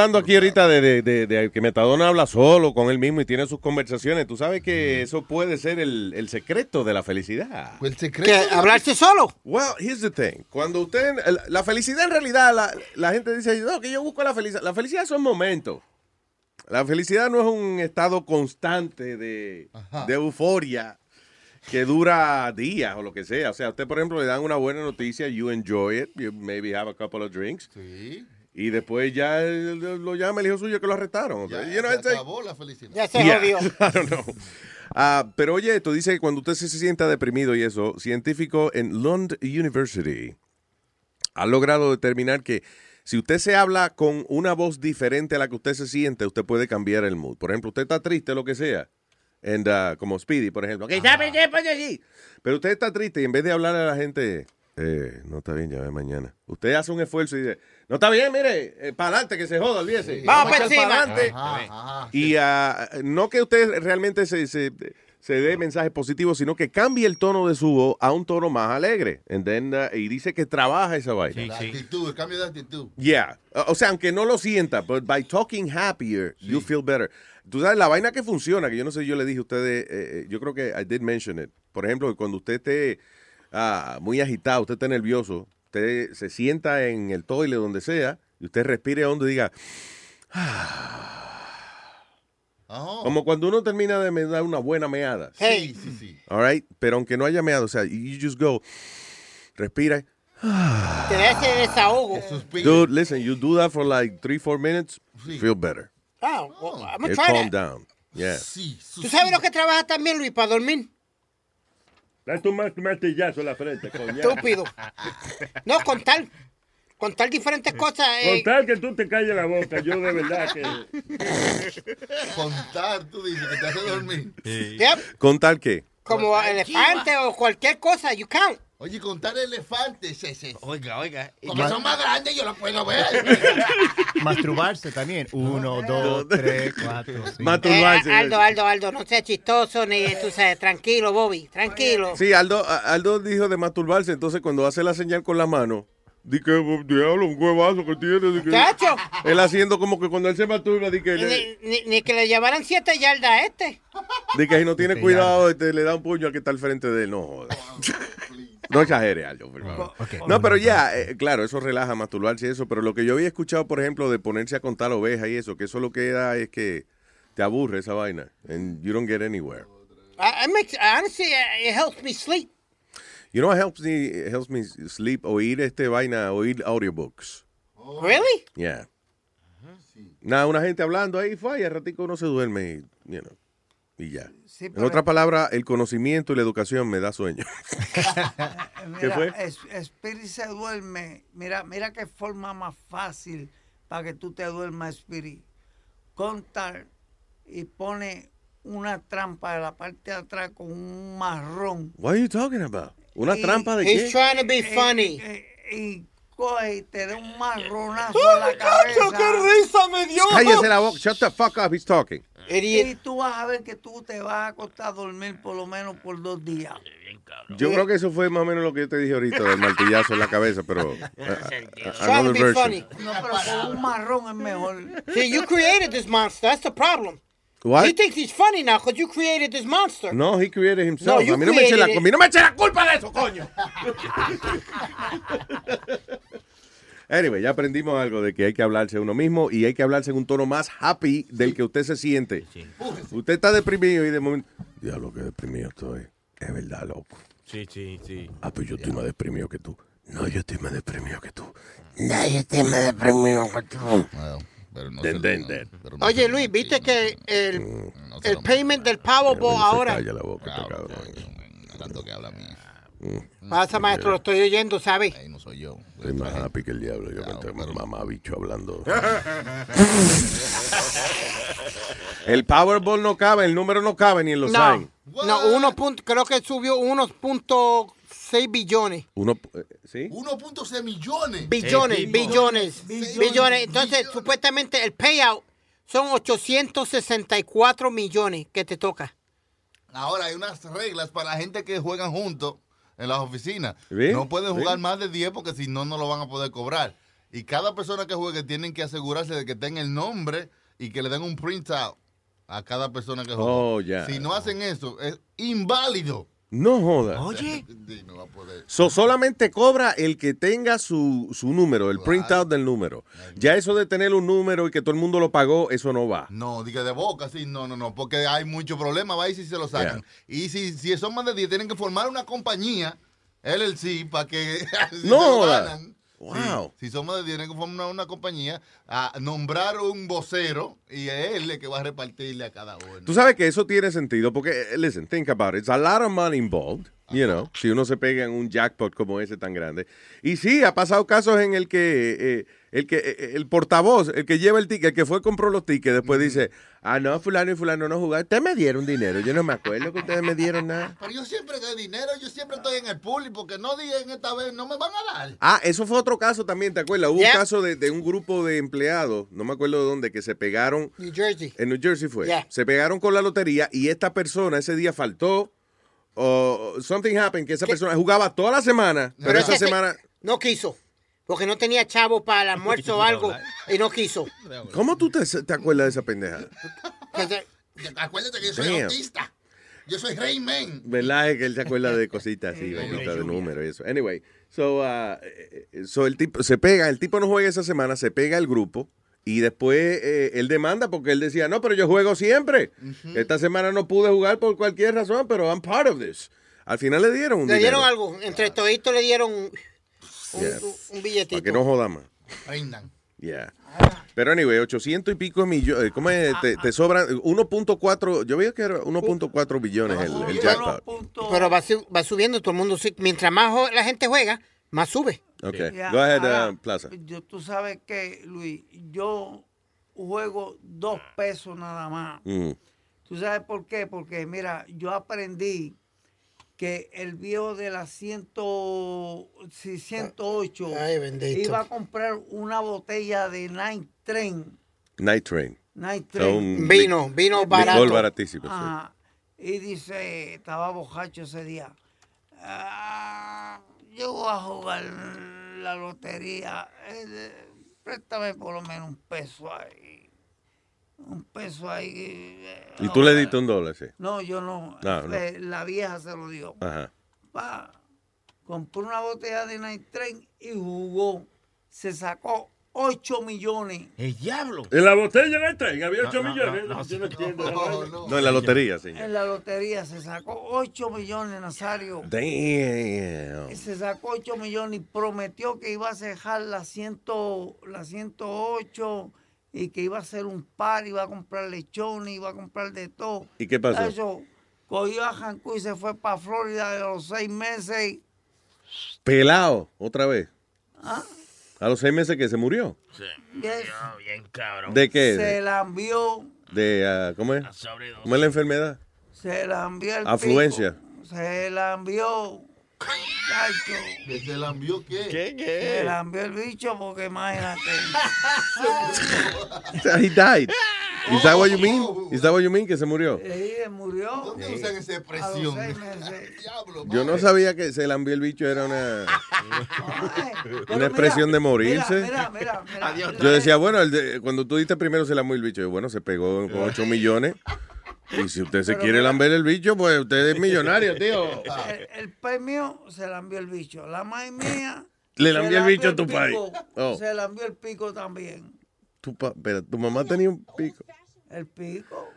Hablando aquí ahorita de, de- de- de que Metadona habla solo con él mismo y tiene sus conversaciones. Tú sabes que eso puede ser el, el secreto de la felicidad. ¿Qué? ¿Hablarse solo? Well, here's the thing. Cuando usted. La, la felicidad en realidad, la, la gente dice, no, que yo busco la felicidad. La felicidad son momentos. La felicidad no es un estado constante de, de euforia que dura días o lo que sea. O sea, a usted, por ejemplo, le dan una buena noticia, you enjoy it, you maybe have a couple of drinks. Y después ya lo llama el hijo suyo que lo arrestaron. Ya, You know, se acabó la felicidad. Ya se Yeah, jodió. I don't know. Ah, pero oye, esto dice que cuando usted se, se sienta deprimido y eso, científico en Lund University ha logrado determinar que si usted se habla con una voz diferente a la que usted se siente, usted puede cambiar el mood. Por ejemplo, usted está triste, lo que sea. And, ah, como Speedy, por ejemplo. ¿Qué sabe qué pasa allí? Pero usted está triste y en vez de hablar a la gente, eh, no está bien, ya ve mañana. Usted hace un esfuerzo y dice, no está bien, mire, para adelante, que se joda, olvídese. Vamos echar encima. para adelante. Y ah, no que usted realmente se, se, se dé mensajes positivos, sino que cambie el tono de su voz a un tono más alegre. And then, uh, y dice que trabaja esa vaina. La actitud, el cambio de actitud. Yeah. O o sea, aunque no lo sienta, but by talking happier, you feel better. Tú sabes, la vaina que funciona, que yo no sé, yo le dije a ustedes, eh, eh, yo creo que I did mention it. Por ejemplo, cuando usted esté ah, muy agitado, usted esté nervioso, usted se sienta en el toile donde sea, y usted respire hondo y diga, Ajá. como cuando uno termina de me- dar una buena meada. Sí, sí, sí. All right? Pero aunque no haya meado, o sea, you just go, respira. Te da ese desahogo. Dude, listen, you do that for like three, four minutes, feel better. Ah, well, I'm gonna It try calm down. Yeah. ¿Tú sabes lo que trabaja también, Luis, para dormir? Date un ma- martillazo en la frente, coño. Estúpido. No, contar. Contar diferentes cosas. eh, Con tal que tú te calles la boca, yo de verdad que... Contar, tú dices que te hace dormir. Yep, ¿Con tal qué? como elefante o cualquier cosa, you count. Oye, contar elefantes, ese. Oiga, oiga. Como son más grandes, yo los puedo ver. Masturbarse también. Uno, dos, tres, cuatro, cinco. Eh, Aldo, Aldo, Aldo, no seas chistoso ni tú sabes, tranquilo, Bobby, tranquilo. Sí, Aldo, Aldo dijo de masturbarse, entonces cuando hace la señal con la mano, di que "Oh, diablo, un huevazo que tiene. que-". Chacho. Él haciendo como que cuando él se masturba, di que, le- Ni, ni- ni que le llevaran siete yardas a este. di que si no tiene cuidado, este, le da un puño al que está al frente de él. No, joder. No exagere, Aldo, por favor. No, pero ya, eh, claro, eso relaja masturbarse y eso, pero lo que yo había escuchado, por ejemplo, de ponerse a contar ovejas y eso, que eso lo que da es que te aburre esa vaina, and you don't get anywhere. I, I make, honestly, uh, it helps me sleep. You know what helps me, helps me sleep? Oír este vaina, oír audiobooks. Really? Yeah. Nada, una gente hablando ahí, fue, y al ratico uno se duerme y, you know, y ya. Sí, en otras palabras, el conocimiento y la educación me da sueño. ¿Qué Mira, fue? es- Spirit se duerme. Mira, mira qué forma más fácil para que tú te duermas, Spirit. Contar y pone una trampa de la parte de atrás con un marrón. What are you talking about? ¿Una Y- trampa de He's qué? trying to be funny. eh, y coge y te da un marronazo en la cabeza. risa me dio! Cállese la boca. Shut the fuck up, he's talking. Y tú vas a ver que tú te vas a acostar a dormir por lo menos por dos días. Yo creo que eso fue más o menos lo que yo te dije ahorita del martillazo en la cabeza, pero... uh, uh, Trying to another be version. funny. No, pero con un marrón es mejor. See, you created this monster. That's the problem. What? He thinks he's funny now because you created this monster. No, he created himself. No, you a mí no me eche la, created a mí no me eche la culpa de eso, coño. Anyway, ya aprendimos algo de que hay que hablarse uno mismo y hay que hablarse en un tono más happy del que usted se siente. Usted está deprimido y de momento, diablo, que deprimido estoy. Es verdad, loco. Sí, sí, sí. Ah, pues yo estoy más deprimido que tú. No, yo estoy más deprimido que tú. No, yo estoy más deprimido que tú. Den, den, den. Oye, Luis, ¿viste que el, el payment del Powerball ahora... Calla la boca, este cabrón. Tanto que habla a Pasa, maestro, lo estoy oyendo, ¿sabes? no soy yo. Estoy más happy que el diablo. Yo me estoy mamá bicho hablando. el Powerball no cabe, el número no cabe ni en los No, signs. no, uno punto, creo que subió 1.6 billones. Uno, eh, ¿sí? 1.6 millones. Billones, Eh, billones, Billones. billones. Entonces, supuestamente el payout son 864 millones que te toca. Ahora hay unas reglas para la gente que juegan juntos en las oficinas. No pueden jugar más de 10 porque si no, no lo van a poder cobrar. Y cada persona que juegue tienen que asegurarse de que tenga el nombre y que le den un printout a cada persona que juega. Oh. Si no hacen eso, es inválido. No joda. Oye. No va a poder. So, solamente cobra el que tenga su, su número, el printout del número. Ya eso de tener un número y que todo el mundo lo pagó, eso no va. No, diga de boca, sí, no, no, no, porque hay mucho problema, va y si se lo sacan. Y si, si son más de 10, tienen que formar una compañía, LLC, para que si No joda. ganan. Wow. Sí, si 10, tienen que formar una, compañía, a nombrar un vocero y es él el que va a repartirle a cada uno. Tú sabes que eso tiene sentido porque, eh, listen, think about it. It's a lot of money involved, you know, si uno se pega en un jackpot como ese tan grande. Y sí, ha pasado casos en el que eh, el que eh, el portavoz, el que lleva el ticket, el que fue y compró los tickets, después dice, ah, no, fulano y fulano no jugaron. Ustedes me dieron dinero. Yo no me acuerdo que ustedes me dieron nada. Pero yo siempre doy dinero, yo siempre estoy en el público, porque no digan esta vez, no me van a dar. Ah, eso fue otro caso también, ¿te acuerdas? Hubo Yeah. un caso de, de un grupo de empleados, no me acuerdo de dónde, que se pegaron. New Jersey. En New Jersey fue. Yeah. Se pegaron con la lotería y esta persona ese día faltó. O something happened, que esa persona jugaba toda la semana, pero, esa semana. No quiso. Porque no tenía chavo para el almuerzo o algo. Y no quiso. ¿Cómo tú te, te acuerdas de esa pendeja? Acuérdate que yo soy Damn. autista. Yo soy Rayman. ¿Verdad? Es que él se acuerda de cositas así, de números y eso. Anyway, so, uh, eh, eh, so el tipo se pega, el tipo no juega esa semana, se pega el grupo y después eh, él demanda porque él decía, no, pero yo juego siempre. Esta semana no pude jugar por cualquier razón, pero I'm part of this. Al final le dieron un Le dieron algo. Entre toditos le dieron Un, Yeah. un billetito. Para que no joda más. Yeah. Pero anyway, 800 y pico millones. ¿Cómo es? Te, te sobran 1.4. Yo veía que era 1.4 billones el, el jackpot. Pero va, su- va subiendo todo el mundo. Mientras más la gente juega, más sube. Ok. Ya, Go ahead, ahora, uh, Plaza. Yo, tú sabes que, Luis, yo juego dos pesos nada más. Mm. ¿Tú sabes por qué? Porque, mira, yo aprendí que el viejo de la 100, sí, 108 Ay, bendito. iba a comprar una botella de Night Train. Night Train. Night So, Train. un Vino, vino barato. baratísimo. sí. Ajá. Y dice, estaba bojacho ese día. "Ah, yo voy a jugar la lotería. eh, préstame por lo menos un peso ahí. Un peso ahí. eh, Y tú le diste un dólar, sí. No, yo no. No, no. Eh, La vieja se lo dio. Ajá. Pa, compró una botella de Night Train y jugó. Se sacó 8 millones. El diablo. En la botella de tren había 8 No, no, millones. no, no, yo no entiendo. No, en la lotería, sí. En la lotería se sacó 8 millones, Nazario. Damn. Se sacó 8 millones y prometió que iba a cejar la, 100, la 108 y que iba a hacer un par, iba a comprar lechones, iba a comprar de todo. ¿Y qué pasó? Eso, cogió a Cancún y se fue para Florida de los seis meses. Pelado, otra vez. ¿Ah? A los seis meses que se murió. Yes. Bien cabrón. ¿De qué? Se la envió, De, ah, ¿cómo es? ¿Cómo es la enfermedad? se la envió el Afluencia. pico, Se la envió. ¿Que se la envió qué? Se la envió el bicho porque imagínate. He died. Is that what you mean? Is that what you mean? Que se murió. Sí, murió. ¿Dónde usan esa expresión? Yo no sabía que se la envió el bicho era una, una expresión mira, de morirse. Mira, mira, mira. mira. Yo decía, bueno, el de- cuando tú diste primero se la envió el bicho, yo, bueno, se pegó con 8 millones. Y si usted se Pero quiere mira. lamber el bicho, pues usted es millonario, tío. El, el pez mío se la envió el bicho. La maíz mía. Le se la envió el bicho a tu país. Oh. Se la envió el pico también. Tu, pa- pero tu mamá tenía un pico. El pico.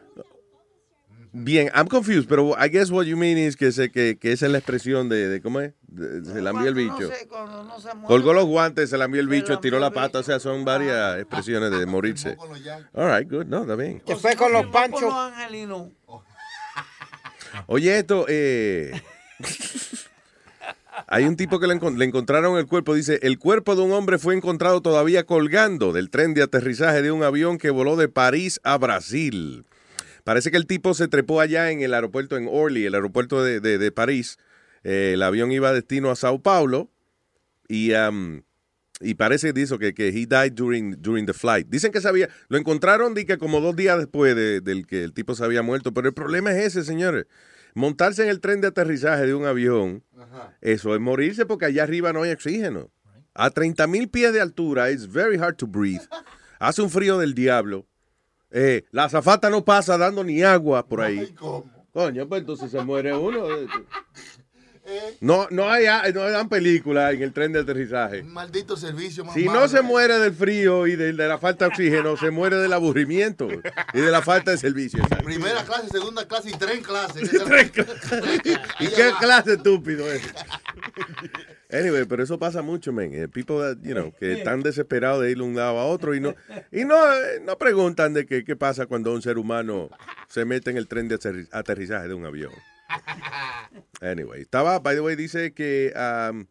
Bien, I'm confused, pero I guess what you mean is que, se, que, que esa es la expresión de, de ¿cómo es? De- se la envió el bicho. no se- cuando no se muere. Colgó los guantes, se la envió el Se bicho, tiró la pata, o sea, son varias expresiones de morirse. All right, good, no, está bien. Que fue con los panchos. Oye, esto, eh, hay un tipo que le encontraron el cuerpo, dice, el cuerpo de un hombre fue encontrado todavía colgando del tren de aterrizaje de un avión que voló de París a Brasil. Parece que el tipo se trepó allá en el aeropuerto en Orly, el aeropuerto de, de- de París. Eh, el avión iba destino a Sao Paulo y, um, y parece que dice que, que he died during, during the flight. Dicen que sabía, lo encontraron que como dos días después de- del que el tipo se había muerto, pero el problema es ese, señores. Montarse en el tren de aterrizaje de un avión, eso es morirse porque allá arriba no hay oxígeno. A 30 mil pies de altura, it's very hard to breathe. Hace un frío del diablo. Eh, la azafata no pasa dando ni agua por ahí. Coño, pues entonces se muere uno. No, no hay, no dan película en el tren de aterrizaje. Un maldito servicio más Si no se muere del frío y de, de la falta de oxígeno, se muere del aburrimiento y de la falta de servicio. Primera clase, segunda clase y tren clases. ¿Y qué clase estúpido es? Anyway, pero eso pasa mucho, man. Eh, People that, you know, que están desesperados de ir de un lado a otro y no y no, eh, no preguntan de qué, qué pasa cuando un ser humano se mete en el tren de aterri- aterrizaje de un avión. Anyway, estaba, by the way, dice que um,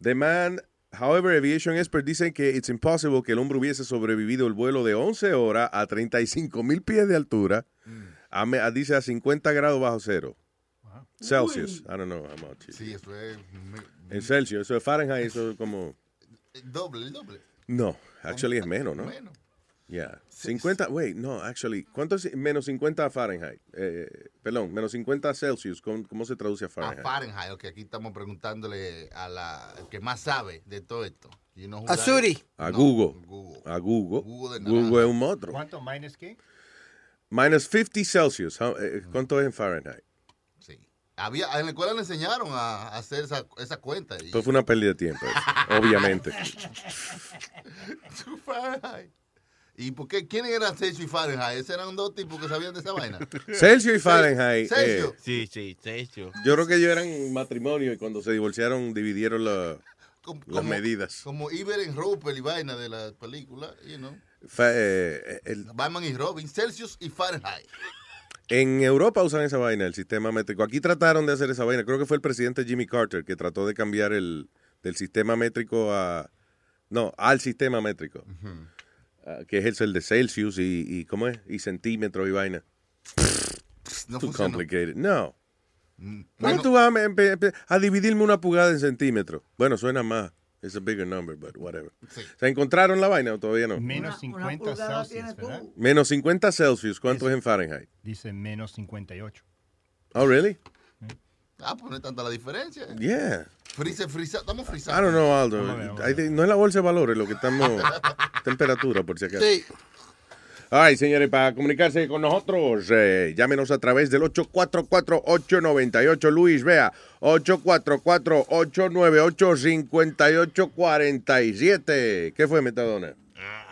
the man, however, aviation expert dice que it's impossible que el hombre hubiese sobrevivido el vuelo de 11 horas a 35 mil pies de altura, a me- a- dice a 50 grados bajo cero. Celsius, I don't know how much. Sí, eso es En Celsius, eso es Fahrenheit, eso es como... el doble, el doble. No, actually es menos, ¿no? Menos. Yeah. 50, wait, no, actually, ¿cuánto es menos 50 Fahrenheit? Eh, perdón, menos 50 Celsius, ¿cómo, cómo se traduce a A Fahrenheit? Fahrenheit, ok, aquí estamos preguntándole a la al que más sabe de todo esto. You know who A Suri. A No, Google. A Google. Google de Google naranja. es un monstruo. ¿Cuánto? ¿Minus qué? Minus 50 Celsius. How- eh, ¿Cuánto es en Fahrenheit? Había, en la escuela le enseñaron a a hacer esa, esa cuenta. Y, Pues fue una pérdida de tiempo, obviamente. ¿Y por qué? ¿Quiénes eran Celsius y Fahrenheit? Esos eran dos tipos que sabían de esa vaina. Celsius y Fahrenheit. Celsius. eh, Sí, sí, Celsius. yo creo que ellos eran matrimonio y cuando se divorciaron dividieron la- como, Las como- medidas. Como Iber Roper y vaina de la película, you know. Fa- eh, el- Batman y Robin, Celsius y Fahrenheit. En Europa usan esa vaina, el sistema métrico. Aquí trataron de hacer esa vaina. Creo que fue el presidente Jimmy Carter que trató de cambiar el del sistema métrico a no al sistema métrico, Ah, que es el de Celsius y, y cómo es y centímetro y vaina. No Too funcionó. complicated. No. ¿Cómo bueno. tú vas a, empe- empe- a dividirme una pulgada en centímetros? Bueno, suena más. It's a bigger number, but whatever. ¿Se encontraron la vaina o todavía no? Menos 50 Celsius, ¿verdad? Menos 50 Celsius. ¿Cuánto es en Fahrenheit? Dice menos 58. Oh, really? Ah, pues no es tanta la diferencia. Yeah. Freezer, freezer, estamos I frizados. don't know, ver, Aldo. I think- no es la bolsa de valores lo que estamos. temperatura, por si acaso. Sí. Ay, señores, para comunicarse con nosotros, eh, llámenos a través del 844-898. Luis, vea, 844-898-5847. ¿Qué fue, Metadona?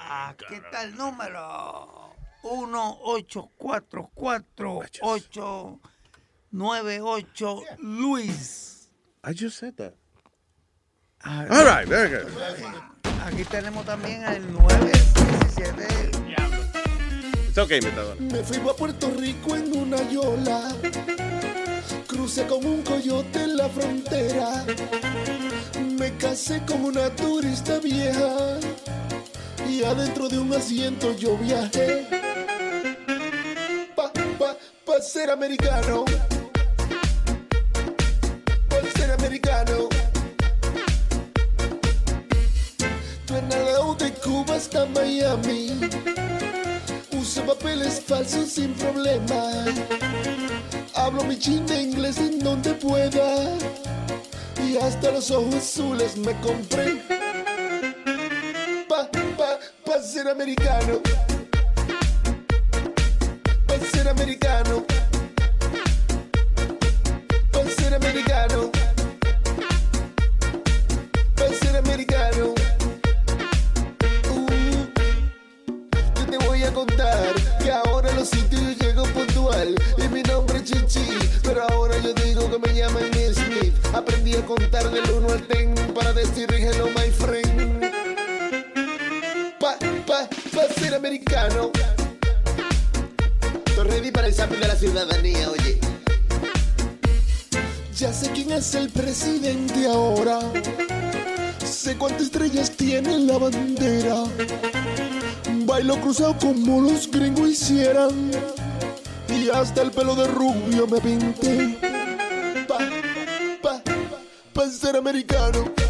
Aquí está el número. 1844-898 Luis. I just said that. Ah, All right, very good. Aquí tenemos también el 917. Okay, Metadona. Me fui a Puerto Rico en una yola. Crucé con un coyote en la frontera. Me casé con una turista vieja. Y adentro de un asiento yo viajé. Pa, pa, pa ser americano. Pa ser americano. Tornado de Cuba hasta Miami. Papeles falsos sin problema. Hablo mi chin de inglés en donde pueda. Y hasta los ojos azules me compré. Pa, pa, pa ser americano. Pa ser americano. Pa ser americano. Aprendí a contar del 1 al 10 para decir hello my friend. Pa, pa, pa ser americano. Estoy ready para el examen de la ciudadanía, oye. Ya sé quién es el presidente ahora. Sé cuántas estrellas tiene la bandera. Bailo cruzado como los gringos hicieran. Y hasta el pelo de rubio me pinté. Pa, pa, pa ser americano.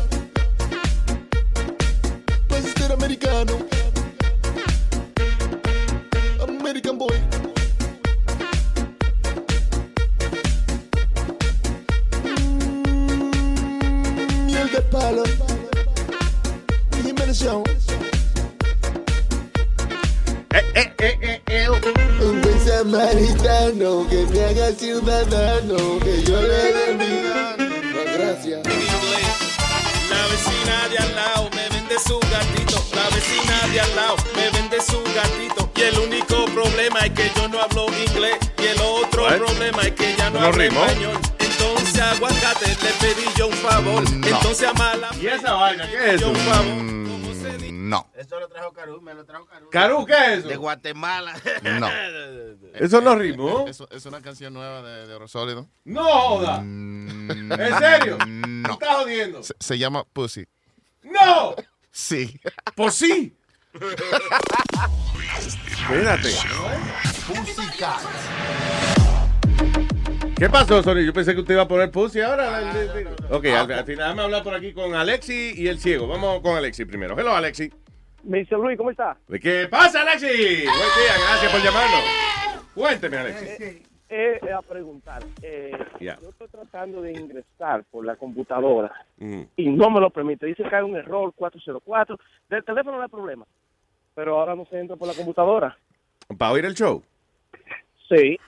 Español. Entonces aguacate le pedí yo un favor. Entonces a mala. ¿Y esa vaina qué es Yo eso? un favor. No. Eso lo trajo Caru, me lo trajo Caru. ¿Caru qué es eso? De Guatemala. No. Eso no rimó. Es, es una canción nueva de, de Oro Sólido. No joda. ¿En serio? No. ¿Me estás jodiendo? Se, se llama Pussy. ¡No! Sí. Pues sí. Espérate. Pussycat. ¿Qué pasó, Sony? Yo pensé que usted iba a poner pussy ahora. Ok, al, al final déjame hablar por aquí con Alexi y el ciego. Vamos con Alexi primero. Hello, Alexi. Mr. Luis, ¿cómo está? ¿Qué pasa, Alexi? Buen día, gracias por llamarnos. Cuénteme, Alexi. Eh, eh, eh, a preguntar. eh, Ya. Yo estoy tratando de ingresar por la computadora Mm. y no me lo permite. Dice que hay un error 404. Del teléfono no hay problema. Pero ahora no se entra por la computadora. ¿Para oír el show? Sí.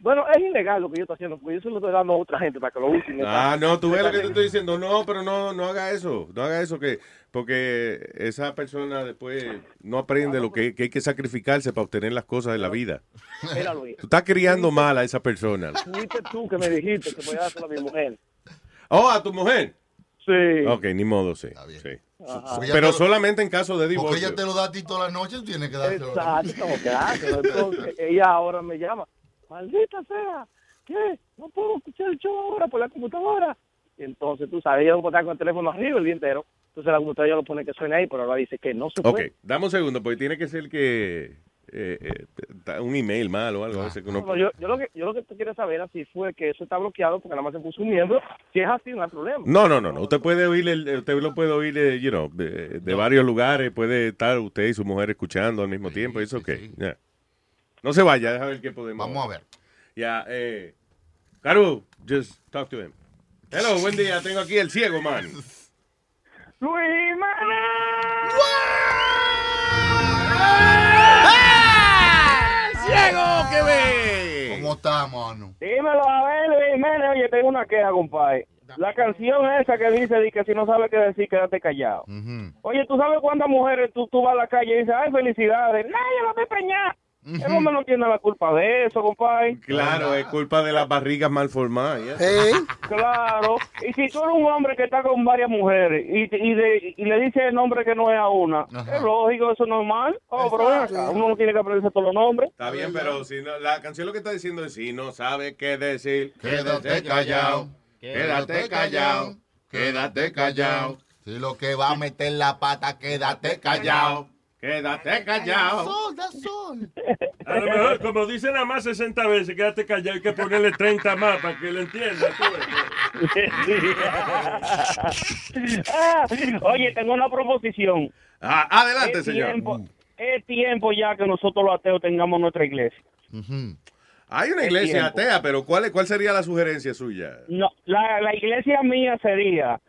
Bueno, es ilegal lo que yo estoy haciendo, porque yo se lo estoy dando a otra gente para que lo usen. Ah, no, tú ves lo que te estoy diciendo. No, pero no, no haga eso. No haga eso, que porque esa persona después no aprende lo que, que hay que sacrificarse para obtener las cosas de la vida. Mira, Luis. Tú estás criando mal a esa persona. Fuiste tú que me dijiste que voy a dárselo a mi mujer. Oh, a tu mujer. Sí. Ok, ni modo, sí. sí. Ajá. Pero solamente en caso de Porque divorcio. ella te lo da a ti toda la noche, tú tienes que dárselo. Exacto, claro. Entonces, ella ahora me llama. Maldita sea, ¿qué? No puedo escuchar el show ahora por la computadora. Y entonces, tú sabes, ella no puede estar con el teléfono arriba el día entero. Entonces la computadora ya lo pone que suene ahí, pero ahora dice que no se Ok, puede. dame un segundo, porque tiene que ser que. eh, eh, un email mal o algo. a veces que uno- No, yo, yo lo que yo lo que te quiero saber si fue que eso está bloqueado porque nada más se puso un miembro. Si es así, no hay problema. No, no, no, no. Usted puede oír, el, usted lo puede oír, eh, you know, de, de varios lugares. Puede estar usted y su mujer escuchando al mismo tiempo. Eso ok. ya. No se vaya, déjame ver qué podemos. Vamos a ver. Ya, eh. Caru, just talk to him. Hello, buen día. Tengo aquí el ciego, man. Luis ¡Ciego que ve! ¿Cómo está, mano? Dímelo, a ver, Luis Jiménez. Oye, tengo una queja, compadre. La canción esa que dice di que si no sabes qué decir, quédate callado. Oye, ¿tú sabes cuántas mujeres tú, tú vas a la calle y dices, ay, felicidades? Nadie la ve preñar. El hombre no tiene la culpa de eso, compadre. Claro, es culpa de las barrigas mal formadas. ya. Claro. Y si tú eres un hombre que está con varias mujeres y, y, de- y le dice el nombre que no es a una, es lógico, eso es normal. Oh, pero uno no tiene que aprenderse todos los nombres. Está bien, pero si no, la canción lo que está diciendo es si no sabe qué decir, Quédate callado, quédate callado, quédate callado. Si lo que va a meter la pata, quédate callado. Quédate callado. Sol, da sol. A lo mejor, como dice nada más 60 veces, quédate callado, hay que ponerle 30 más para que lo entienda. Ah, Oye, tengo una proposición. Ah, adelante, Es señor. tiempo- es tiempo ya que nosotros los ateos tengamos nuestra iglesia. Hay una Es iglesia atea, pero ¿cuál, ¿cuál sería la sugerencia suya? No, la, la iglesia mía sería,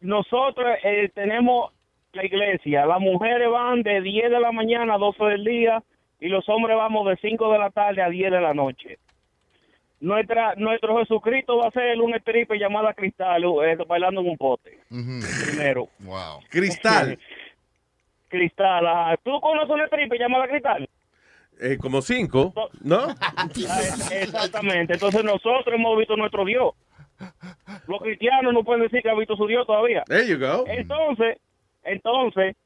nosotros eh, tenemos la iglesia, las mujeres van de 10 de la mañana a 12 del día y los hombres vamos de 5 de la tarde a 10 de la noche. Nuestra, nuestro Jesucristo va a ser una tripe llamada Cristal, eh, bailando en un pote. Primero. Wow. Cristal. Cristal, ajá. ¿tú conoces una tripe llamada Cristal? Eh, como cinco, ¿no? Exactamente. Entonces nosotros hemos visto nuestro Dios. Los cristianos no pueden decir que han visto su Dios todavía. There you go. Entonces, entonces,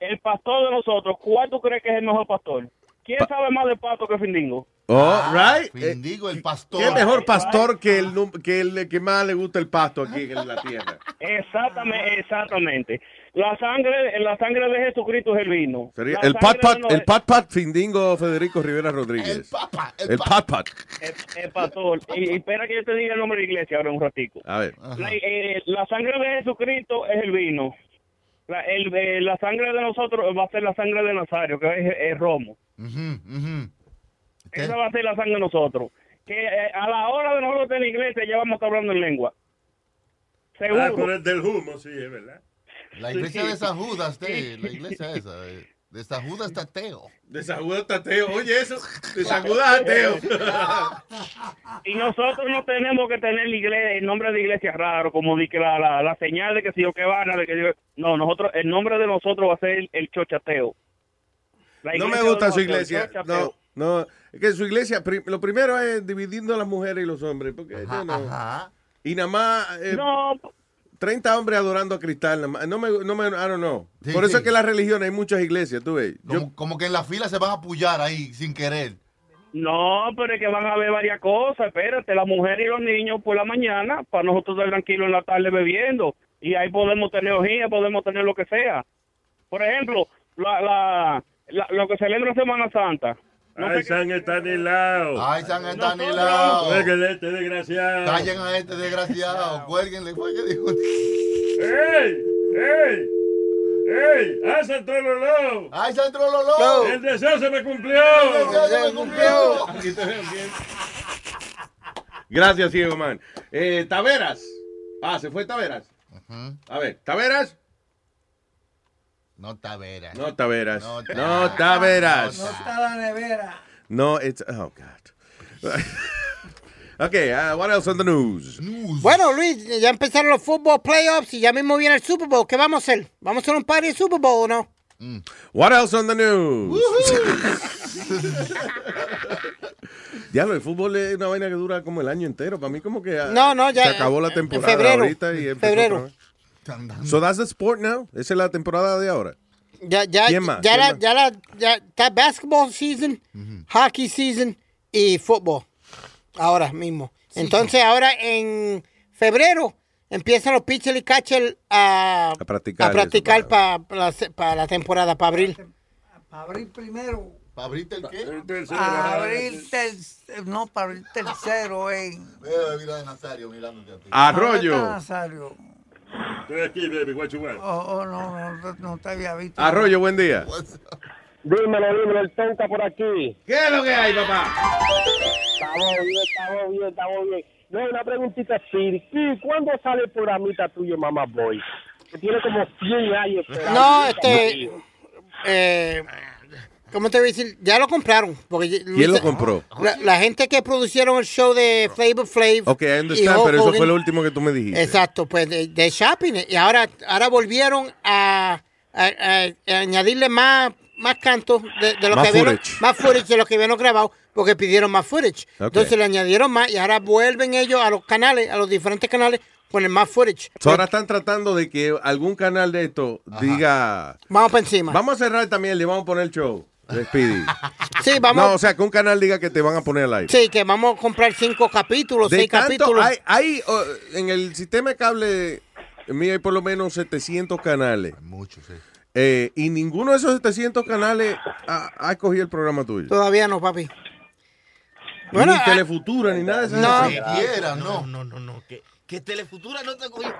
el pastor de nosotros, ¿cuál tú crees que es el mejor pastor? ¿Quién sabe más de pato que Findingo? Oh, right. Findigo, el pastor. ¿Qué mejor pastor que el, que el que más le gusta el pasto aquí en la tierra? Exactamente, exactamente. La sangre, la sangre de Jesucristo es el vino. Sería el pat pat, el pat pat Findingo Federico Rivera Rodríguez. El papa, el pat pat. el, el pastor. Y, y espera que yo te diga el nombre de la iglesia ahora un ratico. A ver. La, eh, la sangre de Jesucristo es el vino. La, el, eh, la sangre de nosotros va a ser la sangre de Nazario, que es el romo. Esa va a ser la sangre de nosotros. Que eh, a la hora de nosotros de la iglesia ya vamos a estar hablando en lengua. Seguro. Ah, por el del humo, sí, es verdad. La iglesia de San Judas, te- la iglesia esa, de, de San Judas Tateo. De San Judas Tateo, oye eso, de San Judas Tateo. Y nosotros no tenemos que tener la iglesia, el nombre de iglesia raro, como di que la, la, la señal de que si yo que van, de que yo- no, nosotros, el nombre de nosotros va a ser el, el chochateo. No me gusta su iglesia. No, no. Es que su iglesia, lo primero es dividiendo a las mujeres y los hombres. Porque yo no. Y nada más. eh, 30 hombres adorando a cristal. No me, no me, I don't know. Sí, Por eso sí. es que las religiones hay muchas iglesias, tú ves. Yo, Como, como que en la fila se van a apoyar ahí sin querer. No, pero es que van a ver varias cosas. Espérate, la mujer y los niños por la mañana, para nosotros estar tranquilos en la tarde bebiendo. Y ahí podemos tener orgía, podemos tener lo que sea. Por ejemplo, la, la, la- lo que celebra Semana Santa. Ay, San Estanislao. Ay, San Estanislao. Cuélguele este desgraciado. Callen a este desgraciado. Cuélguenle. Fue que dijo. ¡Ey! ¡Ey! ¡Ey! ¡Ah, Santo Lolo! ¡Ay, Santo Lolo! ¡El deseo se me cumplió! ¡El deseo se me cumplió! Aquí te veo bien. Gracias, ciego man. Eh, Taveras. Ah, se fue Taveras. A ver, Taveras. No Taveras. No Taveras. No Taveras. No está la nevera. No, it's. Oh, God. okay, uh, what else on the news? Bueno, Luis, ya empezaron los fútbol playoffs y ya mismo viene el Super Bowl. ¿Qué vamos a hacer? ¿Vamos a hacer un party de Super Bowl o no? What else on the news? Diablo, el fútbol es una vaina que dura como el año entero. Para mí, como que ah, No, no, ya, se acabó la en temporada febrero, ahorita y empezó febrero. otra vez. So that's the sport now. Esa es la temporada de ahora. Ya, ya, ¿Quién más? ya, ¿Quién la, más? ya, la, ya está basketball season, hockey season y fútbol. Ahora mismo. Entonces, ahora en febrero empiezan los pitchers y catchers a, A practicar a practicar para la, pa la temporada, para abril. Para abrir primero. ¿Para abrirte el qué? Para abrir ter- no, para abrir tercero en. Mira, mira a Nazario mirándote a ti. Arroyo. Estoy aquí, baby. What you want? Oh, oh, no, no, no te había visto. Arroyo, buen día. Dímelo, dímelo, el tonka por aquí. ¿Qué es lo que hay, papá? Estamos bien, estamos bien, estamos bien. No, una preguntita así. ¿Y ¿Cuándo sale el programita tuyo, Mamá Boy? Que tiene como 100 años. No, este. Eh, ¿Cómo te voy a decir? Ya lo compraron. Porque ¿Quién lo compró? La, la gente que producieron el show de Flavor Flav. Ok, I understand, pero eso fue lo último que tú me dijiste. Exacto, pues de, de shopping. Y ahora, ahora volvieron a, a- a- a añadirle más, más cantos de, de lo Más que vieron, footage. más footage de lo que vieron grabado, porque pidieron más footage. Entonces le añadieron más y ahora vuelven ellos a los canales, a los diferentes canales, ponen más footage. So, ahora están tratando de que algún canal de esto diga. Vamos para encima. Vamos a cerrar también, le vamos a poner el show de Speedy. Sí, vamos. No, o sea, que un canal diga que te van a poner al aire. Sí, que vamos a comprar cinco capítulos, De seis tanto, capítulos. hay, hay, en el sistema de cable mío hay por lo menos 700 canales. Muchos, sí. Eh, y ninguno de esos 700 canales ha, ha escogido el programa tuyo. Todavía no, papi. Bueno, ni ah, Telefutura, ni nada de eso. no. No. No, no, no. Que, que Telefutura no te cogió.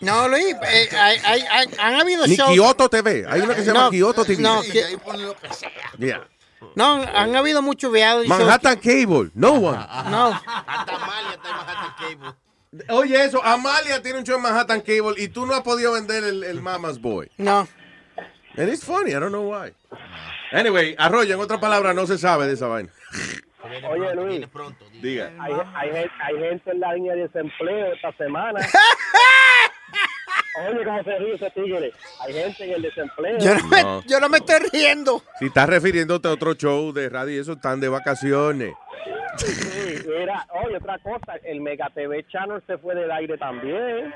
No, Luis, eh, hay- hay- hay- han habido Ni shows. Kyoto TV. Hay una que se llama No, Kyoto TV. no, que- ahí ponen lo que sea. Yeah. no, han habido muchos shows. Manhattan Cable. No one. No. Hasta Amalia está en Manhattan Cable. Oye, eso. Amalia tiene un show en Manhattan Cable y tú no has podido vender el, el Mama's Boy. No. And it's funny. I don't know why. Anyway, Arroyo, en otras palabras, no se sabe de esa vaina. Oye, Luis, Diga. hay, hay, hay gente en la línea de desempleo esta semana. Oye, cómo se ríe ese tigre. Hay gente en el desempleo. Yo no, me, No. yo no me estoy riendo. Si estás refiriéndote a otro show de radio y eso, están de vacaciones. Sí, mira, oye, otra cosa, el Mega TV Channel se fue del aire también.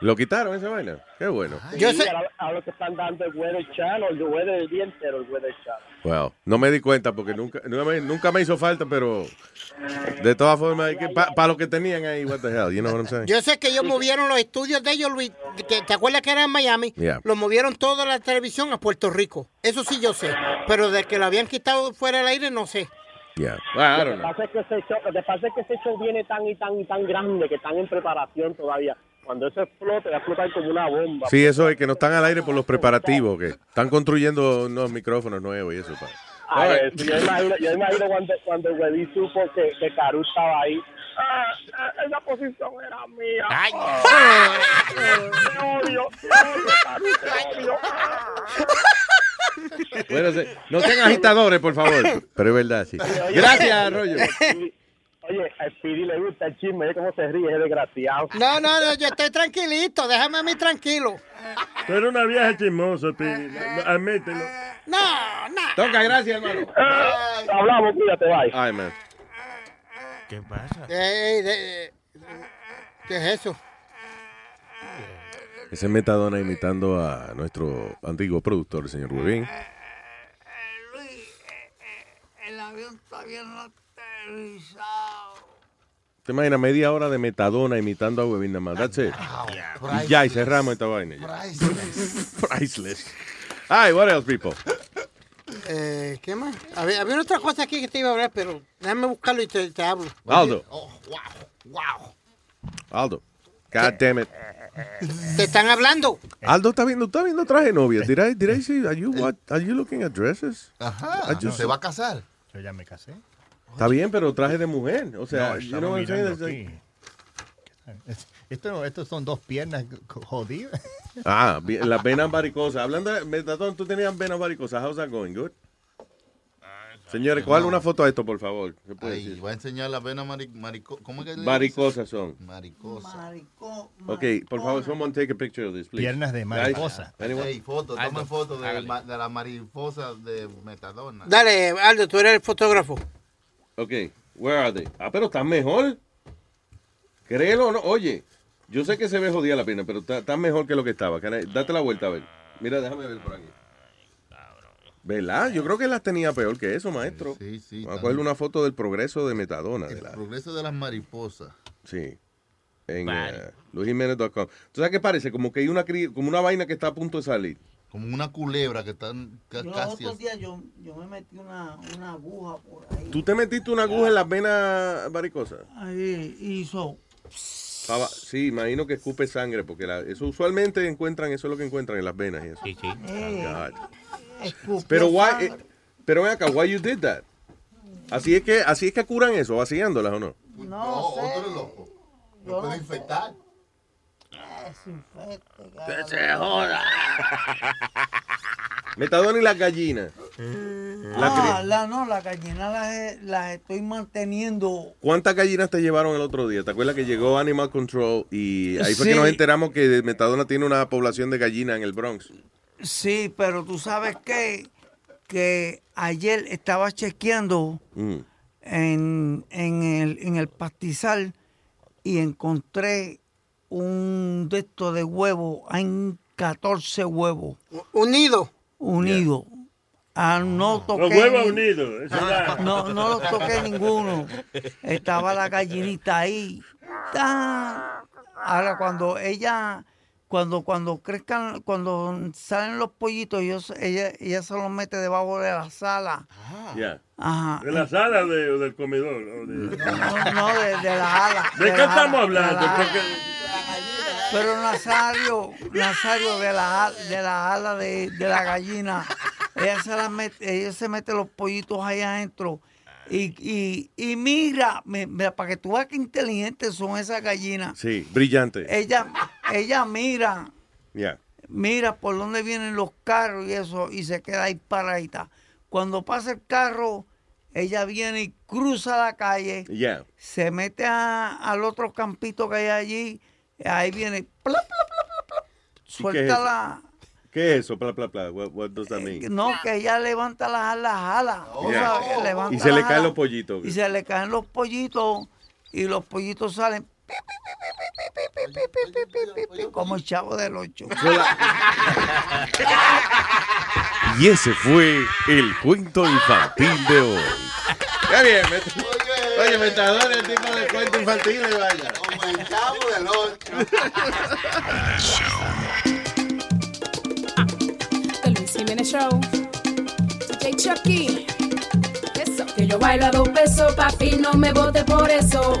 ¿Lo quitaron esa vaina? Qué bueno. Yo sé- Ahora, ahora que están dando el Weather Channel, el Weather el día entero, el Weather Channel. Well, no me di cuenta porque nunca, nunca, me, nunca me hizo falta, pero de todas formas, para lo que tenían ahí, what the hell, you know what I'm saying? Yo sé que ellos movieron los estudios de ellos, Luis. que- ¿Te acuerdas que era en Miami? Yeah. Los movieron toda la televisión a Puerto Rico. Eso sí yo sé. Pero de que lo habían quitado fuera del aire, no sé. Yeah. I Lo don't know. show, lo que pasa es que ese show viene tan y tan y tan grande que están en preparación todavía. Cuando eso explote, va a explotar como una bomba. Sí, eso es que no están al aire por los preparativos, que están construyendo unos micrófonos nuevos y eso. pa. Ay, All right. sí, yo imagino, yo imagino cuando, cuando el Weddy supo que, que Caru estaba ahí. Ah, ah, esa posición era mía. Ay. Ah, te odio, te odio, Caru, te odio. Bueno, se- no sean agitadores, por favor. Pero es verdad, sí. Gracias, Arroyo. Oye, a Speedy le gusta el chisme, oye cómo se ríe, es desgraciado. No, no, no, yo estoy tranquilito. Déjame a mí tranquilo. Tú eres una vieja chismosa, Pidi. No, Admítelo. No, no. Toca, gracias, hermano. Hablamos, cuídate, bye. Ay, man. ¿Qué pasa? Ey, de- ¿Qué es eso? Ese es Metadona imitando a nuestro antiguo productor, el señor Webin. El avión todavía no. ¿Te imaginas media hora de Metadona imitando a Webin nada más? That's it. Y ya, y cerramos esta vaina. ya. Priceless. Ay, what else, people? Eh, ¿Qué más? Había, había otra cosa aquí que te iba a hablar, pero déjame buscarlo y te, te hablo. Aldo. Oh, wow, wow. Aldo. God damn it. Te están hablando. Aldo está viendo, está viendo traje de novia. Did I, did I see, are you, what, are you looking at dresses? Ajá. I just- Se va a casar. Yo ya me casé. Está bien, pero traje de mujer. O sea, No, you know what I'm saying? Esto, estos son dos piernas jodidas. Ah, las venas varicosas. Hablando de Metadona, tú tenías venas varicosas. How's that going? Good? Señores, ¿cuál una foto a esto, por favor? ¿Qué puede Ahí, decir? voy a enseñar las venas mari- marico- ¿Cómo es que Varicosas son. dice? Maricosa. Maricón. Ok, por favor, someone take a picture of this, please. Piernas de mariposa. Guys, anyone? Ey, foto, tomen foto de, de la mariposa de Metadona. Dale, Aldo, tú eres el fotógrafo. Ok, where are they? Ah, pero están mejor. Créelo o no. Oye, Yo sé que se ve jodida la pierna, pero está, está mejor que lo que estaba. I- Date la vuelta a ver. Mira, déjame ver por aquí. ¿Verdad? Yo creo que las tenía peor que eso, maestro. Sí, sí. Vamos a cogerle una foto del progreso de Metadona. De la, Progreso de las mariposas. sí. En Vale. eh, luisjiménez.com. ¿Tú sabes qué parece? Como que hay una, cri- como una vaina que está a punto de salir. Como una culebra que están ca- Yo los casi. otros días yo, yo me metí una, una aguja por ahí. ¿Tú te metiste una aguja en las venas varicosas? Ahí hizo. Pava- Sí, imagino que escupe sangre, porque la- eso usualmente encuentran, eso es lo que encuentran en las venas y eso. Sí, sí. Eh, escupió Pero why, eh, pero ven acá, why you did that? Así es que, así es que curan eso, vaciándolas o no. No, sé. otro loco. Yo puede no- infectar. Desinfecte, se cabrón. joda. Metadona y las gallinas. La Ah, la, no, la gallina las, las estoy manteniendo. ¿Cuántas gallinas te llevaron el otro día? ¿Te acuerdas que llegó Animal Control y ahí fue que nos enteramos que Metadona tiene una población de gallinas en el Bronx? Sí, pero tú sabes qué? que ayer estaba chequeando Mm. en, en, el, en el pastizal y encontré un de estos de huevos. Hay 14 huevos. Unidos. Unidos. Ah, no toqué. Los huevos ni- unidos. No, no los toqué ninguno. Estaba la gallinita ahí. Ahora cuando ella, cuando, cuando crezcan, cuando salen los pollitos, ellos, ella, ella se los mete debajo de la sala. Ajá. ¿De la sala de- o del comedor? o de- No, no, de, de la ala. ¿De qué la estamos ala, hablando? de la ala. Porque Pero Nazario, Nazario de la, de la ala de, de la gallina, ella se, la mete, ella se mete los pollitos ahí adentro. Y, y, y mira, para que tú veas qué inteligentes son esas gallinas. Sí, brillante. Ella, ella mira, Ya. mira por dónde vienen los carros y eso, y se queda ahí paradita. Cuando pasa el carro, ella viene y cruza la calle Ya. se mete a- al otro campito que hay allí, Ahí viene. Suelta la. ¿Qué es eso? Pla, pla, pla. What, what eh, no, que ella levanta las alas, jala. Oh, y se le caen los pollitos. Y se le caen los pollitos. Y los pollitos salen. Como el chavo del 8. Y ese fue el cuento infantil de hoy. ¡Qué bien! Oye, Metadona, el tipo de cuento infantil, vaya. Como el chavo del The Luis Jiménez Show. DJ Chucky. Eso. Que yo bailo a dos pesos, papi, no me vote por eso.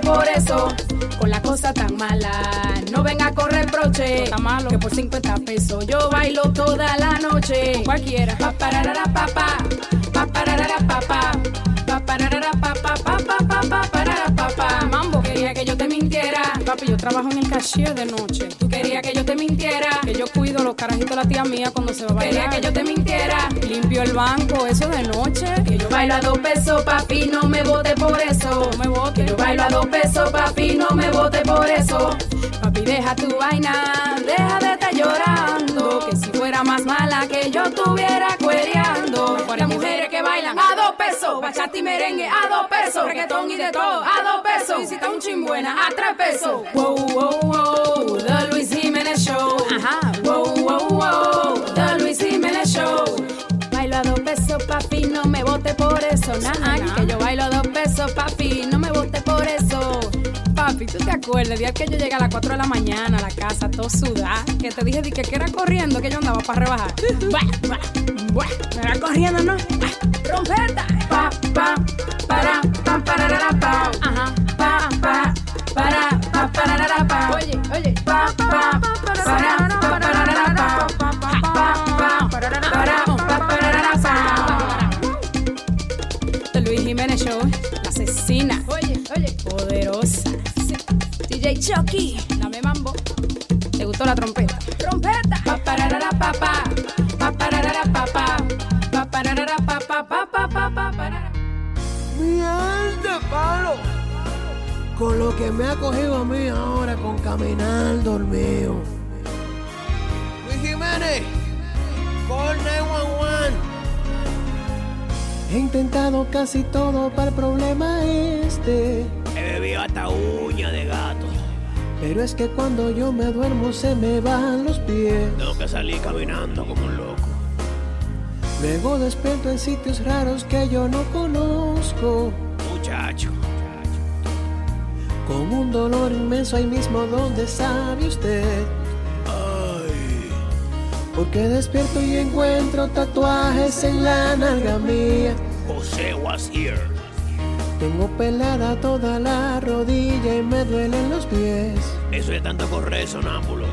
por eso. Con la cosa tan mala, no venga a correr broche. Que por 50 pesos yo bailo toda la noche. Cualquiera. Pa pararara pa pa, pa pararara pa pa, pa pararara pa pa pa pa pa pa parara pa pa. Mambo que yo te mintiera. Papi, yo trabajo en el cashier de noche. Tú querías que yo te mintiera. Que yo cuido los carajitos de la tía mía cuando se va a bailar. Quería que yo te mintiera. Limpio el banco, eso de noche. Que yo bailo a dos pesos, papi, no me vote por eso. No me vote. Que yo bailo a dos pesos, papi, no me vote por eso. Papi, deja tu vaina, deja de estar llorando. Que si fuera más mala que yo estuviera cuereando. Dos pesos, bachata y merengue a dos pesos, reggaetón y de todo a dos pesos. Está un chimbuena a tres pesos. Wow, wow, wow, The Luis Jiménez Show. Ajá. Wow, wow, wow, The Luis Jiménez Show. Bailo a dos pesos, papi, no me vote por eso. Nah, que yo bailo a dos pesos, papi, no me vote por eso. Papi, ¿tú te acuerdas el día que yo llegué a las 4 de la mañana a la casa, todo sudada? Que te dije di que, que era corriendo que yo andaba para rebajar. Buah, buah, buah, me era corriendo, ¿no? Buah, Rompeta. Pa, pa, para, pa, pararara, pa. Ajá. Pa, pa, para, pa, pararara, pa. Oye, oye. Pa, pa, para, pa, pararara, pa. Pa, pa, para, pa, pararara, pa. Luis Jiménez Show, asesina. Oye, oye. Poderosa. DJ Chucky, la la trompeta. Trompeta. Pa pararara pa pa. Pa pararara pa pa. Pa pararara pa pa pa pa pa. Mierda, palo. Con lo que me ha cogido a mí ahora con caminar dormido. Luis Jiménez, call 911. He intentado casi todo para el problema este. He bebido hasta uña de gato. Pero es que cuando yo me duermo se me van los pies. Tengo que salir caminando como un loco. Luego despierto en sitios raros que yo no conozco. Muchacho. Con un dolor inmenso ahí mismo donde sabe usted. Porque despierto y encuentro tatuajes en la nalga mía. José was here. Tengo pelada toda la rodilla y me duelen los pies. Eso es tanto correr sonámbulo.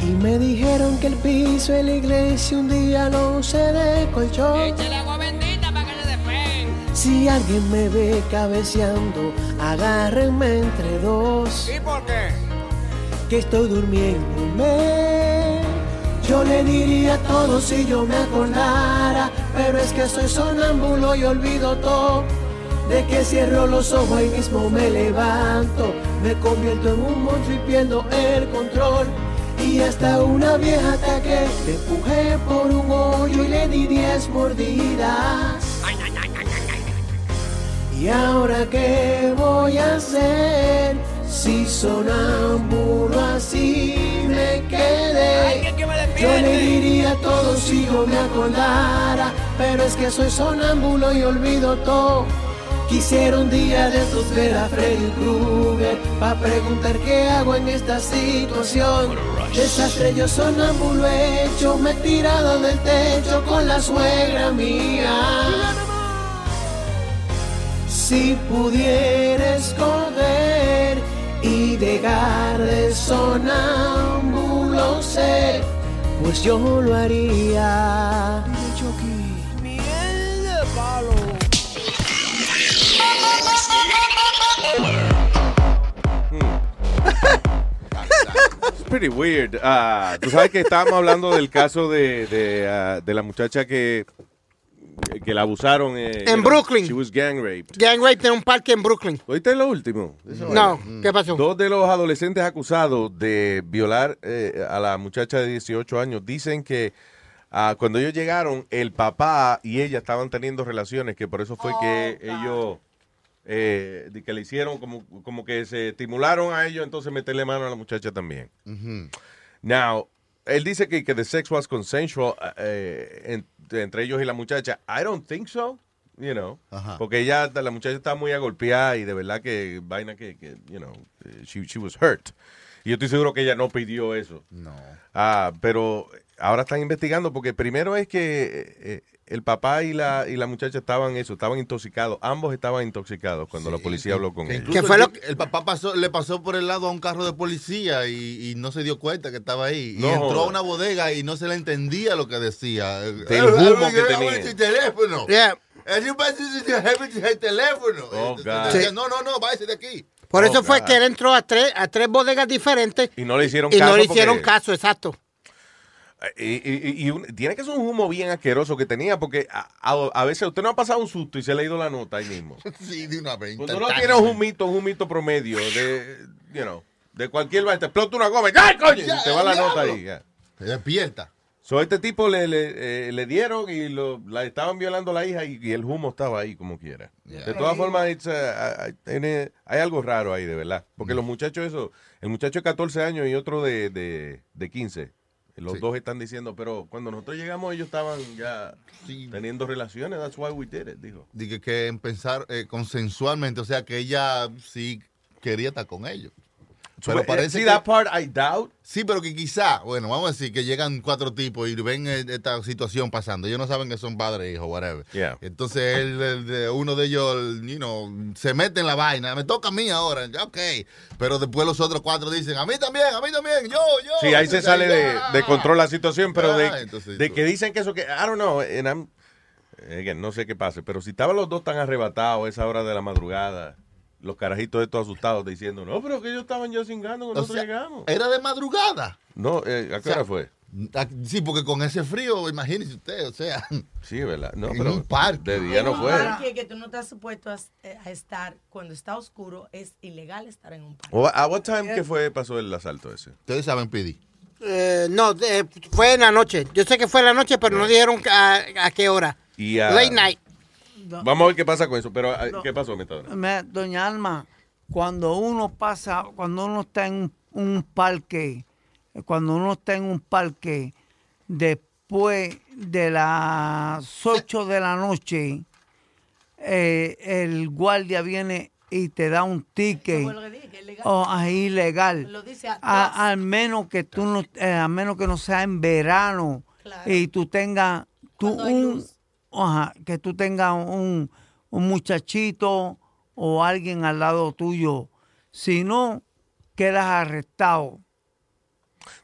Y me dijeron que el piso de la iglesia un día lo usé de colchón. Échale agua bendita para que se despeguen. Si alguien me ve cabeceando, agárrenme entre dos. ¿Y por qué? Que estoy durmiéndome. Yo le diría todo si yo me acordara, pero es que soy sonámbulo y olvido todo. De que cierro los ojos y mismo me levanto, me convierto en un monstruo y pierdo el control. Y hasta una vieja ataque, le empujé por un hoyo y le di diez mordidas. ¿Y ahora qué voy a hacer? Si sonámbulo así me quedé. Yo le diría a todos si yo me acordara, pero es que soy sonámbulo y olvido todo. Quisiera un día de estos ver a Freddy Krueger para preguntar qué hago en esta situación. Desastre yo sonámbulo hecho, me he tirado del techo con la suegra mía. Si pudiera escoger y dejar de sonámbulo ser, pues yo lo haría. Mierda, palo. It's pretty weird. Ah, Tú sabes que estábamos hablando del caso de, de, ah, de la muchacha que, que la abusaron. eh, En Brooklyn. She was gang raped. Gang rape en un parque en Brooklyn. ¿Oíste lo último? No, ¿qué pasó? Dos de los adolescentes acusados de violar eh, a la muchacha de 18 años dicen que ah, cuando ellos llegaron, el papá y ella estaban teniendo relaciones, que por eso fue que ellos, eh, de que le hicieron como, como que se estimularon a ellos, entonces meterle mano a la muchacha también. Now, él dice que, que the sex was consensual eh, en- entre ellos y la muchacha. I don't think so, you know. Porque ella, la muchacha estaba muy agolpeada y de verdad que vaina que, que, you know, eh, she, she was hurt. Y yo estoy seguro que ella no pidió eso. No. Ah, pero ahora están investigando porque primero es que eh, eh, el papá y la, y la muchacha estaban eso, estaban intoxicados. Ambos estaban intoxicados cuando la policía habló con Que ellos. incluso el, el papá pasó, le pasó por el lado a un carro de policía y, y no se dio cuenta que estaba ahí. No y entró a una bodega y no se le entendía lo que decía. Del humo que tenía. El teléfono. Yeah. El el teléfono. Oh, Entonces No, no, no, váyase de aquí. Por Oh, eso fue God. que él entró a tres, a tres bodegas diferentes Y no le hicieron y caso. no le porque- hicieron caso, exacto. Y, y- y un- tiene que ser un humo bien asqueroso que tenía, porque a, a- a veces usted no ha pasado un susto y se le ha ido la nota ahí mismo. Sí, de una vez. Cuando uno tiene un humito, un humito promedio de, you know, de cualquier vaina, te explota una goma, ¡ay, coño! Ya, te va la nota ahí. ya. Se despierta. So, este tipo le, le, eh, le dieron y lo, la estaban violando a la hija y, y el humo estaba ahí como quiera. De todas formas, tiene- hay algo raro ahí, de verdad. Porque los muchachos, eso, el muchacho de 14 años y otro de, de, de 15, los Sí. dos están diciendo, pero cuando nosotros llegamos ellos estaban ya teniendo relaciones, that's why we did it, dijo. Dije que en pensar eh, consensualmente, o sea que ella sí quería estar con ellos. Pero Eh, parece see, que- that part I doubt. Sí, pero que quizá, bueno, vamos a decir que llegan cuatro tipos y ven eh, esta situación pasando. Ellos no saben que son padres e hijos, whatever. Yeah. Entonces el- el uno de ellos, el, you know, se mete en la vaina. Me toca a mí ahora, ok. Pero después los otros cuatro dicen, a mí también, a mí también, yo, yo. Sí, ahí se sale de, de control la situación, pero de, Ah, entonces, de que dicen que eso que, I don't know, and I'm- again, no sé qué pase, pero si estaban los dos tan arrebatados a esa hora de la madrugada los carajitos estos asustados diciendo, no, pero que ellos estaban ya cingando cuando nosotros sea, llegamos. Era de madrugada. No, eh, ¿a qué O sea, hora fue? Ah, Sí, porque con ese frío, imagínese usted, o sea. Sí, ¿verdad? No, en pero un parque. de día no En un fue. parque que tú no estás supuesto a, a estar cuando está oscuro, es ilegal estar en un parque. O- ¿A what time que fue pasó el asalto ese? Ustedes saben, Pidi. Eh, no, eh, fue en la noche. Yo sé que fue en la noche, pero no dijeron a, a qué hora. Y a- Late night. Vamos a ver qué pasa con eso. Pero, ah, ¿qué pasó? Me- Doña Alma, cuando uno pasa, cuando uno está en un, parque, cuando uno está en un parque, después de las 8 de la noche, eh, el guardia viene y te da un ticket. Legal. Oh, es ilegal. Lo dice a A- al menos que tú no, eh, a menos que no sea en verano Claro. y tú tengas tú un, ajá, que tú tengas un, un muchachito o alguien al lado tuyo. Si no, quedas arrestado.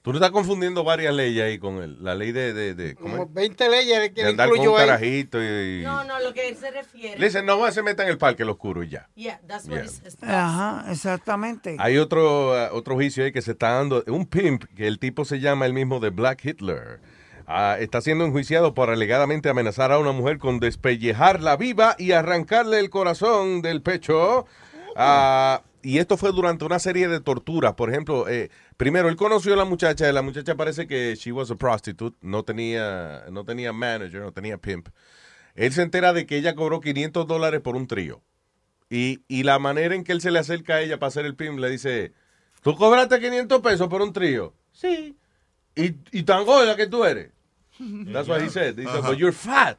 Tú no estás confundiendo varias leyes ahí con el- la ley de, de, de, ¿cómo es? Como 20 leyes que de andar con un carajito y... y- No, no, lo que él se refiere. Le dicen, no, se meta en el parque, el oscuro y ya. Yeah, that's what Yeah. Ajá, exactamente. Hay otro, uh, otro juicio ahí que se está dando. Un pimp, que el tipo se llama el mismo de Black Hitler. Ah, está siendo enjuiciado por alegadamente amenazar a una mujer con despellejarla viva y arrancarle el corazón del pecho. Ah, y esto fue durante una serie de torturas. Por ejemplo, eh, primero él conoció a la muchacha. La muchacha parece que she was a prostitute. No tenía, no tenía manager, no tenía pimp. Él se entera de que ella cobró 500 dólares por un trío. Y, y la manera en que él se le acerca a ella para hacer el pimp le dice, ¿tú cobraste 500 pesos por un trío? Sí. ¿Y, y tan gorda que tú eres? That's what he said. Dice, Ajá. but you're fat.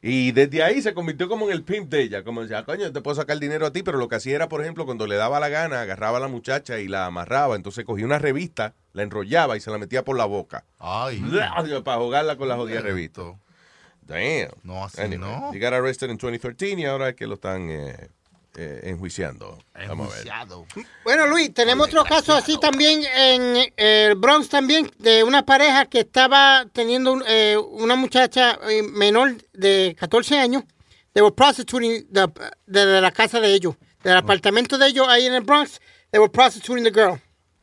Y desde ahí se convirtió como en el pimp de ella. Como decía, coño, te puedo sacar dinero a ti, pero lo que hacía era, por ejemplo, cuando le daba la gana, agarraba a la muchacha y la amarraba. Entonces cogía una revista, la enrollaba y se la metía por la boca. Ay. Para jugarla con la jodida revista. Damn. No, así Anyway, no. He got arrested in 2013 y ahora es que lo están eh, eh, enjuiciando. Vamos a ver. Bueno, Luis, tenemos otro caso así también en eh, el Bronx también, de una pareja que estaba teniendo un- eh, una muchacha eh, menor de 14 años. They were prostituting the- de, de la casa de ellos, del apartamento de ellos ahí en el Bronx. They were prostituting the girl.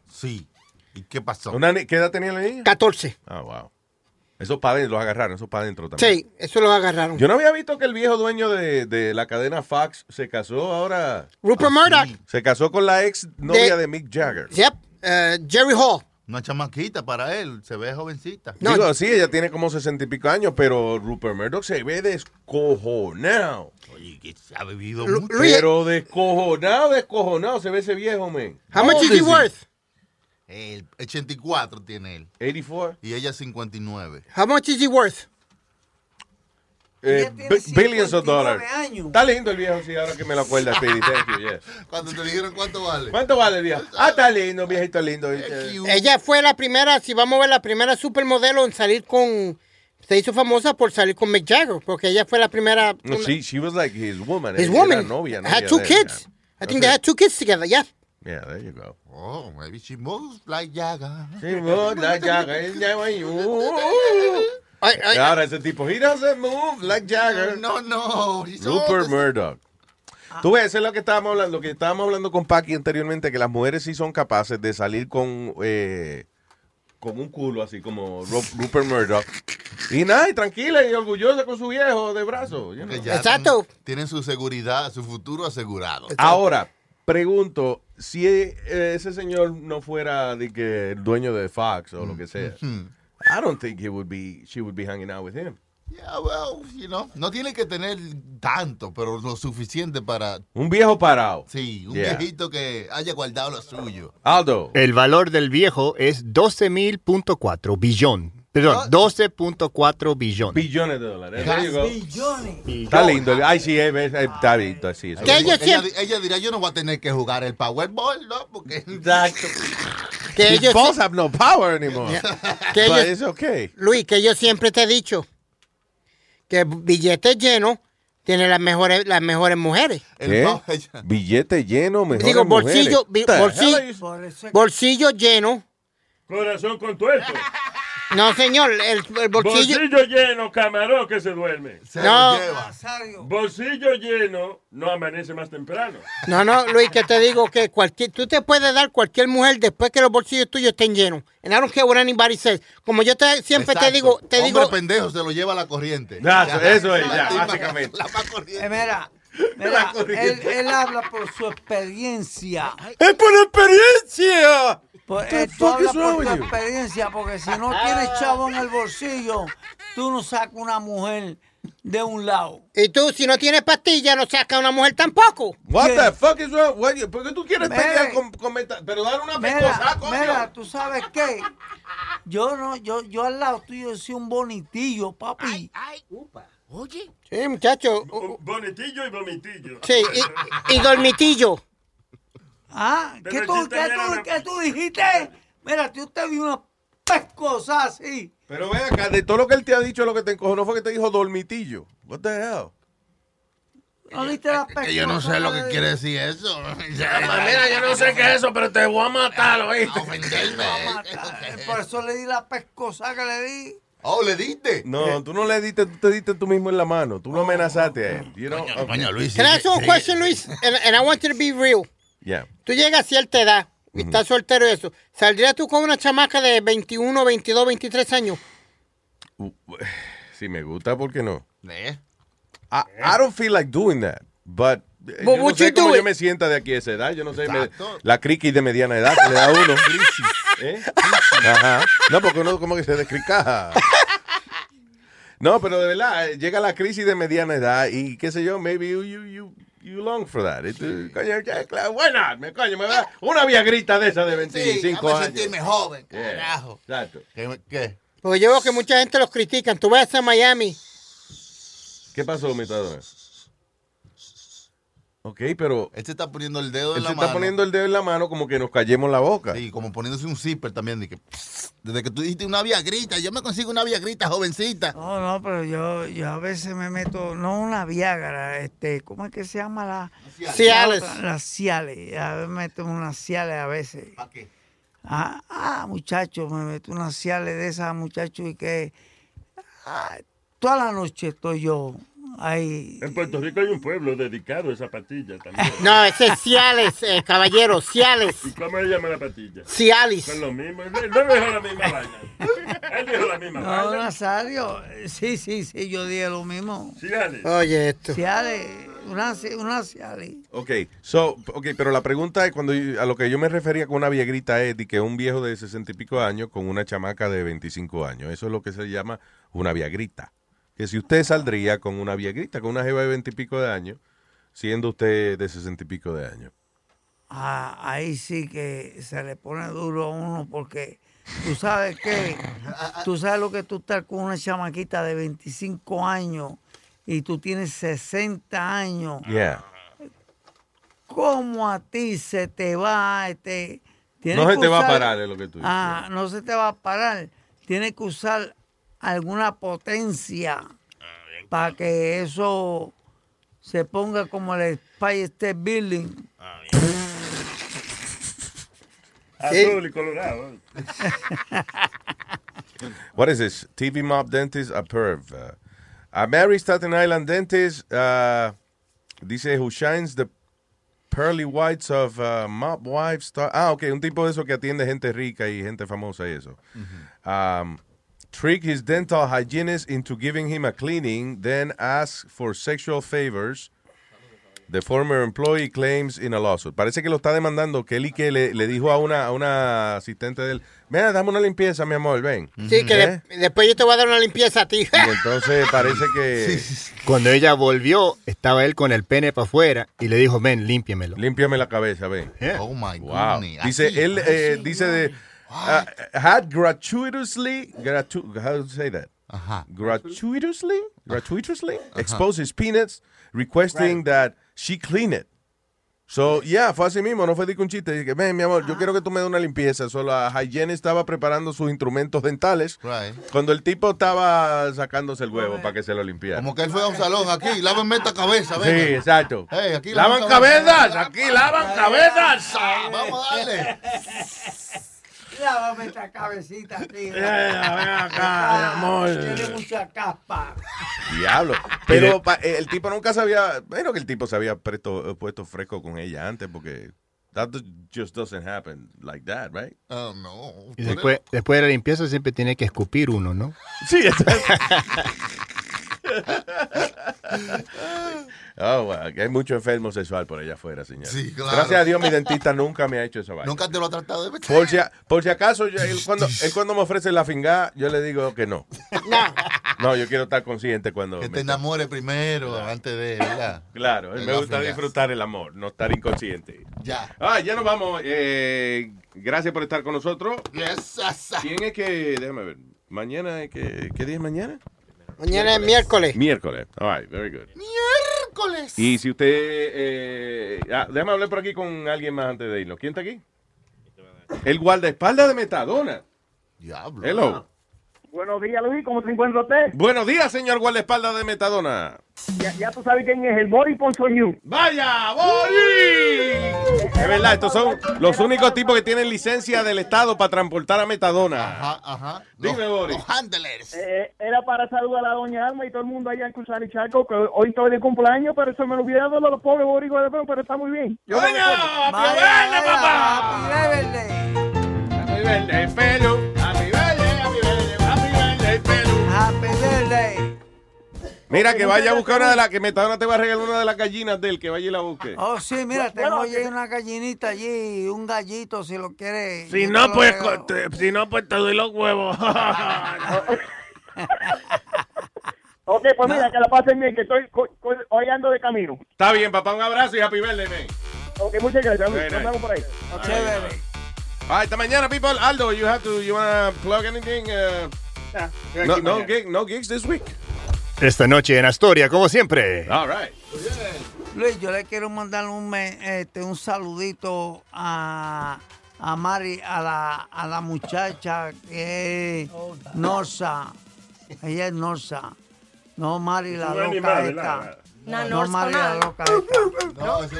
Sí. ¿Y qué pasó? Una ¿Qué edad tenía la niña? 14. Ah, wow. Esos padres los agarraron, esos para adentro también. Sí, eso lo agarraron. Yo no había visto que el viejo dueño de, de la cadena Fox se casó ahora. Rupert Murdoch. Se casó con la ex novia De- de, Mick Jagger. Yep, eh, Jerry Hall. Una chamaquita para él, se ve jovencita. Digo, sí, ella tiene como sesenta y pico años, pero Rupert Murdoch se ve descojonado. Oye, que se ha bebido mucho. Luis- Pero descojonado, descojonado se ve ese viejo, man. How much is he worth? El 84 tiene él. 84. Y ella 59. How much is he worth? Eh, bi- billions of dollars. años. Está lindo el viejo, sí, ahora que me lo acuerda, Speedy. Thank you, yes. Cuando te dijeron cuánto vale. ¿Cuánto vale el viejo? Ah, está lindo, viejito lindo. Ella fue la primera, si vamos a ver, la primera supermodelo en salir con... Se hizo famosa por salir con Mick Jagger, porque ella fue la primera... No, she, she was like his woman. His Era woman. novia, novia had two kids. I think they had two kids together, yeah. Yeah, there you go. Oh, maybe she moves like Jagger. She moves like Jagger. Ella llama y- Ay, ay, Ahora ese tipo, he doesn't move like Jagger. No, no. he's Rupert. Murdoch. Tú ves, eso es lo que estábamos hablando, lo que estábamos hablando con Paki anteriormente, que las mujeres sí son capaces de salir con, eh, con un culo así como Ru- Rupert Murdoch. Y nada, y tranquila y orgullosa con su viejo de brazo. you know. Exacto. Tienen su seguridad, su futuro asegurado. Ahora, pregunto, si eh, ese señor no fuera de que el dueño de Fox o lo que sea, Hmm. I don't think he would be, she would be hanging out with him. Yeah, well, you know, no tiene que tener tanto, pero lo suficiente para, Un viejo parado. sí, un Yeah. viejito que haya guardado lo suyo. Aldo. El valor del viejo es 12.000.4 billón. Perdón, 12.4 billón. Billones de dólares. Billones. Está lindo. Ay, sí, es, es- está lindo. Sí, eso Que es ellos Ella, ella dirá, yo no voy a tener que jugar el Powerball, ¿no? Porque Exacto. Que ellos, have no power anymore. que But ellos- it's okay. Luis, que yo siempre te he dicho que billetes llenos tiene las mejores, las mejores mujeres. ¿Qué? Billete lleno, mejor. Digo, bolsillo, bi- bolsillo, bolsillo lleno. Corazón con tuerto. No, señor, el, el bolsillo. Bolsillo lleno, camarón que se duerme. Se lo No. Bolsillo lleno, no amanece más temprano. No, no, Luis, que te digo que cualquier, tú te puedes dar cualquier mujer después que los bolsillos tuyos estén llenos. And I don't care what anybody says. Como yo te, siempre te Exacto. digo, te Hombre digo, pendejo se lo lleva a la corriente. Ya, eso es, ya, básicamente. la más corriente. Eh, mira, mira, La él, corriente. él habla por su experiencia. ¡Es por experiencia! Pues, eh, tú hablas por tu experiencia, porque si no tienes chavo en el bolsillo, tú no sacas una mujer de un lado. y tú, si no tienes pastilla, no sacas a una mujer tampoco. What ¿Quién? the fuck is wrong? ¿Por qué tú quieres Mire. pelear con, con meta- Pero dar una Mira, coño. mira, tú sabes qué, yo no, yo, yo al lado tuyo soy un bonitillo, papi. Oye. Sí, muchacho. Bonitillo y vomitillo. Sí, y, y dormitillo. Ah, ¿qué tú, qué tú, qué tú dijiste? Mira, tú te vi una pescosa así. Pero ven acá, de todo lo que él te ha dicho, lo que te encojonó fue que te dijo dormitillo. What the hell? ¿No viste la pescosa? Que yo no sé lo que quiere decir eso. Mira, yo no sé qué es eso, pero te voy a matar, ¿oíste? Eh, Por eso le di la pescosa que le di. Oh, ¿le diste? No, tú no le diste, tú te diste tú mismo en la mano. Tú lo amenazaste a él. You know? Okay. Coño, Luis. Can I ask you a question, Luis? And, and I want you to be real. Yeah. Tú llegas a cierta edad y estás soltero y eso. ¿Saldrías tú con una chamaca de 21, 22, 23 años? Si me gusta, ¿por qué no? ¿Eh? I, I don't feel like doing that, but... eh, But yo no sé me sienta de aquí a esa edad. Yo no sé, me- la criqui de mediana edad que le da a uno. ¿Eh? Ajá. No, porque uno como que se descricaja. No, pero de verdad, eh, llega la crisis de mediana edad y qué sé yo, maybe you, you, you, you long for that. It, uh, coño, ya, claro, why not? Me, coño, me va una viagrita de esa de 25 Déjame años. sentirme joven, Yeah, carajo. Exacto. ¿Qué? qué? Porque yo veo que mucha gente los critican. Tú vas a Miami. ¿Qué pasó, mi tador? Ok, pero Él se está poniendo el dedo en él la se mano. está poniendo el dedo en la mano como que nos callemos la boca. Sí, como poniéndose un zipper también. De que, desde que tú dijiste una viagrita, yo me consigo una viagrita jovencita. No, no, pero yo, yo a veces me meto, no una Viagra, este, ¿cómo es que se llama la? Cialis. La otra, Las Ciales. A veces me meto unas Ciales a veces. ¿Para qué? Ah, ah, muchacho, me meto unas Ciales de esas, muchacho, y que ah, toda la noche estoy yo En Puerto Rico hay un pueblo dedicado a esa patilla también. No, ese es Ciales, eh, caballero, Ciales. ¿Y cómo se llama la patilla? Cialis. Son lo mismo. Él no dijo la misma vaina. Él dijo la misma No, vaina. Nazario, sí, sí, sí, yo dije lo mismo. Ciales. Oye, esto. Ciales, una, una Ciales. Ok, so, okay, pero la pregunta es cuando yo- a lo que yo me refería con una viegrita es de que un viejo de sesenta y pico años con una chamaca de 25 años. Eso es lo que se llama una viagrita. Que si usted saldría con una viegrita, con una jeva de 20 y pico de años, siendo usted de sesenta y pico de años. Ah, ahí sí que se le pone duro a uno porque tú sabes que tú sabes lo que tú estás con una chamaquita de 25 años y tú tienes 60 años. Yeah. ¿Cómo a ti se te va este No se te va a parar, es lo que tú dices. Ah, no se te va a parar. Tienes que usar alguna potencia para que eso se ponga como el Empire State Building. Azul y colorado. What is this? TV mob dentist, a perv. Uh, a Mary Staten Island dentist, uh, dice, who shines the pearly whites of uh, mob wives. star- Ah, ok, un tipo de eso que atiende gente rica y gente famosa y eso. Um, trick his dental hygienist into giving him a cleaning, then ask for sexual favors. The former employee claims in a lawsuit. Parece que lo está demandando que él y que le, le dijo a una, a una asistente de él, mira, dame una limpieza, mi amor, ven. Sí, que ¿Eh? de- después yo te voy a dar una limpieza a ti. Y entonces parece que... Cuando ella volvió, estaba él con el pene para afuera y le dijo, ven, límpiamelo. Límpiame la cabeza, ven. Oh my Wow. goodness. Dice, él eh, dice de... uh, had gratuitously... Gratu how to say that? Ajá. Gratuitously? Gratuitously? Expose his peanuts, requesting that she clean it. So, yeah, fue así mismo, no fue de un chiste. Dije, ven, mi amor, yo quiero que tú me des una limpieza. So, la hygiene estaba preparando sus instrumentos dentales Right. cuando el tipo estaba sacándose el huevo para que se lo limpiara. Como que él fue a un salón aquí, lávenme esta cabeza, Sí, venga. exacto. Hey, aquí ¡Lavan cabezas! ¡Aquí lavan cabezas! Vamos a darle. Lávame esta cabecita, tío. ven acá, mi amor. Tiene mucha capa. Diablo. Pero pa- eh, el tipo nunca sabía. Bueno, que el tipo se había presto- puesto fresco con ella antes porque. That just doesn't happen like that, right? Oh, no. Y después, después de la limpieza siempre tiene que escupir uno, ¿no? Sí, Oh, wow, que hay mucho enfermo sexual por allá afuera, señor. Sí, claro. Gracias a Dios, mi dentista nunca me ha hecho esa vaina. Nunca te lo ha tratado de meter. Por si, a- por si acaso, yo- él, cuando, él cuando me ofrece la finga, yo le digo que no. No, yo quiero estar consciente cuando. Que te enamore primero, antes de, ¿verdad? Claro, me gusta disfrutar el amor, no estar inconsciente. Ya. Ah, ya nos vamos. Eh, gracias por estar con nosotros. Yes, ¿Quién es que.? Déjame ver. Mañana es que. ¿Qué día es mañana? Mañana es miércoles. Miércoles. All right, very good. Miércoles. Y si usted. Eh, ah, déjame hablar por aquí con alguien más antes de irnos. ¿Quién está aquí? El guardaespaldas de Metadona. Diablo. Hello. Buenos días, Luis. ¿Cómo se encuentra usted? Buenos días, señor guardaespaldas de Metadona. Ya, ya tú sabes quién es el Bori Ponzoñú. ¡Vaya, Bori! Es verdad, estos son los únicos tipos que tienen licencia del Estado para transportar a Metadona. Ajá, ajá. Dime, Bori. handlers. Eh, era para saludar a la doña Alma y todo el mundo allá en Cruzar y Chaco, que hoy estoy de cumpleaños, pero se me olvidó de los pobres boricos de pero, está muy bien. Yo recuerdo. ¡Happy papá! ¡Happy Perú! ¡Happy birthday, Mira, que vaya a buscar una de las... Que Metadona te va a regalar una de las gallinas de él, que vaya y la busque. Oh, sí, mira, Bueno, tengo allí una gallinita allí, un gallito, si lo quiere. Si no, pues, co- te- si no, pues te doy los huevos. Ok, pues mira, que la pasen bien, que estoy co- co- hoy ando de camino. Está bien, papá, un abrazo y happy birthday, man. Ok, muchas gracias, Nos nice. vemos por ahí. Chévere. All right, hasta mañana, people. Aldo, you have to... You wanna plug anything? Uh, no, no, gig, no gigs this week. Esta noche en Astoria, como siempre. All right. Luis, yo le quiero mandar un, este, un saludito a, a Mari, a la, a la muchacha que es Norsa. Ella es Norsa. No Mari la loca animal, esta. ¿verdad? Una No la Canal. loca esta. No, eso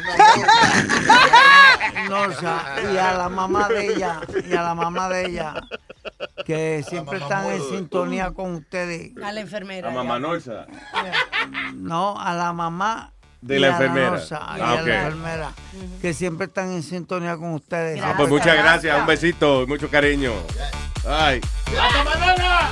no. Norsa. Y a la mamá de ella, y a la mamá de ella, que siempre están en sintonía con ustedes. A la enfermera. La mamá Norsa. No, a la mamá De la a enfermera. Norsa, y Ah, a ok. la enfermera, que siempre están en sintonía con ustedes. Ah, pues muchas gracias. Un besito y mucho cariño. Ay. ¡Hasta mañana!